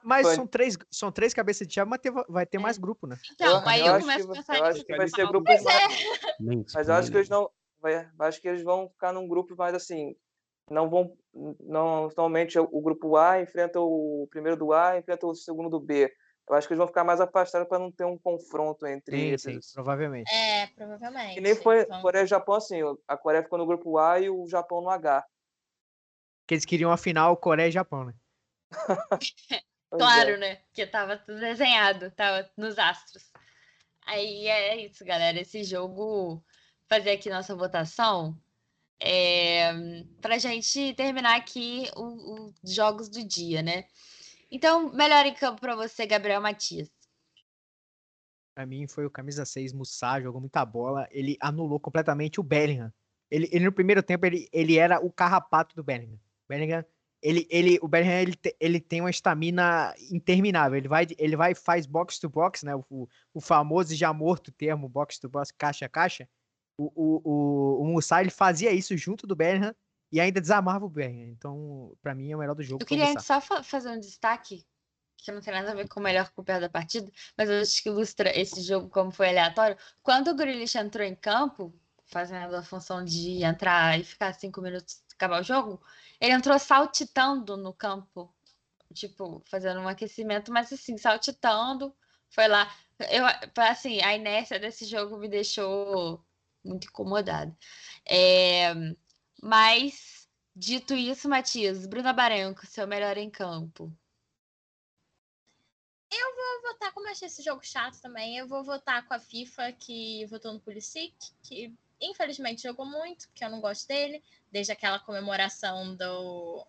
Mas, Foi. são, três, são três cabeças de chave, mas ter- vai ter mais grupo, né? Então, Eu- aí eu eu acho começo que- a pensar eu acho nisso. que vai ser Mal. grupos mais. Gente, Mas eu acho que eles não. Vai, acho que eles vão ficar num grupo mais assim. Não vão. Não, normalmente o grupo A enfrenta o primeiro do A, enfrenta o segundo do B. Eu acho que eles vão ficar mais afastados para não ter um confronto entre Sim, eles. sim, provavelmente. É, provavelmente. Que nem foi Vão- Coreia e Japão assim. A Coreia ficou no grupo A e o Japão no H. Que eles queriam a final Coreia e Japão, né? (laughs) Pois Claro, é. né? Porque tava tudo desenhado, tava nos astros. Aí é isso, galera. Esse jogo, fazer aqui nossa votação, é, pra gente terminar aqui os jogos do dia, né? Então, melhor em campo pra você, Gabriel Matias. Pra mim foi o camisa 6, Mussá, jogou muita bola. Ele anulou completamente o Bellingham. Ele, ele no primeiro tempo, ele, ele era o carrapato do Bellingham. Bellingham, ele, ele, o Bellingham, ele, ele tem uma estamina interminável. Ele vai, ele vai faz box to box, né? O, o famoso e já morto termo box to box, caixa a caixa. O, o, o, Mussá, ele fazia isso junto do Bellingham e ainda desarmava o Bellingham. Então, pra mim, é o melhor do jogo. Eu queria só fa- fazer um destaque, que não tem nada a ver com o melhor com o pior da partida, mas eu acho que ilustra esse jogo como foi aleatório. Quando o Grealish entrou em campo, fazendo a função de entrar e ficar cinco minutos acabar o jogo, ele entrou saltitando no campo, tipo, fazendo um aquecimento, mas assim, saltitando, foi lá. Eu, assim, a inércia desse jogo me deixou muito incomodada. É, mas, dito isso, Matias, Bruna Baranco, seu melhor em campo. vou votar, como eu achei esse jogo chato também, eu vou votar com a FIFA, que votou no Pulisic, que infelizmente jogou muito, porque eu não gosto dele, desde aquela comemoração do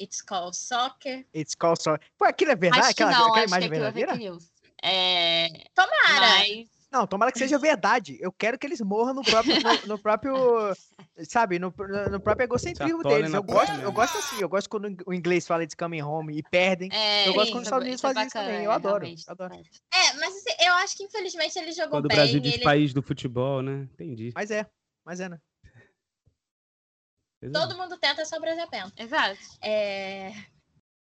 It's Called Soccer. It's called so... Pô, aquilo é verdade? Acho que aquela, não, aquela acho que imagem aquilo é verdadeira? fake news. É, Tomara! mas Não, tomara que seja verdade. Eu quero que eles morram no próprio, no, no próprio, (laughs) sabe, no, no próprio egocentrismo deles. Eu gosto, eu gosto assim, eu gosto quando o inglês fala de coming home e perdem. É, Eu gosto quando os Estados Unidos é fazem isso também, eu é, adoro, adoro. É, mas assim, eu acho que infelizmente ele jogou Quando o bem. Brasil diz ele- país do futebol, né? Entendi. Mas é, mas é, né? É. Todo mundo tenta só o Brasil tenta. Exato. É,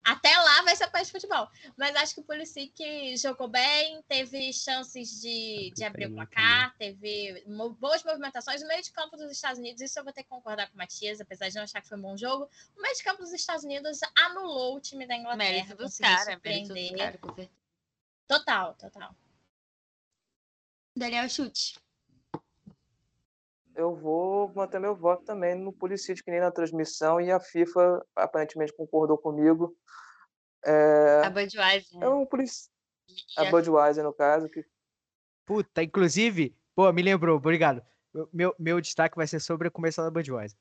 Até lá vai ser país de futebol. Mas acho que o Pulisic jogou bem, teve chances de, de abrir o placar, teve mo- boas movimentações. O meio de campo dos Estados Unidos, isso eu vou ter que concordar com o Matias, apesar de não achar que foi um bom jogo. O meio de campo dos Estados Unidos anulou o time da Inglaterra. Mérito dos caras, mérito dos caras, com certeza. Total, total. Daniel Chute. Eu vou manter meu voto também no Pulisic, que nem na transmissão, e a FIFA aparentemente concordou comigo. É, A Budweiser. é um Pulisic, a Budweiser, no caso, que Puta, inclusive, pô, me lembrou, obrigado. Meu- Meu, destaque vai ser sobre a começar da Budweiser.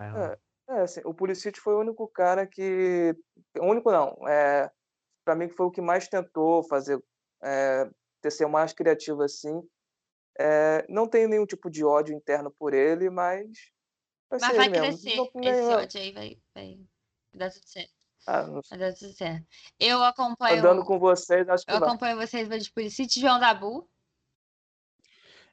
Lá. É, assim, o Pulisic foi o único cara que. O único não. É, para mim, que foi o que mais tentou fazer. É, ter ser o mais criativo assim. É, não tenho nenhum tipo de ódio interno por ele, mas. Vai Mas ser vai mesmo. crescer. Não- Esse ódio aí vai, vai dar tudo certo. ah, não- Vai dar tudo certo. Eu acompanho. andando com vocês, acho que Eu vai. acompanho vocês de Pulisic, João Dabu.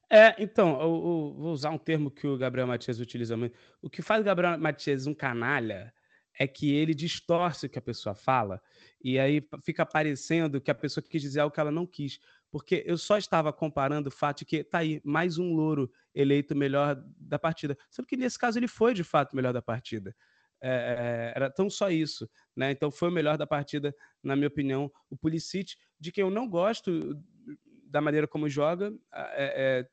É, então, eu, eu vou usar um termo que o Gabriel Matias utiliza muito. O que faz o Gabriel Matias um canalha é que ele distorce o que a pessoa fala e aí fica parecendo que a pessoa quis dizer algo que ela não quis. Porque eu só estava comparando o fato de que tá aí mais um louro eleito melhor da partida. Sendo que nesse caso ele foi de fato melhor da partida. É, é, era tão só isso, né? Então foi o melhor da partida, na minha opinião, o Pulisic, de quem eu não gosto da maneira como joga. é, é,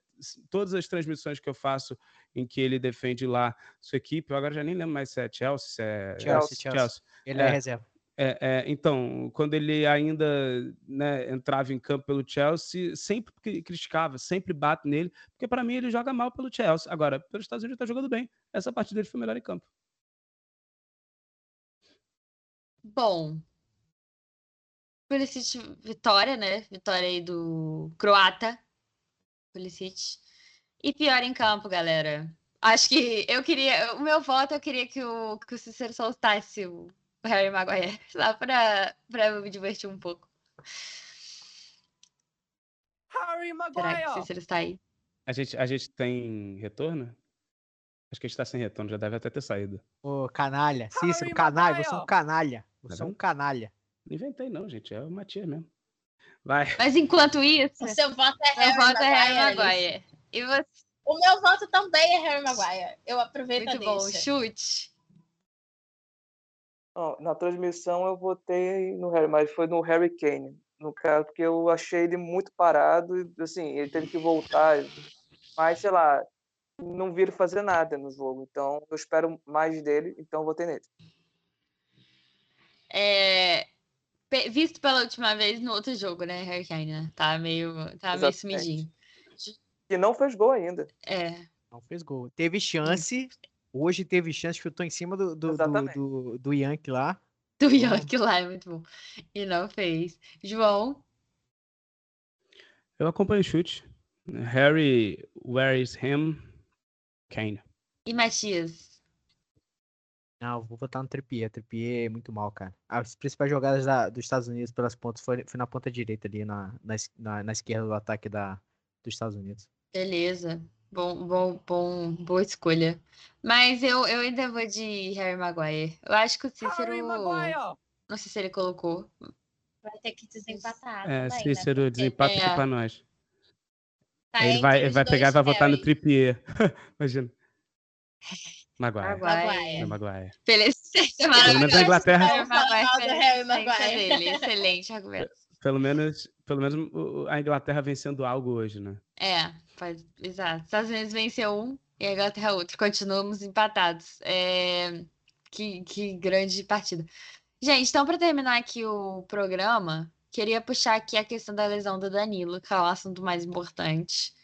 todas as transmissões que eu faço em que ele defende lá sua equipe, eu agora já nem lembro mais se é Chelsea, se é Chelsea, Chelsea. Ele é, É. reserva. É, é, então, quando ele ainda né, entrava em campo pelo Chelsea, sempre cri- criticava, sempre bate nele, porque para mim ele joga mal pelo Chelsea. Agora, pelos Estados Unidos ele tá jogando bem. Essa partida dele foi melhor em campo. Bom. Pulisic, vitória, né? Vitória aí do croata. Pulisic. E pior em campo, galera. Acho que eu queria. O meu voto, eu queria que o, que o Cícero soltasse o Harry Maguire. (laughs) Só pra, pra eu me divertir um pouco. Harry Será que o Maguire! Cícero está aí? A gente, a gente tem retorno? Acho que a gente tá sem retorno, já deve até ter saído. Ô, canalha. Cícero, Harry canalha. Você é um Maguire! canalha. Você é Tá um canalha. Não inventei, não, gente. É o Matias mesmo. Vai. Mas enquanto isso, O seu voto é Harry voto é Harry Maguire. Maguire. E você? O meu voto também é Harry Maguire. Eu aproveito Muito a bom. deixa. Chute. Ó, na transmissão eu votei no Harry, mas foi no Harry Kane, no caso, porque eu achei ele muito parado, e assim, ele teve que voltar, mas sei lá, não vi ele fazer nada no jogo, então eu espero mais dele, então eu votei nele. É, visto pela última vez no outro jogo, né, Harry Kane, né? Tá meio, tá meio sumidinho. Que não fez gol ainda. É, Não fez gol. Teve chance. Hoje teve chance, chutou em cima do, do, do, Exatamente. do, do Yankee lá. do Yankee lá é muito bom. E não fez. João, Eu acompanho o chute. Harry, where is him? Kane. e Matias. Não, vou votar no Trippier. Trippier é muito mal, cara. As principais jogadas da- dos Estados Unidos pelas pontas foi, foi na ponta direita ali, na, na, na esquerda do ataque da, dos Estados Unidos. Beleza. Bom, bom, bom, boa escolha. Mas eu, eu ainda vou de Harry Maguire. Eu acho que o Cícero. Harry Maguire! Não sei se ele colocou. Vai ter que desempatar. É, também, Cícero, né? Porque desempata É. aqui pra nós. tá ele vai, ele vai pegar e vai votar no. Trippier. (laughs) Imagina. Maguire. Maguire. Maguire. (laughs) Pelo menos a maravilhoso. Inglaterra, Harry Maguire, Maguire. Excelente argumento. Pelo menos, pelo menos a Inglaterra vencendo algo hoje, né? É, faz, exato. Estados Unidos venceu um e a Inglaterra outro. Continuamos empatados. É, que, que grande partida. Gente, então para terminar aqui o programa, queria puxar aqui a questão da lesão do Danilo, que é o assunto mais importante.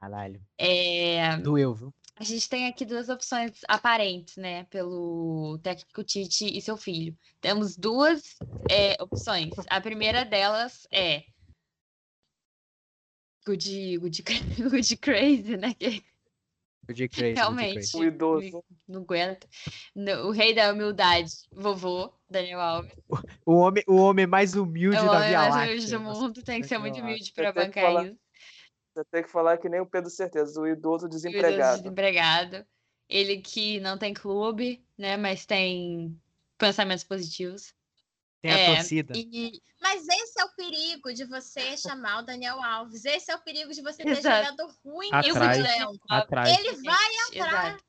Caralho. É, Doeu, viu? A gente tem aqui duas opções aparentes, né, pelo técnico Tite e seu filho. Temos duas é, opções. A primeira delas é Good, good, good crazy, né? Que O de Crazy, realmente Crazy. O idoso. não aguenta. O rei da humildade, vovô, Daniel Alves. O homem, o homem mais humilde É o da homem Via mais humilde do mundo, tem que ser muito humilde que bancar falar- isso. Você tem que falar que nem o Pedro Certeza, o idoso O idoso desempregado. desempregado. Ele que não tem clube, né? Mas tem pensamentos positivos. Tem a É, torcida. E Mas esse é o perigo de você chamar o Daniel Alves. Esse é o perigo de você ter Exato. jogador ruim no. Atrás. Ele vai entrar. Exato.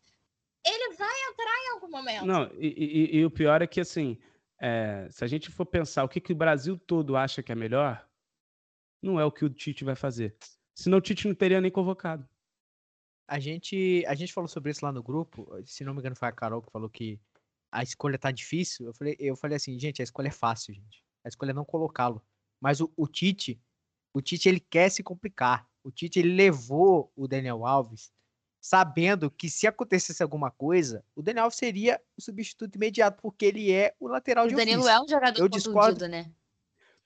Ele vai entrar em algum momento. Não, e, e- e o pior é que, assim, é, se a gente for pensar o que, que o Brasil todo acha que é melhor, não é o que o Tite vai fazer. Senão o Tite não teria nem convocado. A gente, a gente falou sobre isso lá no grupo. Se não me engano, foi a Carol que falou que a escolha tá difícil. Eu falei, eu falei assim, gente, a escolha é fácil, gente. A escolha é não colocá-lo. Mas o, o Tite, o Tite, ele quer se complicar. O Tite, ele levou o Daniel Alves sabendo que se acontecesse alguma coisa, o Daniel Alves seria o substituto imediato, porque ele é o lateral de O Danilo ofício. é um jogador Eu contundido, discordo. né?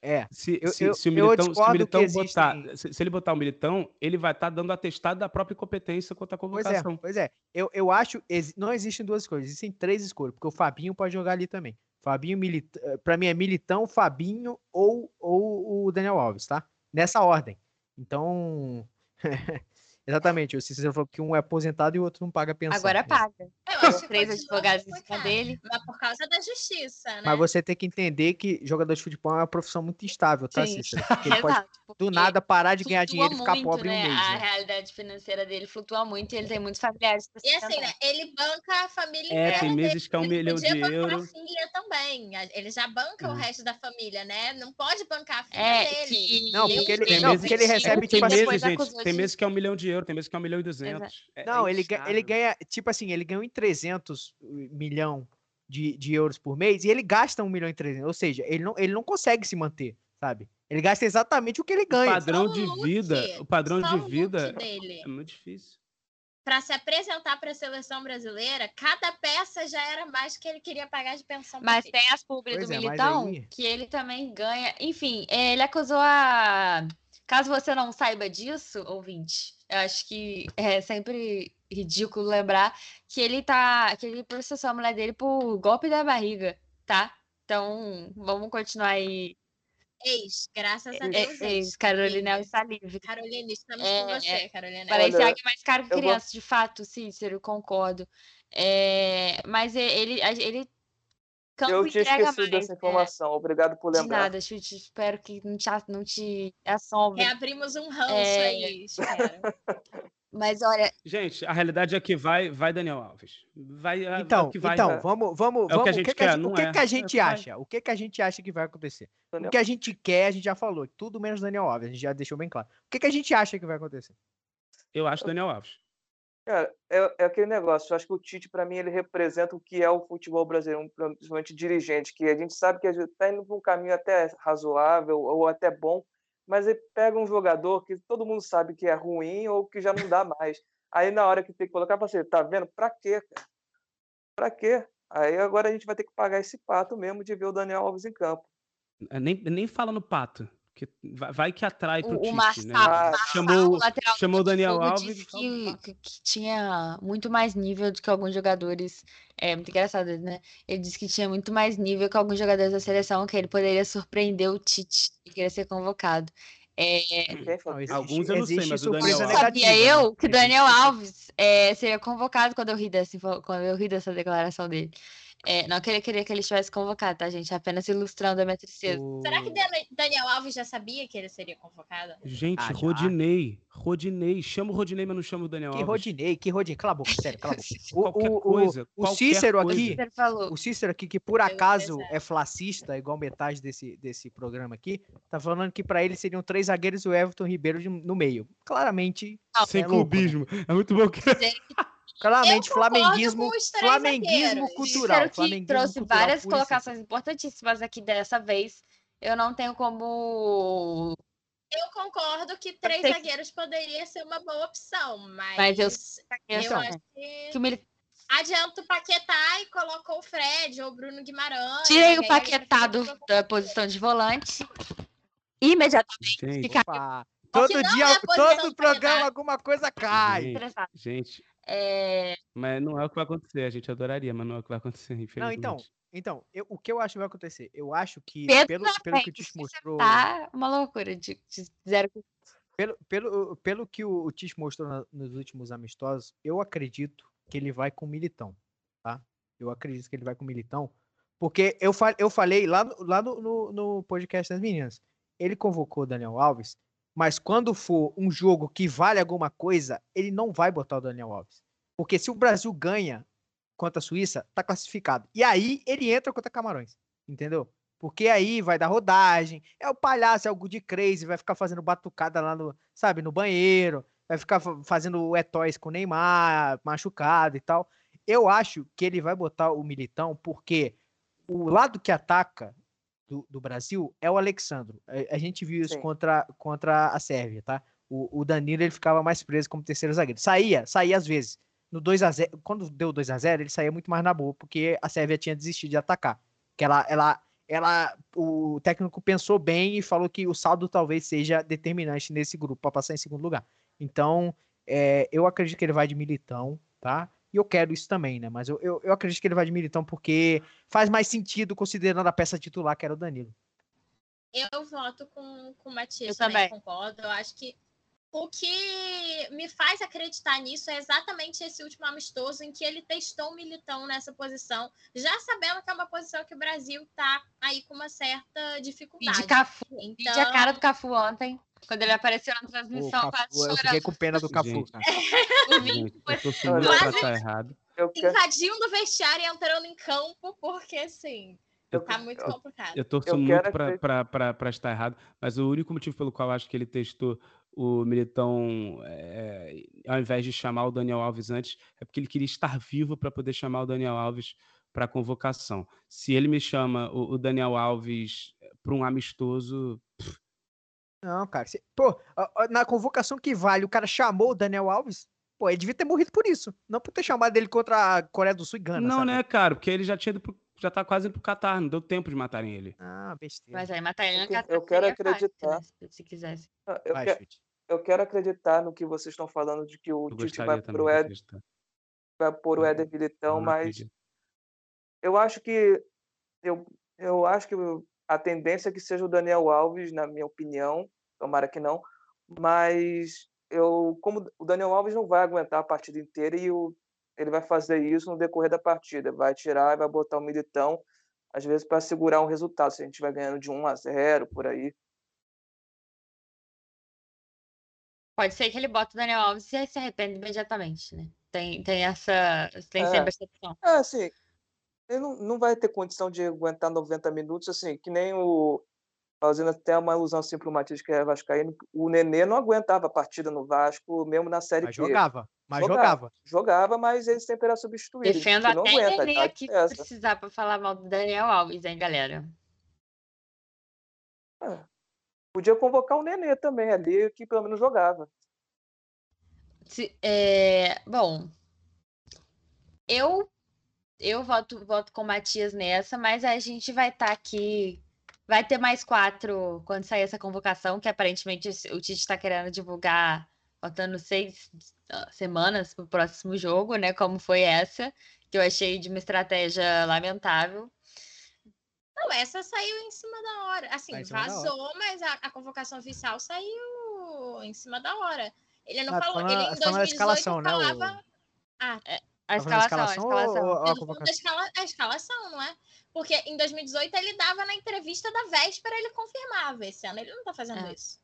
É, Se, Eu- se, eu- se o Militão, se o Militão botar. Se, se ele botar o Militão, ele vai estar dando atestado da própria competência contra a Pois é, convocação. pois é. Eu, eu acho, não existem duas escolhas, existem três escolhas, porque o Fabinho pode jogar ali também. Fabinho, Militão, para mim é Militão, Fabinho ou, ou o Daniel Alves, tá? Nessa ordem. Então, (laughs) exatamente, o Cícero falou que um é aposentado e o outro não paga pensão. Agora né? paga. Eu acho que Três advogados em cima dele. Mas por causa da justiça, né? Mas você tem que entender que jogador de futebol é uma profissão muito instável, tá, Sim. Cícero? (laughs) Porque ele pode do nada parar de ganhar dinheiro e ficar muito, pobre em né? um mês. A né? realidade financeira dele flutua muito e ele tem muitos familiares E assim, né? Ele banca a família É, inteira tem dele. meses que é um Ele milhão de bancar euros. a filha também. Ele já banca o Uhum. resto da família, né? Não pode bancar a filha É, dele. que... Não, porque ele, Tem não, porque ele recebe, tem Tem tipo assim, depois meses, gente. Tem meses que é um milhão de euros, tem meses que é um milhão e duzentos. É- Não, é ele, ga- ele ganha, tipo assim, ele ganha em 300 milhão de, de euros por mês e ele gasta 1 milhão e 300. Ou seja, ele não, ele não consegue se manter, sabe? Ele gasta exatamente o que ele O ganha. padrão Só de o look, vida, o padrão só de o vida dele. é muito difícil. Para se apresentar para a seleção brasileira, cada peça já era mais que ele queria pagar de pensão. Mas tem as publi do é, Militão aí- que ele também ganha. Enfim, ele acusou a. Caso você não saiba disso, ouvinte, eu acho que é sempre ridículo lembrar que ele tá. que ele processou a mulher dele por golpe da barriga, tá? Então, vamos continuar aí. Ex, graças a É, Deus. é, ex. Carolina Amiga. está livre. Carolina, estamos É, com você, é. Carolina. Parece Olha, águia mais caro que eu vou- criança, de fato, Cícero, concordo. É, mas ele, ele campo Eu tinha esquecido mais, dessa né? informação. Obrigado por De lembrar. nada, Chute. Espero que não te, não te assombre. Reabrimos um ranço É. aí, espero. (laughs) Mas olha, Gente, a realidade é que vai, vai Daniel Alves. Vai, é Então, o que vai. então vamos, vamos, É o que a vamos. gente que quer, o que, é. que a É o gente acha? O que, que a gente acha que vai acontecer? O Daniel- que a gente quer, a gente já falou. Tudo menos Daniel Alves. A gente já deixou bem claro. O que, que a gente acha que vai acontecer? Eu acho Daniel Alves. Cara, é, é aquele negócio. Eu acho que o Tite, para mim, ele representa o que é o futebol brasileiro, principalmente dirigente, que a gente sabe que está indo por um caminho até razoável ou até bom, mas ele pega um jogador que todo mundo sabe que é ruim ou que já não dá mais. Aí na hora que tem que colocar, você tá vendo? Pra quê, cara? Pra quê? Aí agora a gente vai ter que pagar esse pato mesmo de ver o Daniel Alves em campo. É, Nem, nem fala no pato. Que vai, que atrai pro o, o Tite, Marçal, né? Ah, Marçal, chamou- o lateral chamou o Daniel Alves que, que- que tinha muito mais nível do que alguns jogadores. É muito engraçado, né? Ele disse que tinha muito mais nível que alguns jogadores da seleção, que ele poderia surpreender o Tite e querer ser convocado. É? Não, existe, Alguns eu não sei, mas o Daniel Alves- sabia eu né? que o Daniel Alves é, seria convocado quando eu ri dessa, quando eu ri dessa declaração dele. É, não que ele queria que ele estivesse convocado, tá, gente? Apenas ilustrando a minha tristeza. Será que O- Dan- Daniel Alves já sabia que ele seria convocado? Gente, Ah. Rodinei. Rodinei. Chama o Rodinei, mas não chama o Daniel Que Alves. Rodinei, que Rodinei. Cala a boca, sério, cala a boca. (laughs) O, Qualquer o- o- coisa, o qualquer Cícero coisa. aqui, o Cícero aqui, que por acaso é flacista, igual metade desse, desse programa aqui, tá falando que pra ele seriam três zagueiros e o Everton Ribeiro de- no meio. Claramente, Sem é louco, né? clubismo. É muito bom que. Claramente Eu flamenguismo, flamenguismo cultural. Cícero que flamenguismo trouxe cultural várias simples. colocações importantíssimas aqui dessa vez. Eu não tenho como. Eu concordo que três que- zagueiros poderia ser uma boa opção, mas, Mas eu- eu Então, acho que que o Mili- adianta o Paquetá e colocou o Fred ou o Bruno Guimarães. Tirei e o Paquetá do- da posição de volante. Imediatamente. Gente, Fica- todo dia, é todo programa alguma coisa cai. Gente, É, mas não é o que vai acontecer. A gente adoraria, mas não é o que vai acontecer, Não, infelizmente. então, então, eu- o que eu acho que vai acontecer? Eu acho que, pelo, na pelo que o Tish mostrou, tá uma loucura de, de zero. pelo, pelo, pelo que o, o Tish mostrou na- nos últimos amistosos, eu acredito que ele vai com o Militão, tá? Eu acredito que ele vai com o Militão, porque eu, fa eu falei lá, no, lá no, no, no podcast das meninas, ele convocou o Daniel Alves, mas quando for um jogo que vale alguma coisa, ele não vai botar o Daniel Alves. Porque se o Brasil ganha contra a Suíça, tá classificado. E aí ele entra contra Camarões, entendeu? Porque aí vai dar rodagem, é o palhaço, é o good crazy, vai ficar fazendo batucada lá no, sabe, no banheiro, vai ficar fa- fazendo etóis com o Neymar, machucado e tal. Eu acho que ele vai botar o Militão porque o lado que ataca do, do Brasil é o Alexandro. A, a gente viu isso Sim. contra, contra a Sérvia, tá? O, o Danilo ele ficava mais preso como terceiro zagueiro. Saía, saía às vezes. No 2 a 0 quando deu 2 a 0 ele saía muito mais na boa, porque a Sérvia tinha desistido de atacar. Que ela, ela, ela, o técnico pensou bem e falou que o saldo talvez seja determinante nesse grupo para passar em segundo lugar. Então, é, eu acredito que ele vai de militão, tá? E eu quero isso também, né? Mas eu, eu, eu acredito que ele vai de militão porque faz mais sentido considerando a peça titular que era o Danilo. Eu voto com, com o Matias Eu também, também. concordo. Eu acho que o que me faz acreditar nisso é exatamente esse último amistoso em que ele testou o Militão nessa posição, já sabendo que é uma posição que o Brasil tá aí com uma certa E dificuldade. de Cafu. Então, Vide a cara do Cafu ontem, quando ele apareceu na O transmissão, Cafu, quase eu fiquei chorando. com pena do Cafu, cara. (laughs) Olha, muito pra quase- estar errado. Eu quero, invadindo o vestiário e entrando em campo, porque assim, Eu, tá muito eu- complicado. eu torço Eu muito pra, pra estar errado, mas o único motivo pelo qual eu acho que ele testou o Militão, é, ao invés de chamar o Daniel Alves antes, é porque ele queria estar vivo para poder chamar o Daniel Alves para convocação. Se ele me chama o, o Daniel Alves para um amistoso, Não, cara. se- pô, na convocação que vale, o cara chamou o Daniel Alves. Pô, ele devia ter morrido por isso. Não por ter chamado ele contra a Coreia do Sul e Gana. não, sabe? né, cara? Porque ele já tinha ido pro- já tá quase indo pro Catar, não deu tempo de matarem ele. Ah, besteira. Mas aí matar ele Eu casa eu quero fácil, acreditar. né, se- se quisesse. Ah, eu, Vai, que- eu quero acreditar no que vocês estão falando de que o Eu Tite vai pro Ed, vai pôr o Eu- Éder Militão, Eu mas acredito. eu acho que eu, eu acho que a tendência é que seja o Daniel Alves, na minha opinião, tomara que não, mas eu como o Daniel Alves não vai aguentar a partida inteira e o, ele vai fazer isso no decorrer da partida, vai tirar, e vai botar o Militão às vezes para segurar um resultado, se a gente vai ganhando de 1 a 0 por aí. Pode ser que ele bota o Daniel Alves e aí se arrepende imediatamente, né? Tem, tem essa. Tem É. sempre essa opção. É, assim, ele não, não vai ter condição de aguentar 90 minutos, assim, que nem o. Fazendo até uma alusão assim para o Matias, que é Vascaíno, o Nenê não aguentava a partida no Vasco, mesmo na Série Mas B. jogava. Mas Jogava. jogava. Jogava, mas ele sempre era substituído. Defendo que não até aguenta, Nenê aqui se precisar pra falar mal do Daniel Alves, hein, galera? É. Podia convocar o Nenê também ali, que pelo menos jogava. Se- é, bom, eu eu voto, voto com o Matias nessa, mas a gente vai estar aqui. Vai ter mais quatro quando sair essa convocação, que aparentemente o Tite está querendo divulgar, faltando seis ah, semanas para o próximo jogo, né? Como foi essa, que eu achei de uma estratégia lamentável. Não, essa saiu em cima da hora. Assim, Tá cima da hora. vazou, mas a, a convocação oficial saiu em cima da hora. Ele não Ah, tá falou, falando- ele em tá falando da 2018 escalação, né, o- falava... Ah, A Tá da escalação, a escalação escalação. ou- ou a convocação? da escala- a escalação, não é? Porque em 2018 ele dava na entrevista da véspera, ele confirmava. Esse ano ele não tá fazendo É. isso.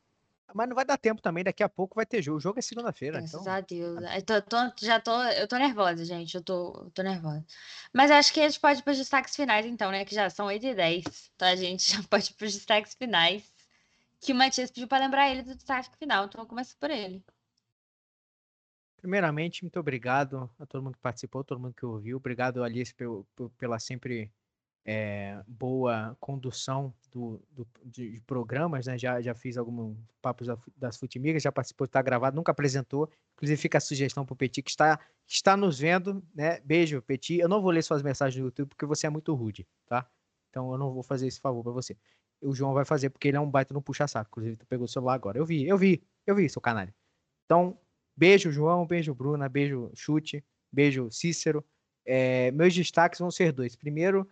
Mas não vai dar tempo também, daqui a pouco vai ter jogo. O jogo é segunda-feira. Graças Então... a Deus. Eu tô- tô- já tô, eu tô nervosa, gente. Eu tô, eu tô nervosa. Mas acho que a gente pode ir para os destaques finais, então, né? Que já são 8 e 10. Então a gente já pode ir para os destaques finais. Que o Matias pediu para lembrar ele do destaque final. Então eu começo por ele. Primeiramente, muito obrigado a todo mundo que participou, todo mundo que ouviu. Obrigado, Alice, pel- pel- pela sempre eh, boa condução do, do- de, de programas, né? Já, já fiz alguns papos das Futimigas, já participou, está gravado, nunca apresentou. Inclusive, fica a sugestão para o Petit, que está, está nos vendo, né? Beijo, Petit. Eu não vou ler suas mensagens no YouTube porque você é muito rude, tá? Então, eu não vou fazer esse favor para você. o João vai fazer, porque ele é um baita no puxa-saco. Inclusive, tu pegou o celular agora. Eu vi, eu vi, eu vi, seu canal. Então, beijo, João, beijo, Bruna, beijo, Chute, beijo, Cícero. É, meus destaques vão ser dois. Primeiro,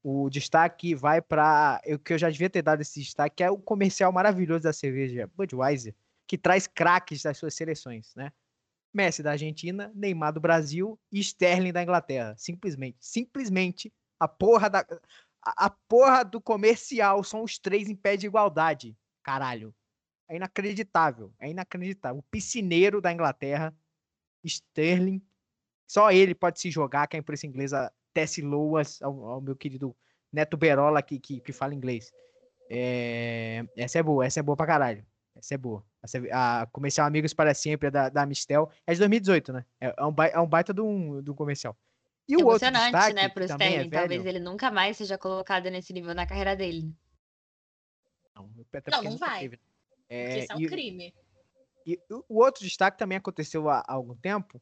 o destaque vai para o que eu já devia ter dado esse destaque, que é o comercial maravilhoso da cerveja Budweiser, que traz craques das suas seleções, né? Messi da Argentina, Neymar do Brasil e Sterling da Inglaterra. Simplesmente, simplesmente a porra da a, a porra do comercial são os três em pé de igualdade. Caralho. É inacreditável, é inacreditável. O piscineiro da Inglaterra, Sterling, só ele pode se jogar, que a imprensa inglesa tece loas ao, ao meu querido Neto Berola que, que, que fala inglês. É, essa é boa, essa é boa pra caralho. Essa é boa. Essa, é, a comercial Amigos para Sempre é da, da Mistel. É de 2018, né? É, é, um, baita, é um baita de um, de um comercial. E o outro destaque, né, pro é Sterling. É Talvez ele nunca mais seja colocado nesse nível na carreira dele. Não, não, não vai. Teve. É, porque isso é um e, crime. E o outro destaque também aconteceu há, há algum tempo,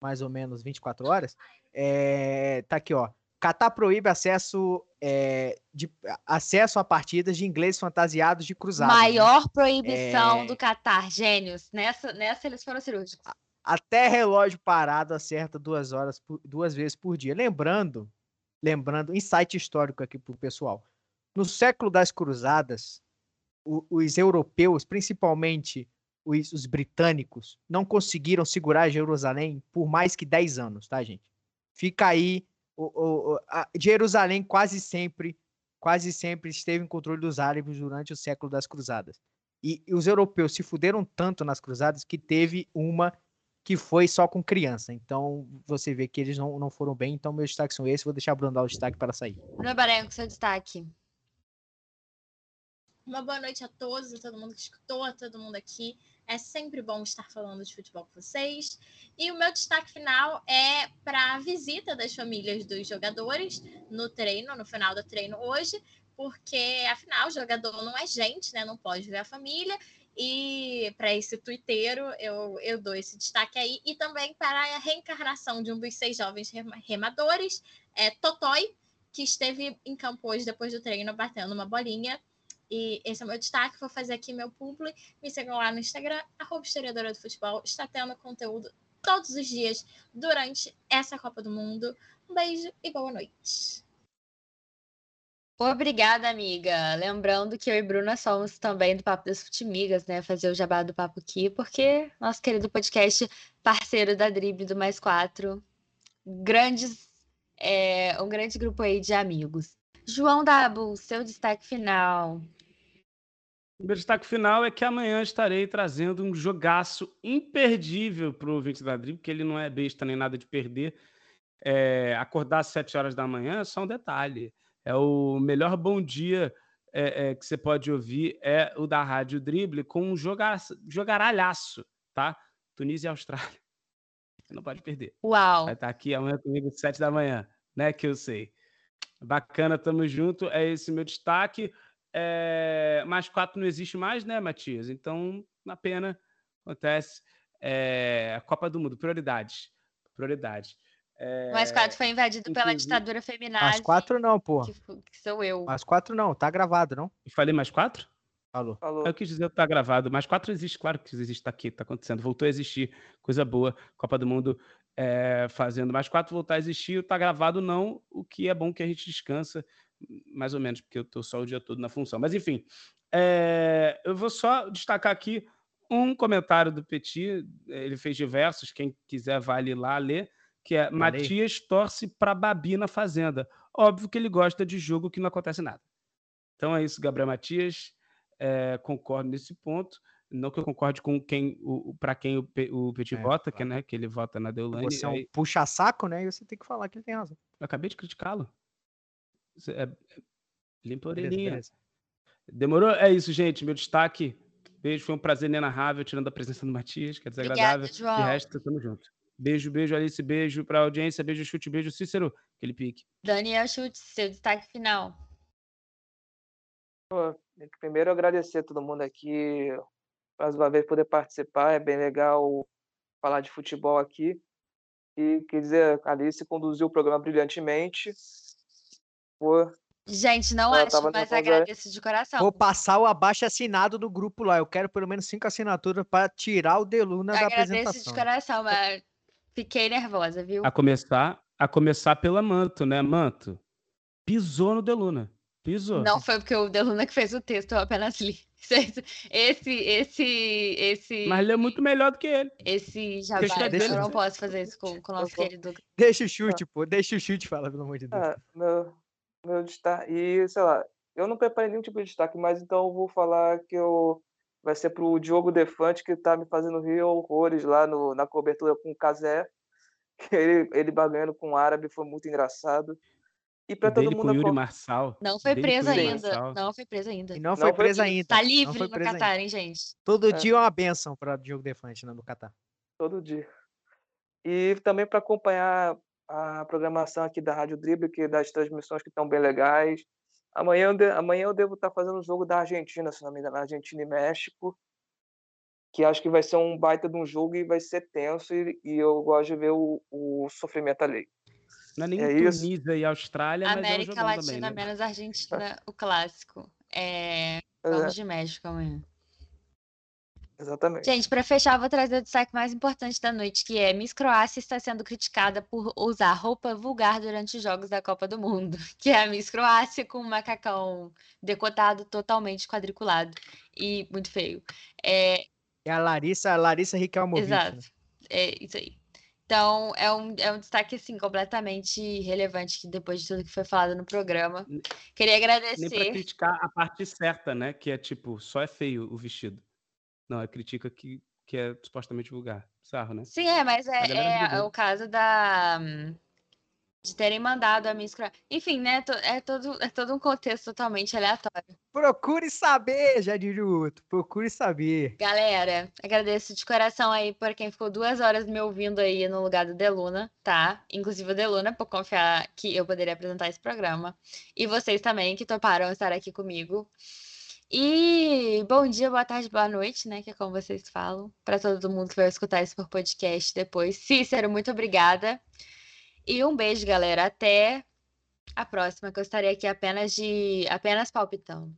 mais ou menos 24 horas, é, tá aqui, ó. Catar proíbe acesso, é, de, acesso a partidas de inglês fantasiados de cruzado. Né? Maior né? proibição é... do Catar, gênios. Nessa, nessa eles foram cirúrgicos. Até relógio parado acerta duas horas, duas vezes por dia. Lembrando, lembrando, insight histórico aqui pro pessoal. No século das cruzadas, os europeus, principalmente os, os, britânicos, não conseguiram segurar Jerusalém por mais que 10 anos, tá, gente? Fica aí. O, o, a, Jerusalém quase sempre, quase sempre esteve em controle dos árabes durante o século das cruzadas. E, e os europeus se fuderam tanto nas cruzadas que teve uma que foi só com criança. Então, você vê que eles não, não foram bem. Então, meus destaques são esses. Vou deixar a Bruno dar o destaque para sair. Bruno Barenco, seu destaque. Uma boa noite a todos, a todo mundo que escutou, a todo mundo aqui. É sempre bom estar falando de futebol com vocês. E o meu destaque final é para a visita das famílias dos jogadores no treino, no final do treino hoje, porque afinal o jogador não é gente, né? Não pode ver a família. E para esse tuiteiro, eu, eu dou esse destaque aí. E também para a reencarnação de um dos seis jovens remadores, é, Totói, que esteve em campo hoje depois do treino batendo uma bolinha e esse é o meu destaque. Vou fazer aqui meu publi. Me sigam lá no Instagram, arroba historiadora do futebol. Está tendo conteúdo todos os dias durante essa Copa do Mundo. Um beijo e boa noite. Obrigada, amiga. Lembrando que eu e Bruna somos também do Papo das Futimigas, né? Fazer o jabá do papo aqui, porque nosso querido podcast, parceiro da Drible do Mais Quatro, grandes, é, um grande grupo aí de amigos. João Dabu, seu destaque final. O meu destaque final é que amanhã estarei trazendo um jogaço imperdível para o ouvinte da Dribble, porque ele não é besta nem nada de perder. É, acordar às 7 horas da manhã é só um detalhe. É o melhor bom dia é, é, que você pode ouvir é o da Rádio Dribble com um jogar, jogaralhaço, tá? Tunísia e Austrália. (laughs) Você não pode perder. Uau! Vai estar aqui amanhã comigo às 7 da manhã, né? Que eu sei. Bacana, tamo junto. É esse meu destaque. É, mais quatro não existe mais, né, Matias? Então, na pena, acontece. É, a Copa do Mundo, prioridades. Prioridades. É, mais quatro foi invadido pela ditadura feminina. Mais quatro não, porra. Que, que, sou eu. Mais quatro não, tá gravado, não? Eu falei mais quatro? Falou. Falou. Eu quis dizer que tá gravado. Mais quatro existe, claro que existe, tá aqui, tá acontecendo. Voltou a existir, coisa boa. Copa do Mundo é, fazendo mais quatro voltar a existir, tá gravado não, o que é bom que a gente descansa mais ou menos, porque eu estou só o dia todo na função. Mas, enfim, é, eu vou só destacar aqui um comentário do Petit, ele fez diversos, quem quiser vale lá ler, que é Valeu. Matias torce para Babi na Fazenda. Óbvio que ele gosta de jogo que não acontece nada. Então é isso, Gabriel Matias. É, concordo nesse ponto. Não que eu concorde com quem, para quem o, o Petit é, vota, claro. que, né, que ele vota na Deolane. Você é um puxa-saco, né? E você tem que falar que ele tem razão. Eu acabei de criticá-lo. É, é, limpa a orelhinha. Demorou? É isso, gente. Meu destaque. Beijo, foi um prazer inenarrável, tirando a presença do Matias, que é desagradável. Obrigada, De resto, tamo junto. Beijo, beijo, Alice, beijo pra audiência, beijo, chute, beijo, Cícero, aquele pique. Daniel Chute, seu destaque final. Pô, primeiro agradecer a todo mundo aqui, mais uma vez poder participar, é bem legal falar de futebol aqui. E quer dizer, a Alice conduziu o programa brilhantemente por Gente, não Ela acho, mas agradeço de coração. Vou passar o abaixo assinado do grupo lá. Eu quero pelo menos cinco assinaturas para tirar o Deluna da agradeço de apresentação. coração, mas fiquei nervosa, viu? A começar, a começar pela Manto, né? Manto. Pisou no Deluna. Pisou. Não foi porque o Deluna que fez o texto, eu apenas li. Esse, esse, esse, Mas ele é muito melhor do que ele. esse Deixa eu jabá, deixa- eu não posso fazer isso com, com o nosso querido. (laughs) Deixa o chute, pô. Deixa o chute falar, pelo amor de Deus. Ah, meu, meu destaque. E, sei lá, eu não preparei nenhum tipo de destaque, mas então eu vou falar que eu. Vai ser pro Diogo Defante, que tá me fazendo rir horrores lá no, na cobertura com o Casé. (laughs) Ele, ele bagando com o árabe foi muito engraçado. E pra O todo mundo. Yuri Marçal. Não foi Yuri ainda. Não foi preso ainda. E não Não foi foi presa preso. ainda. Tá livre no presa ainda. Catar, hein, gente? Todo É. dia é uma benção para Diogo Defante né, no Catar. todo dia. E também para acompanhar a programação aqui da Rádio Drible, que das transmissões que estão bem legais. Amanhã, eu de- amanhã eu devo estar fazendo o jogo da Argentina, se não me engano, Argentina e México, que acho que vai ser um baita de um jogo e vai ser tenso, e, e eu gosto de ver o, o sofrimento alheio. Não é nem É. Tunísia e Austrália, mas é um América jogão Latina também, né? menos Argentina, o clássico. É, É, vamos de México amanhã. exatamente. Gente, para fechar, eu vou trazer o destaque mais importante da noite, que é Miss Croácia está sendo criticada por usar roupa vulgar durante os jogos da Copa do Mundo, (laughs) que é a Miss Croácia com um macacão decotado, totalmente quadriculado e muito feio. É, É a Larissa, a Larissa Riquelmovic. né? exato, é isso aí. Então, é um, é um destaque, assim, completamente relevante, que depois de tudo que foi falado no programa. Queria Nem pra agradecer. criticar a parte certa, né? Que é tipo, só é feio o vestido. Não, é critica que, que é supostamente vulgar. Bizarro, né? Sim, é, mas é, é brigou. o caso da de terem mandado a Miss Croácia. Enfim, né? É todo, é todo um contexto totalmente aleatório. Procure saber, já diria o outro. Procure saber. Galera, agradeço de coração aí por quem ficou duas horas me ouvindo aí no lugar do Deluna, tá? Inclusive o Deluna, por confiar que eu poderia apresentar esse programa. E vocês também que toparam estar aqui comigo. E bom dia, boa tarde, boa noite, né? Que é como vocês falam, para todo mundo que vai escutar isso por podcast depois. Cícero, muito obrigada. E um beijo, galera. Até a próxima, que eu estarei aqui apenas de apenas palpitando.